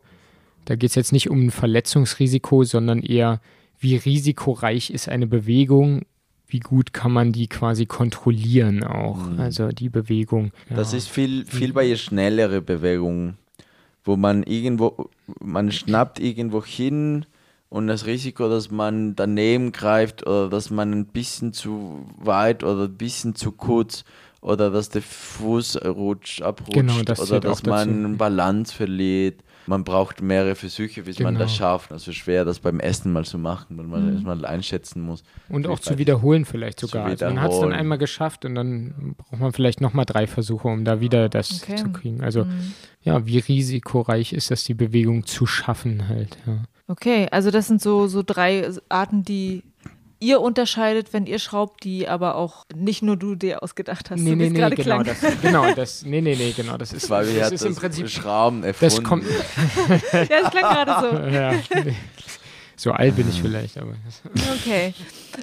Da geht es jetzt nicht um ein Verletzungsrisiko, sondern eher, wie risikoreich ist eine Bewegung, wie gut kann man die quasi kontrollieren auch, mhm. also die Bewegung. Ja. Das ist viel, viel bei schnellere Bewegungen, wo man irgendwo, man schnappt irgendwo hin, und das Risiko, dass man daneben greift oder dass man ein bisschen zu weit oder ein bisschen zu kurz oder dass der Fuß rutscht, abrutscht genau, das oder dass man Balance verliert. Man braucht mehrere Versuche, bis genau. man das genau. schafft. Also schwer, das beim Essen mal zu machen, weil man mhm. erstmal einschätzen muss. Und auch zu wiederholen vielleicht sogar. Also man hat es dann einmal geschafft und dann braucht man vielleicht nochmal drei Versuche, um da wieder das okay. zu kriegen. Also mhm. ja, wie risikoreich ist das, die Bewegung zu schaffen halt. Ja. Okay, also das sind so, so drei Arten, die ihr unterscheidet, wenn ihr schraubt, die aber auch nicht nur du dir ausgedacht hast. Nee, so nee, nee, genau, das, genau, das, nee, nee, nee, genau, das ist, Weil wir das ist im Prinzip Schrauben erfunden. Das kommt, <laughs> ja, das klang gerade so. <laughs> Ja, nee. So alt bin ich vielleicht, aber. Okay.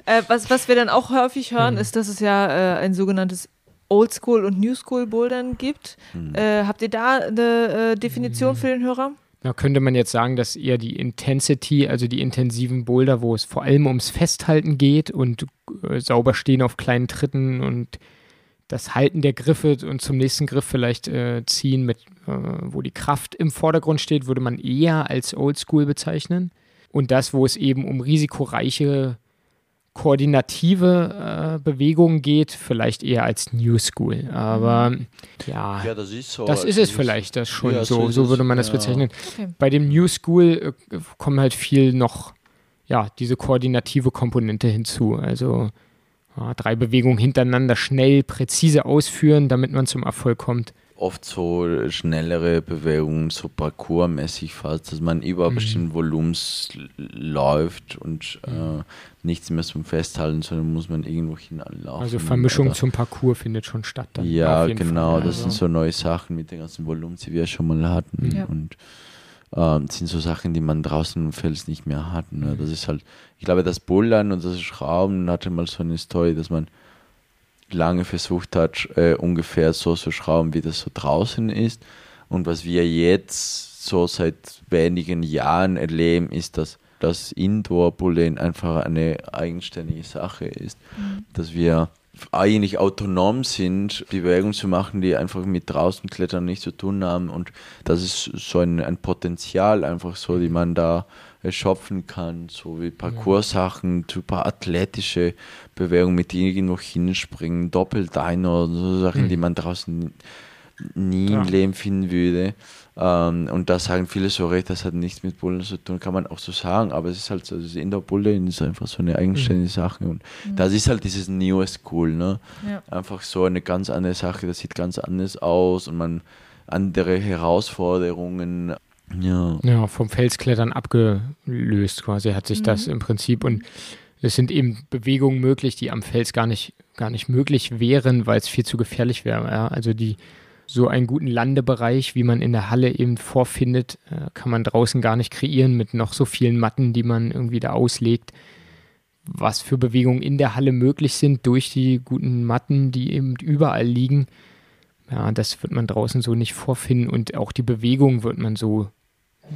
Äh, was, was wir dann auch häufig hören, mhm. ist, dass es ja äh, ein sogenanntes Oldschool und New School Bouldern gibt. Mhm. Äh, habt ihr da eine äh, Definition mhm. für den Hörer? Da könnte man jetzt sagen, dass eher die Intensity, also die intensiven Boulder, wo es vor allem ums Festhalten geht und äh, sauber stehen auf kleinen Tritten und das Halten der Griffe und zum nächsten Griff vielleicht äh, ziehen, mit, äh, wo die Kraft im Vordergrund steht, würde man eher als Oldschool bezeichnen. Und das, wo es eben um risikoreiche koordinative äh, Bewegungen geht, vielleicht eher als New School. Aber ja, ja das ist so. Das ist es vielleicht, das schon. Ja, so, so, würde man das ja. bezeichnen. Okay. Bei dem New School äh, kommen halt viel noch, ja, diese koordinative Komponente hinzu. Also ja, drei Bewegungen hintereinander schnell, präzise ausführen, damit man zum Erfolg kommt oft so schnellere Bewegungen, so parkourmäßig fast, dass man über mhm. bestimmten Volumens läuft und äh, mhm. nichts mehr zum Festhalten, sondern muss man irgendwo hinlaufen. Also Vermischung oder, zum Parcours findet schon statt. Dann ja, genau, Fall. das also. sind so neue Sachen mit den ganzen Volumens, die wir schon mal hatten ja. und äh, sind so Sachen, die man draußen im Fels nicht mehr hat. Ne? Mhm. Das ist halt, ich glaube, das Bullern und das Schrauben hatte mal so eine Story, dass man lange versucht hat, äh, ungefähr so zu schrauben, wie das so draußen ist. Und was wir jetzt so seit wenigen Jahren erleben, ist, dass das Indoor-Bullen einfach eine eigenständige Sache ist. Mhm. Dass wir eigentlich autonom sind, die Bewegung zu machen, die einfach mit draußen klettern nichts zu tun haben. Und das ist so ein, ein Potenzial einfach so, die man da schöpfen kann, so wie Parcoursachen, super athletische Bewegungen, mit denen irgendwo hinspringen, Doppeldiner, so Sachen, mhm. die man draußen nie ja. im Leben finden würde. Ähm, und da sagen viele so recht, das hat nichts mit Bullen zu tun, kann man auch so sagen, aber es ist halt so, das Indoor-Bullen ist einfach so eine eigenständige mhm. Sache und mhm. das ist halt dieses New School, ne? Ja. Einfach so eine ganz andere Sache, das sieht ganz anders aus und man andere Herausforderungen ja. ja, vom Felsklettern abgelöst quasi hat sich mhm. das im Prinzip und es sind eben Bewegungen möglich, die am Fels gar nicht, gar nicht möglich wären, weil es viel zu gefährlich wäre. Ja? Also die so einen guten Landebereich, wie man in der Halle eben vorfindet, äh, kann man draußen gar nicht kreieren mit noch so vielen Matten, die man irgendwie da auslegt. Was für Bewegungen in der Halle möglich sind durch die guten Matten, die eben überall liegen. Ja, das wird man draußen so nicht vorfinden und auch die Bewegung wird man so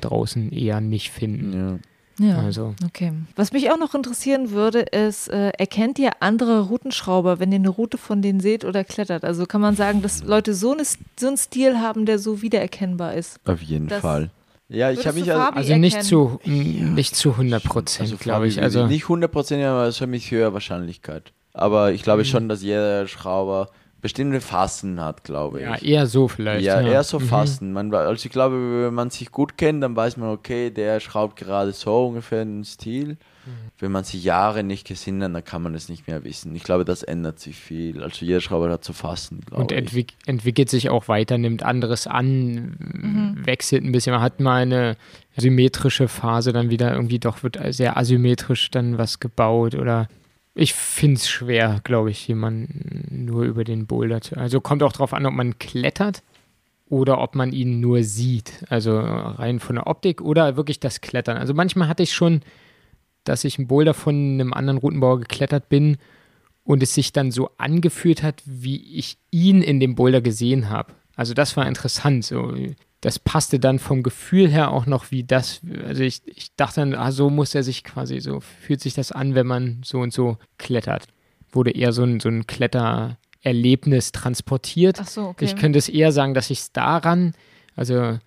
draußen eher nicht finden. Ja. Ja, Also. okay. Was mich auch noch interessieren würde, ist, äh, erkennt ihr andere Routenschrauber, wenn ihr eine Route von denen seht oder klettert? Also kann man sagen, dass Leute so, eine, so einen Stil haben, der so wiedererkennbar ist? Auf jeden Das- Fall. Ja, ich habe mich also, Also nicht zu, nicht zu 100 Prozent, also glaube ich. Also nicht 100%, aber schon mit höherer Wahrscheinlichkeit. Aber ich Mhm. glaube schon, dass jeder Schrauber bestimmte Phasen hat, glaube ja, ich. eher so vielleicht. Ja, eher so Mhm. Phasen. Man, wa- also ich glaube, wenn man sich gut kennt, dann weiß man, okay, der schraubt gerade so ungefähr einen Stil. Mhm. Wenn man sich Jahre nicht gesehen hat, dann kann man es nicht mehr wissen. Ich glaube, das ändert sich viel. Also jeder Schrauber hat so Phasen, glaube Und ich. entwick entwickelt sich auch weiter, nimmt anderes an, Mhm. wechselt ein bisschen. Man hat mal eine symmetrische Phase, dann wieder irgendwie doch wird sehr asymmetrisch dann was gebaut oder ich finde es schwer, glaube ich, jemanden nur über den Boulder zu. Also kommt auch darauf an, ob man klettert oder ob man ihn nur sieht. Also rein von der Optik oder wirklich das Klettern. Also manchmal hatte ich schon, dass ich einen Boulder von einem anderen Routenbauer geklettert bin und es sich dann so angefühlt hat, wie ich ihn in dem Boulder gesehen habe. Also das war interessant. So. Das passte dann vom Gefühl her auch noch wie das. Also ich, ich dachte dann, ah, so muss er sich quasi, so fühlt sich das an, wenn man so und so klettert. Wurde eher so ein, so ein Klettererlebnis transportiert. Ach so, okay. Ich könnte es eher sagen, dass ich es daran, also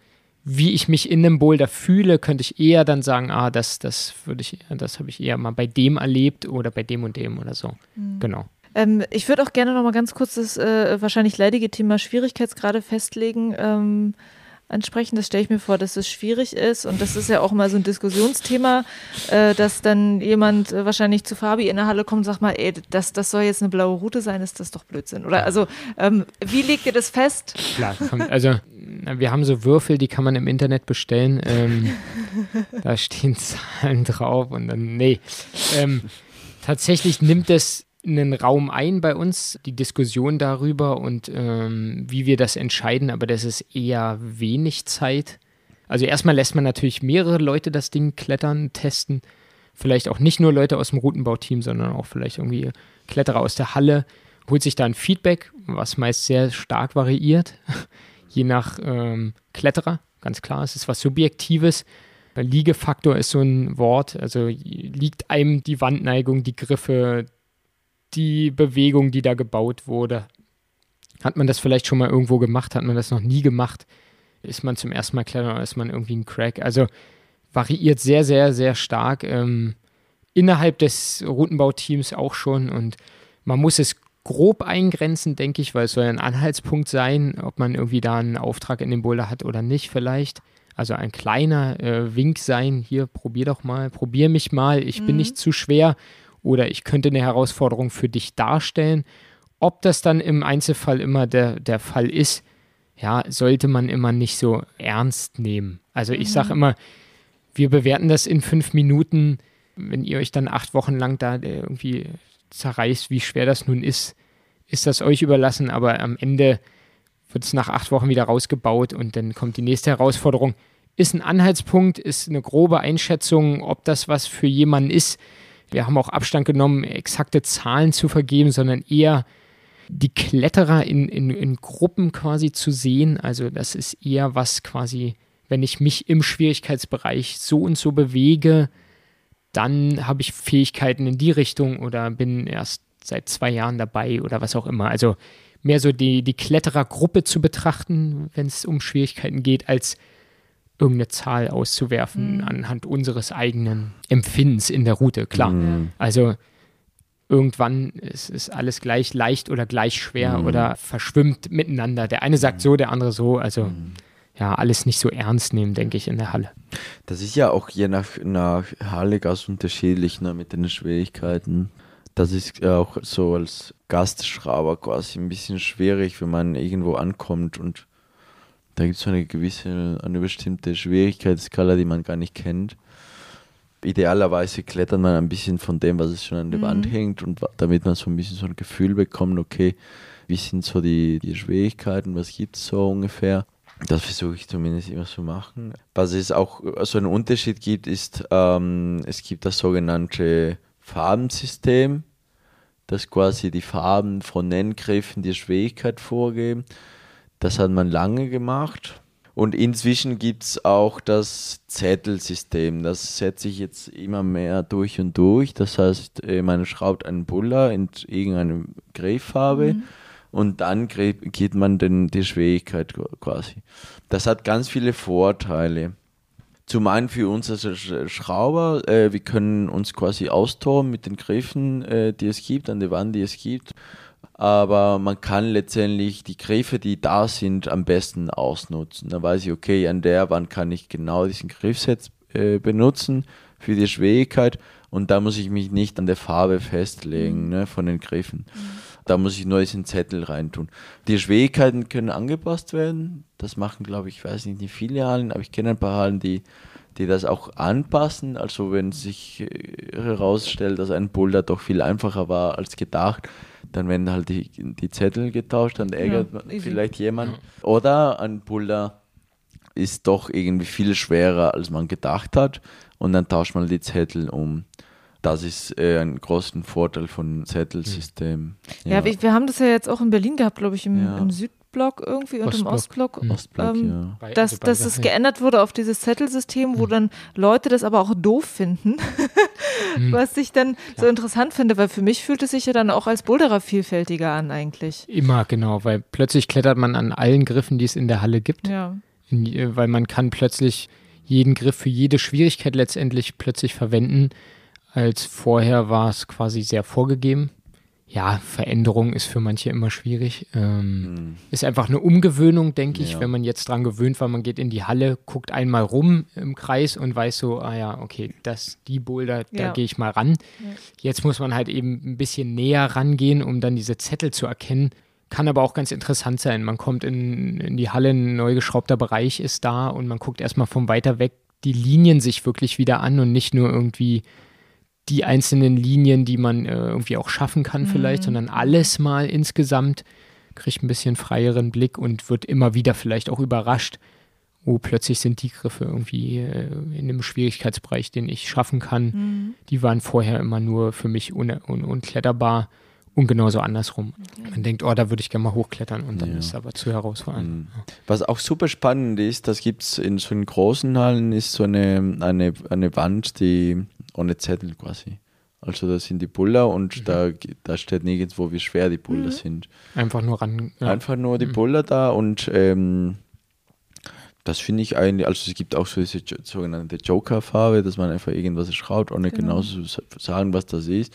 wie ich mich in einem Boulder fühle, könnte ich eher dann sagen, ah, das, das würde ich, das habe ich eher mal bei dem erlebt oder bei dem und dem oder so. Mhm. Genau. Ähm, ich würde auch gerne noch mal ganz kurz das äh, wahrscheinlich leidige Thema Schwierigkeitsgrade festlegen. Ähm, ansprechen. Das stelle ich mir vor, dass es schwierig ist und das ist ja auch mal so ein Diskussionsthema, äh, dass dann jemand äh, wahrscheinlich zu Fabi in der Halle kommt und sagt mal, ey, das, das soll jetzt eine blaue Route sein, ist das doch Blödsinn. Oder also, ähm, wie legt ihr das fest? Klar, kommt, also wir haben so Würfel, die kann man im Internet bestellen. Ähm, da stehen Zahlen drauf und dann, nee. Ähm, tatsächlich nimmt es einen Raum ein bei uns, die Diskussion darüber und ähm, wie wir das entscheiden, aber das ist eher wenig Zeit. Also erstmal lässt man natürlich mehrere Leute das Ding klettern, testen. Vielleicht auch nicht nur Leute aus dem Routenbauteam, sondern auch vielleicht irgendwie Kletterer aus der Halle. Holt sich da ein Feedback, was meist sehr stark variiert, <laughs> je nach ähm, Kletterer. Ganz klar, es ist was Subjektives. Liegefaktor ist so ein Wort, also liegt einem die Wandneigung, die Griffe, die Bewegung, die da gebaut wurde. Hat man das vielleicht schon mal irgendwo gemacht? Hat man das noch nie gemacht? Ist man zum ersten Mal klettern oder ist man irgendwie ein Crack? Also variiert sehr, sehr, sehr stark. Ähm, innerhalb des Routenbauteams auch schon und man muss es grob eingrenzen, denke ich, weil es soll ein Anhaltspunkt sein, ob man irgendwie da einen Auftrag in dem Boulder hat oder nicht vielleicht. Also ein kleiner äh, Wink sein, hier probier doch mal, probier mich mal, ich bin Mhm. nicht zu schwer oder ich könnte eine Herausforderung für dich darstellen. Ob das dann im Einzelfall immer der, der Fall ist, ja, sollte man immer nicht so ernst nehmen. Also ich sage immer, wir bewerten das in fünf Minuten, wenn ihr euch dann acht Wochen lang da äh, irgendwie zerreißt, wie schwer das nun ist, ist das euch überlassen, aber am Ende wird es nach acht Wochen wieder rausgebaut und dann kommt die nächste Herausforderung. Ist ein Anhaltspunkt, ist eine grobe Einschätzung, ob das was für jemanden ist. Wir haben auch Abstand genommen, exakte Zahlen zu vergeben, sondern eher die Kletterer in, in, in Gruppen quasi zu sehen. Also das ist eher was quasi, wenn ich mich im Schwierigkeitsbereich so und so bewege, dann habe ich Fähigkeiten in die Richtung oder bin erst seit zwei Jahren dabei oder was auch immer. Also mehr so die, die Kletterergruppe zu betrachten, wenn es um Schwierigkeiten geht, als irgendeine Zahl auszuwerfen Mhm. anhand unseres eigenen Empfindens in der Route. Klar. Mhm. Also irgendwann ist, ist alles gleich leicht oder gleich schwer Mhm. oder verschwimmt miteinander. Der eine sagt so, der andere so. Also Mhm. ja, alles nicht so ernst nehmen, denke ich, in der Halle. Das ist ja auch je nach, nach Halle ganz unterschiedlich ne, mit den Schwierigkeiten. Das ist ja auch so als Gastschrauber quasi ein bisschen schwierig, wenn man irgendwo ankommt und da gibt es so eine gewisse, eine bestimmte Schwierigkeitsskala, die man gar nicht kennt. Idealerweise klettert man ein bisschen von dem, was es schon an der Mhm. Wand hängt und damit man so ein bisschen so ein Gefühl bekommt, okay, wie sind so die, die Schwierigkeiten, was gibt es so ungefähr. Das versuche ich zumindest immer zu machen. Was es auch so einen Unterschied gibt, ist, ähm, es gibt das sogenannte Farbensystem, das quasi die Farben von Nenngriffen die Schwierigkeit vorgeben. Das hat man lange gemacht. Und inzwischen gibt es auch das Zettelsystem. Das setzt sich jetzt immer mehr durch und durch. Das heißt, äh, man schraubt einen Buller in irgendeine Grifffarbe. Mhm und dann geht man den, die Schwierigkeit quasi. Das hat ganz viele Vorteile. Zum einen für uns als Schrauber, äh, wir können uns quasi austoben mit den Griffen, äh, die es gibt, an der Wand, die es gibt. Aber man kann letztendlich die Griffe, die da sind, am besten ausnutzen. Da weiß ich, okay, an der Wand kann ich genau diesen Griffset äh, benutzen für die Schwierigkeit und da muss ich mich nicht an der Farbe festlegen mhm. ne, von den Griffen. Mhm. Da muss ich nur diesen Zettel reintun. Die Schwierigkeiten können angepasst werden. Das machen, glaube ich, weiß nicht, nicht viele Hallen, aber ich kenne ein paar Hallen, die, die das auch anpassen. Also wenn sich äh, herausstellt, dass ein Boulder doch viel einfacher war als gedacht, dann werden halt die, die Zettel getauscht, dann ärgert ja, vielleicht jemand. Oder ein Boulder ist doch irgendwie viel schwerer, als man gedacht hat und dann tauscht man die Zettel um. Das ist äh, ein großen Vorteil von Zettelsystem. Ja, ja wir, wir, haben das ja jetzt auch in Berlin gehabt, glaube ich, im, ja. im Südblock irgendwie und im Ostblock. Mhm. Ostblock ähm, ja. Dass, dass es geändert wurde auf dieses Zettelsystem, wo mhm. dann Leute das aber auch doof finden. mhm. Was ich dann Klar. so interessant finde, weil für mich fühlt es sich ja dann auch als Boulderer vielfältiger an eigentlich. Immer, genau, weil plötzlich klettert man an allen Griffen, die es in der Halle gibt. Ja. In, weil man kann plötzlich jeden Griff für jede Schwierigkeit letztendlich plötzlich verwenden als vorher war es quasi sehr vorgegeben. Ja, Veränderung ist für manche immer schwierig. Ähm, mhm. Ist einfach eine Umgewöhnung, denke ich, ja. wenn man jetzt dran gewöhnt war, man geht in die Halle, guckt einmal rum im Kreis und weiß so, ah ja, okay, das, die Boulder, ja. da gehe ich mal ran. Ja. Jetzt muss man halt eben ein bisschen näher rangehen, um dann diese Zettel zu erkennen. Kann aber auch ganz interessant sein. Man kommt in, in die Halle, ein neu geschraubter Bereich ist da und man guckt erstmal von weiter weg die Linien sich wirklich wieder an und nicht nur irgendwie die einzelnen Linien, die man äh, irgendwie auch schaffen kann, vielleicht, mhm. sondern alles mal insgesamt, kriegt ein bisschen freieren Blick und wird immer wieder vielleicht auch überrascht. Oh, plötzlich sind die Griffe irgendwie äh, in einem Schwierigkeitsbereich, den ich schaffen kann. Mhm. Die waren vorher immer nur für mich un un unkletterbar und genauso andersrum. Okay. Man denkt, oh, da würde ich gerne mal hochklettern und dann ja. ist es aber zu herausfordernd. Mhm. Was auch super spannend ist, das gibt es in so einen großen Hallen, ist so eine, eine, eine Wand, die ohne Zettel quasi. Also da sind die Buller und mhm. da, da steht nirgendwo, wie schwer die Buller mhm. sind. Einfach nur ran. Ja. Einfach nur die mhm. Buller da und ähm, das finde ich eigentlich, also es gibt auch so diese sogenannte Joker-Farbe, dass man einfach irgendwas schraubt, ohne genau. genau zu sagen, was das ist.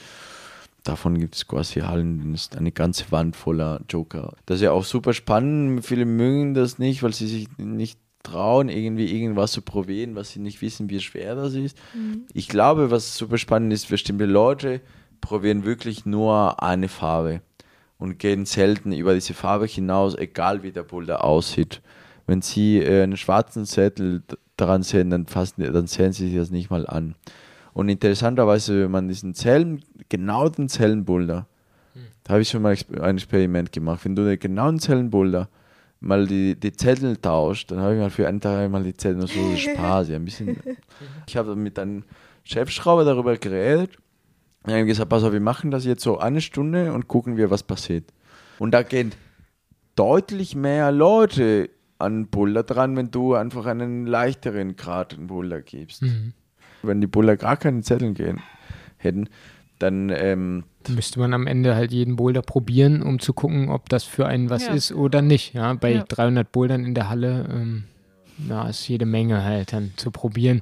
Davon gibt es quasi Hallen, ist eine ganze Wand voller Joker. Das ist ja auch super spannend. Viele mögen das nicht, weil sie sich nicht trauen, irgendwie irgendwas zu probieren, was sie nicht wissen, wie schwer das ist. Mhm. Ich glaube, was super spannend ist, bestimmte Leute probieren wirklich nur eine Farbe und gehen selten über diese Farbe hinaus, egal wie der Boulder aussieht. Wenn sie äh, einen schwarzen Zettel daran sehen, dann, fassen, dann sehen sie sich das nicht mal an. Und interessanterweise, wenn man diesen Zellen, genau den Zellenboulder, hm. da habe ich schon mal ein Experiment gemacht, wenn du den genauen Zellenboulder mal die, die Zettel tauscht, dann habe ich mal für einen Tag mal die Zettel so <laughs> Spaß. Ja, ein bisschen. Ich habe mit einem Chefschrauber darüber geredet. Und habe gesagt, pass auf, wir machen das jetzt so eine Stunde und gucken wir, was passiert. Und da gehen deutlich mehr Leute an Buller dran, wenn du einfach einen leichteren Grad in Buller gibst. Mhm. Wenn die Buller gar keine Zettel gehen hätten, dann ähm, müsste man am Ende halt jeden Boulder probieren, um zu gucken, ob das für einen was ja. ist oder nicht. Ja, bei ja. 300 Bouldern in der Halle, ähm, na, ist jede Menge halt dann zu probieren.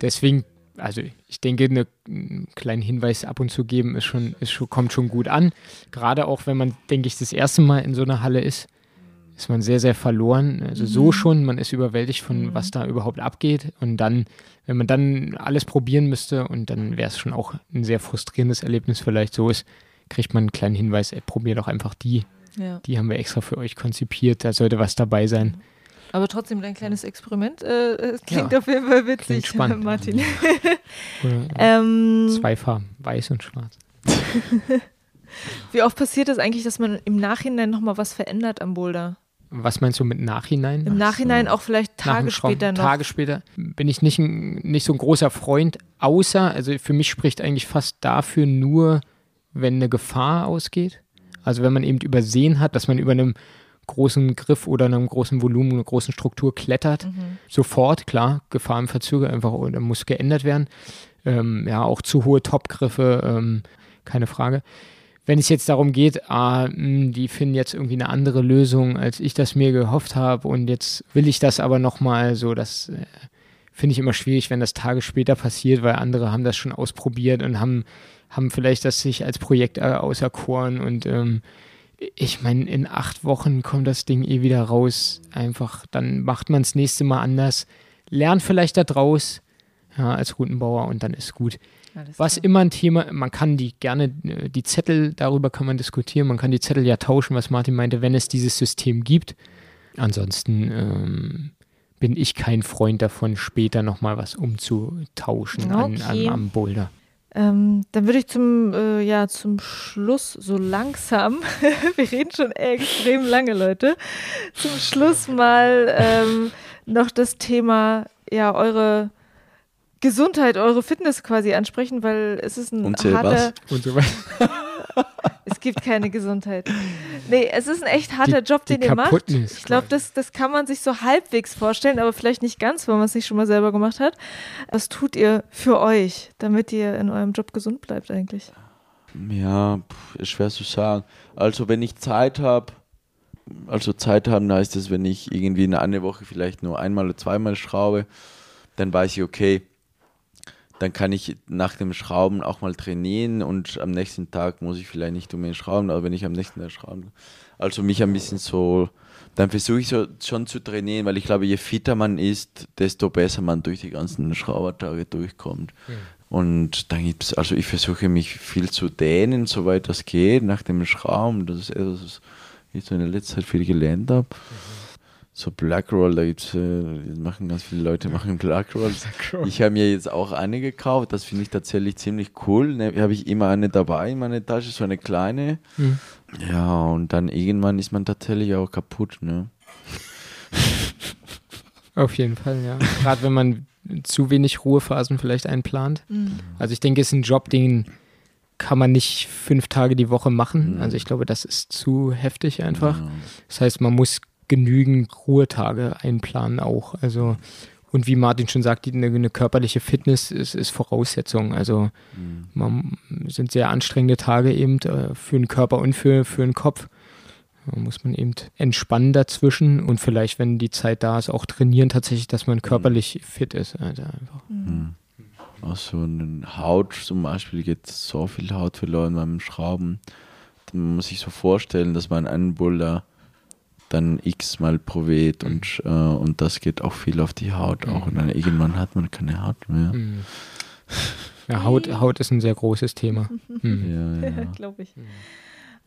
Deswegen, also ich denke, eine, einen kleinen Hinweis ab und zu geben ist schon, ist schon, kommt schon gut an. Gerade auch, wenn man, denke ich, das erste Mal in so einer Halle ist ist man sehr, sehr verloren. Also mhm. so schon, man ist überwältigt von, mhm. was da überhaupt abgeht. Und dann, wenn man dann alles probieren müsste, und dann wäre es schon auch ein sehr frustrierendes Erlebnis vielleicht so ist, kriegt man einen kleinen Hinweis, ey, probier doch einfach die. Ja. Die haben wir extra für euch konzipiert, da sollte was dabei sein. Aber trotzdem ein kleines Experiment. Äh, klingt ja. auf jeden Fall witzig, klingt <laughs> spannend. Martin. <laughs> ähm, zwei Farben, weiß und schwarz. <laughs> Wie oft passiert es eigentlich, dass man im Nachhinein nochmal was verändert am Boulder? Was meinst du mit Nachhinein? Im Nachhinein auch vielleicht Tage später noch. Tage später bin ich nicht, nicht so ein großer Freund, außer, also für mich spricht eigentlich fast dafür nur, wenn eine Gefahr ausgeht. Also wenn man eben übersehen hat, dass man über einem großen Griff oder einem großen Volumen, einer großen Struktur klettert, mhm. sofort, klar, Gefahr im Verzöger einfach oder muss geändert werden. Ähm, ja, auch zu hohe Topgriffe, ähm, keine Frage. Wenn es jetzt darum geht, ah, mh, hm, die finden jetzt irgendwie eine andere Lösung, als ich das mir gehofft habe und jetzt will ich das aber nochmal so, das äh, finde ich immer schwierig, wenn das Tage später passiert, weil andere haben das schon ausprobiert und haben, haben vielleicht das sich als Projekt äh, auserkoren und ähm, ich meine, in acht Wochen kommt das Ding eh wieder raus. Einfach, dann macht man es nächste Mal anders, lernt vielleicht da draus ja, als Routenbauer und dann ist gut. Was klar. immer ein Thema, man kann die gerne, äh, die Zettel, darüber kann man diskutieren, man kann die Zettel ja tauschen, was Martin meinte, wenn es dieses System gibt. Ansonsten ähm, bin ich kein Freund davon, später nochmal was umzutauschen okay. an, an, am Boulder. Ähm, dann würde ich zum, äh, ja, zum Schluss so langsam, <laughs> wir reden schon extrem lange, Leute, zum Schluss mal ähm, noch das Thema, ja, eure Gesundheit, eure Fitness quasi ansprechen, weil es ist ein Und harter. Was? <laughs> Und so <laughs> es gibt keine Gesundheit. Nee, es ist ein echt harter die, Job, den ihr macht. Ich glaube, das, das kann man sich so halbwegs vorstellen, aber vielleicht nicht ganz, wenn man es nicht schon mal selber gemacht hat. Was tut ihr für euch, damit ihr in eurem Job gesund bleibt eigentlich? Ja, ist schwer zu sagen. Also wenn ich Zeit habe, also Zeit haben heißt es, wenn ich irgendwie in einer Woche vielleicht nur einmal oder zweimal schraube, dann weiß ich, okay, dann kann ich nach dem Schrauben auch mal trainieren und am nächsten Tag muss ich vielleicht nicht unbedingt schrauben, aber wenn ich am nächsten Tag schrauben, also mich ein bisschen so, dann versuche ich so schon zu trainieren, weil ich glaube, je fitter man ist, desto besser man durch die ganzen Schraubertage durchkommt. Mhm. Und dann gibt es, also ich versuche mich viel zu dehnen, soweit das geht, nach dem Schrauben. Das ist etwas, was ich so in der letzten Zeit viel gelernt habe. Mhm so Blackroll, da gibt's, äh, machen ganz viele Leute machen Blackroll. <laughs> Ich habe mir jetzt auch eine gekauft, das finde ich tatsächlich ziemlich cool. Ne, habe ich immer eine dabei in meiner Tasche, so eine kleine. Mhm. Ja, und dann irgendwann ist man tatsächlich auch kaputt, ne? <laughs> Auf jeden Fall, ja. Gerade wenn man zu wenig Ruhephasen vielleicht einplant. Mhm. Also ich denke, es ist ein Job, den kann man nicht fünf Tage die Woche machen. Mhm. Also ich glaube, das ist zu heftig einfach. Das heißt, man muss genügend Ruhetage einplanen auch. Also und wie Martin schon sagt, eine, eine körperliche Fitness ist, ist Voraussetzung. Also mhm. man sind sehr anstrengende Tage eben äh, für den Körper und für, für den Kopf. Da muss man eben entspannen dazwischen und vielleicht, wenn die Zeit da ist, auch trainieren tatsächlich, dass man körperlich mhm. fit ist. Also einfach. Mhm. Auch so eine Haut zum Beispiel geht so viel Haut verloren beim Schrauben. Man muss sich so vorstellen, dass man einen Boulder dann x-mal Provet und, mhm. äh, und das geht auch viel auf die Haut auch. Und dann irgendwann hat man keine Haut mehr. Mhm. Ja, Haut, Haut ist ein sehr großes Thema. <laughs> Mhm. Ja, <laughs> ja. glaube ich.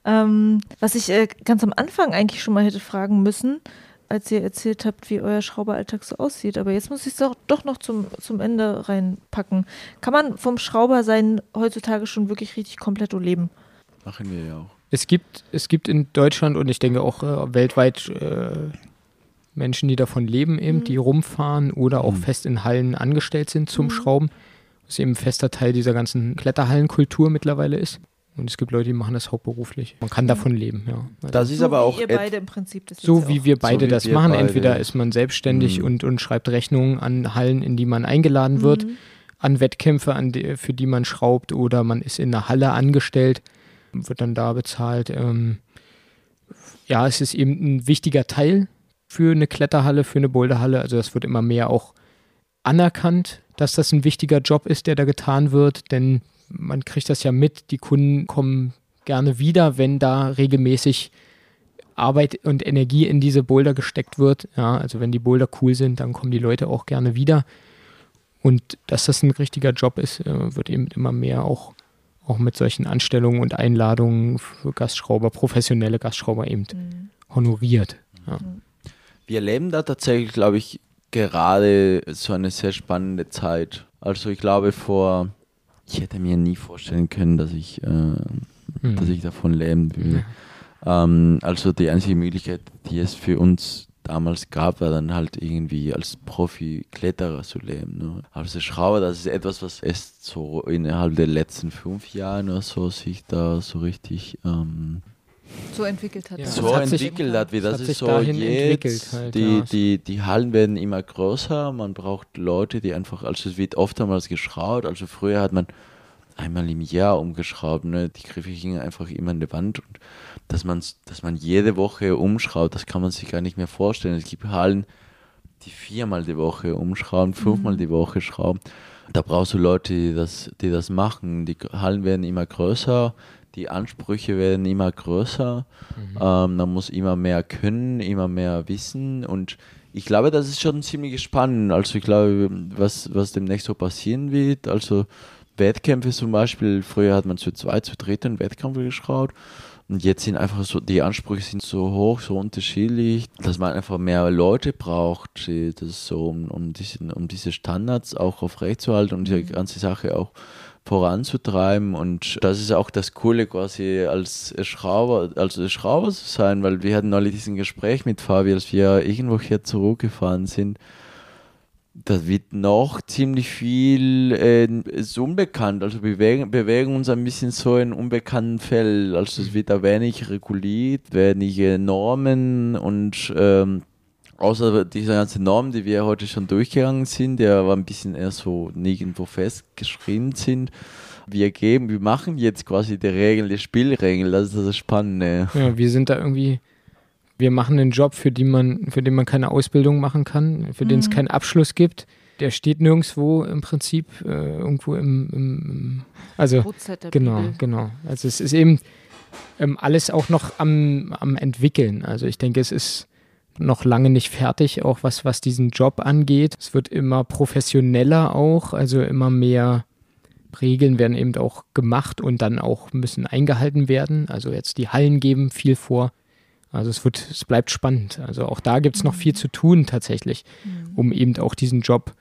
Ähm, was ich äh, ganz am Anfang eigentlich schon mal hätte fragen müssen, als ihr erzählt habt, wie euer Schrauberalltag so aussieht. Aber jetzt muss ich es doch, doch noch zum, zum Ende reinpacken. Kann man vom Schrauber sein heutzutage schon wirklich richtig komplett leben? Machen wir ja auch. Es gibt, es gibt in Deutschland und ich denke auch äh, weltweit äh, Menschen, die davon leben, eben, mhm. die rumfahren oder auch mhm. fest in Hallen angestellt sind zum mhm. Schrauben, was eben ein fester Teil dieser ganzen Kletterhallenkultur mittlerweile ist. Und es gibt Leute, die machen das hauptberuflich. Man kann davon leben, ja. Also das ist so aber auch. Ihr beide im Prinzip das so wie wir beide so wie das wir machen. Beide. Entweder ist man selbstständig mhm. und, und schreibt Rechnungen an Hallen, in die man eingeladen wird, mhm. an Wettkämpfe, an die, für die man schraubt, oder man ist in einer Halle angestellt wird dann da bezahlt. Ähm, ja, es ist eben ein wichtiger Teil für eine Kletterhalle, für eine Boulderhalle. Also das wird immer mehr auch anerkannt, dass das ein wichtiger Job ist, der da getan wird, denn man kriegt das ja mit, die Kunden kommen gerne wieder, wenn da regelmäßig Arbeit und Energie in diese Boulder gesteckt wird. Ja, also wenn die Boulder cool sind, dann kommen die Leute auch gerne wieder. Und dass das ein richtiger Job ist, äh, wird eben immer mehr auch auch mit solchen Anstellungen und Einladungen für Gastschrauber, professionelle Gastschrauber eben mhm. honoriert. Ja. Mhm. Wir erleben da tatsächlich, glaube ich, gerade so eine sehr spannende Zeit. Also ich glaube vor, ich hätte mir nie vorstellen können, dass ich äh, mhm. dass ich davon leben will. Ja. Ähm, also die einzige Möglichkeit, die es für uns damals gab, war dann halt irgendwie als Profi-Kletterer zu leben. Ne? Also Schrauber, das ist etwas, was erst so innerhalb der letzten fünf Jahre oder so sich da so richtig ähm, so entwickelt hat. Ja. So hat entwickelt hat, wie das, das ist so jetzt. Halt, die, ja. die, die Hallen werden immer größer, man braucht Leute, die einfach, also es wird oftmals geschraubt, also früher hat man einmal im Jahr umgeschraubt, ne? die Griffe gingen einfach immer an die Wand und dass man, dass man jede Woche umschraubt, das kann man sich gar nicht mehr vorstellen. Es gibt Hallen, die viermal die Woche umschrauben, fünfmal mhm. die Woche schrauben. Da brauchst du Leute, die das, die das machen. Die Hallen werden immer größer, die Ansprüche werden immer größer, mhm. ähm, man muss immer mehr können, immer mehr wissen und ich glaube, das ist schon ziemlich spannend. Also ich glaube, was, was demnächst so passieren wird, also Wettkämpfe zum Beispiel, früher hat man zu zwei, zu dritt einen Wettkampf geschraubt und jetzt sind einfach so, die Ansprüche sind so hoch, so unterschiedlich, dass man einfach mehr Leute braucht, das so, um, um, diesen, um diese Standards auch aufrechtzuerhalten und die mhm. ganze Sache auch voranzutreiben. Und das ist auch das Coole quasi als Schrauber, als Schrauber zu sein, weil wir hatten neulich diesen Gespräch mit Fabi, als wir irgendwo hier zurückgefahren sind. Da wird noch ziemlich viel äh, ist unbekannt. Also wir bewegen, bewegen uns ein bisschen so in unbekannten Fällen. Also es wird da wenig reguliert, wenige Normen und ähm, außer dieser ganze Norm, die wir heute schon durchgegangen sind, der war ein bisschen eher so nirgendwo festgeschrieben sind. Wir geben, wir machen jetzt quasi die Regeln, die Spielregeln, das ist das Spannende. Ja, wir sind da irgendwie, wir machen einen Job, für den man, für den man keine Ausbildung machen kann, für mhm. den es mhm. keinen Abschluss gibt. Der steht nirgendwo im Prinzip äh, irgendwo im, im also genau, Bibel. genau. Also es ist eben ähm, alles auch noch am, am entwickeln. Also ich denke, es ist noch lange nicht fertig, auch was, was diesen Job angeht. Es wird immer professioneller auch, also immer mehr Regeln werden eben auch gemacht und dann auch müssen eingehalten werden. Also jetzt die Hallen geben viel vor. Also es wird, es bleibt spannend. Also auch da gibt es noch viel zu tun tatsächlich, mhm. um eben auch diesen Job,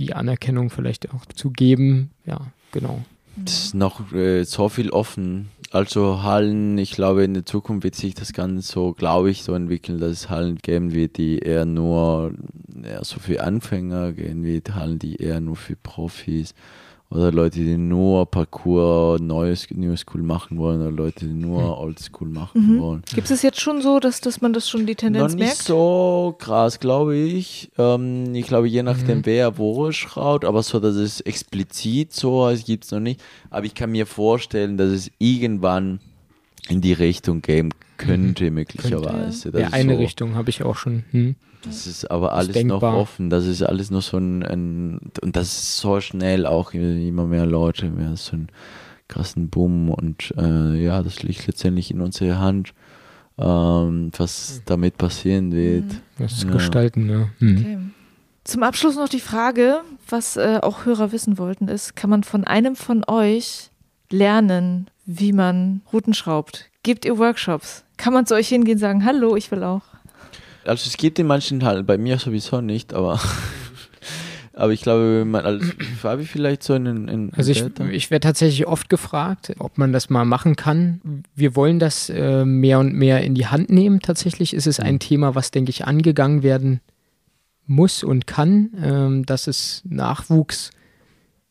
die Anerkennung vielleicht auch zu geben. Ja, genau. Es ist noch äh, so viel offen. Also Hallen, ich glaube, in der Zukunft wird sich das Ganze so, glaube ich, so entwickeln, dass es Hallen geben wird, die eher nur eher so für Anfänger gehen wird, Hallen, die eher nur für Profis oder Leute, die nur Parcours, neues New School machen wollen oder Leute, die nur hm. Old School machen mhm. wollen. Gibt es jetzt schon so, dass, dass man das schon die Tendenz Noch nicht merkt? so krass, glaube ich. Ähm, ich glaube, je nachdem, mhm. wer wo schraut, aber so, dass es explizit so ist, gibt es noch nicht. Aber ich kann mir vorstellen, dass es irgendwann in die Richtung gehen könnte, mhm. möglicherweise. Könnte. Ja, eine so. Richtung habe ich auch schon. Hm. Das ist aber alles ist noch offen. Das ist alles noch so ein, ein, und das ist so schnell auch immer mehr Leute, mehr so einen krassen Boom und äh, ja, das liegt letztendlich in unserer Hand, ähm, was damit passieren wird. Mhm. Das ja. gestalten, ja. Mhm. Okay. Zum Abschluss noch die Frage, was äh, auch Hörer wissen wollten, ist, kann man von einem von euch lernen, wie man Routen schraubt? Gebt ihr Workshops? Kann man zu euch hingehen und sagen, hallo, ich will auch? Also es gibt in manchen Hallen, bei mir sowieso nicht, aber <laughs> aber ich glaube, man als <clears throat> Fabi vielleicht so in, in Also ich, ich werde tatsächlich oft gefragt, ob man das mal machen kann. Wir wollen das äh, mehr und mehr in die Hand nehmen. Tatsächlich ist es ein mhm. Thema, was, denke ich, angegangen werden muss und kann, ähm, dass es Nachwuchs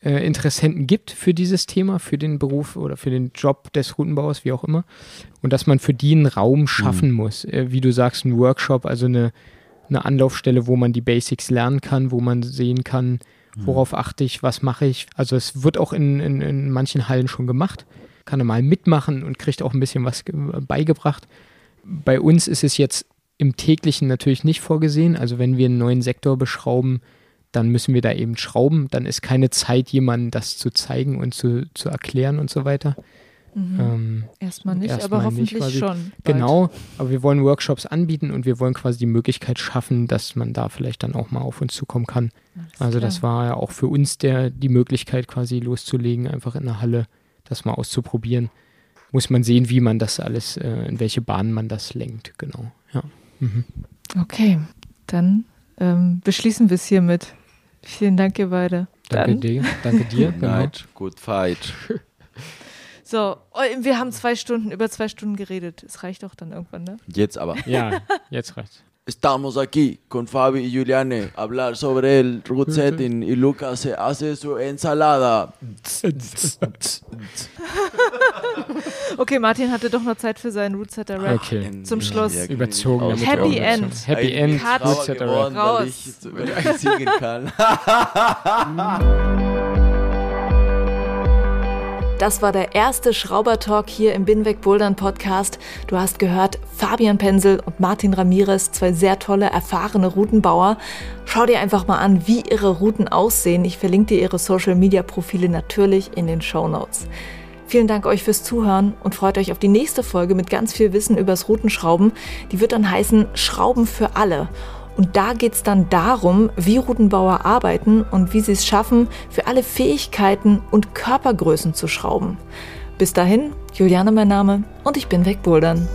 äh, Interessenten gibt für dieses Thema, für den Beruf oder für den Job des Routenbauers, wie auch immer. Und dass man für die einen Raum schaffen mhm. muss. Äh, wie du sagst, ein Workshop, also eine, eine Anlaufstelle, wo man die Basics lernen kann, wo man sehen kann, mhm. worauf achte ich, was mache ich. Also es wird auch in, in, in manchen Hallen schon gemacht. Kann er mal mitmachen und kriegt auch ein bisschen was beigebracht. Bei uns ist es jetzt im täglichen natürlich nicht vorgesehen. Also wenn wir einen neuen Sektor beschrauben, dann müssen wir da eben schrauben. Dann ist keine Zeit, jemandem das zu zeigen und zu, zu erklären und so weiter. Mhm. Ähm, erstmal nicht, erstmal aber hoffentlich quasi, schon. Bald. Genau, aber wir wollen Workshops anbieten und wir wollen quasi die Möglichkeit schaffen, dass man da vielleicht dann auch mal auf uns zukommen kann. Alles also klar. das war ja auch für uns der, die Möglichkeit quasi loszulegen, einfach in der Halle das mal auszuprobieren. Muss man sehen, wie man das alles, äh, in welche Bahn man das lenkt, genau. Ja. Mhm. Okay, dann ähm, beschließen wir es hiermit. Vielen Dank, ihr beide. Danke Dann. dir. Danke dir. <laughs> Genau. Night, good fight. <laughs> So, oh, wir haben zwei Stunden, über zwei Stunden geredet. Es reicht doch dann irgendwann, ne? Jetzt aber. Ja, jetzt reicht's. Estamos aquí con Fabi y Juliane a hablar sobre el root setting y Lucas se hace su ensalada. <laughs> Okay, Martin hatte doch noch Zeit für seinen Rootsetter Rap. Okay. Zum Schluss. Ja, Überzogen. Happy End. Happy End. Rootsetter Rap. Raus. weil ich, <laughs> weil ich kann. <laughs> Das war der erste Schraubertalk hier im Binweg Bouldern Podcast. Du hast gehört, Fabian Pensel und Martin Ramirez, zwei sehr tolle, erfahrene Routenbauer. Schau dir einfach mal an, wie ihre Routen aussehen. Ich verlinke dir ihre Social Media Profile natürlich in den Show Notes. Vielen Dank euch fürs Zuhören und freut euch auf die nächste Folge mit ganz viel Wissen übers Routenschrauben. Die wird dann heißen Schrauben für alle. Und da geht es dann darum, wie Routenbauer arbeiten und wie sie es schaffen, für alle Fähigkeiten und Körpergrößen zu schrauben. Bis dahin, Juliane mein Name und ich bin wegbouldern.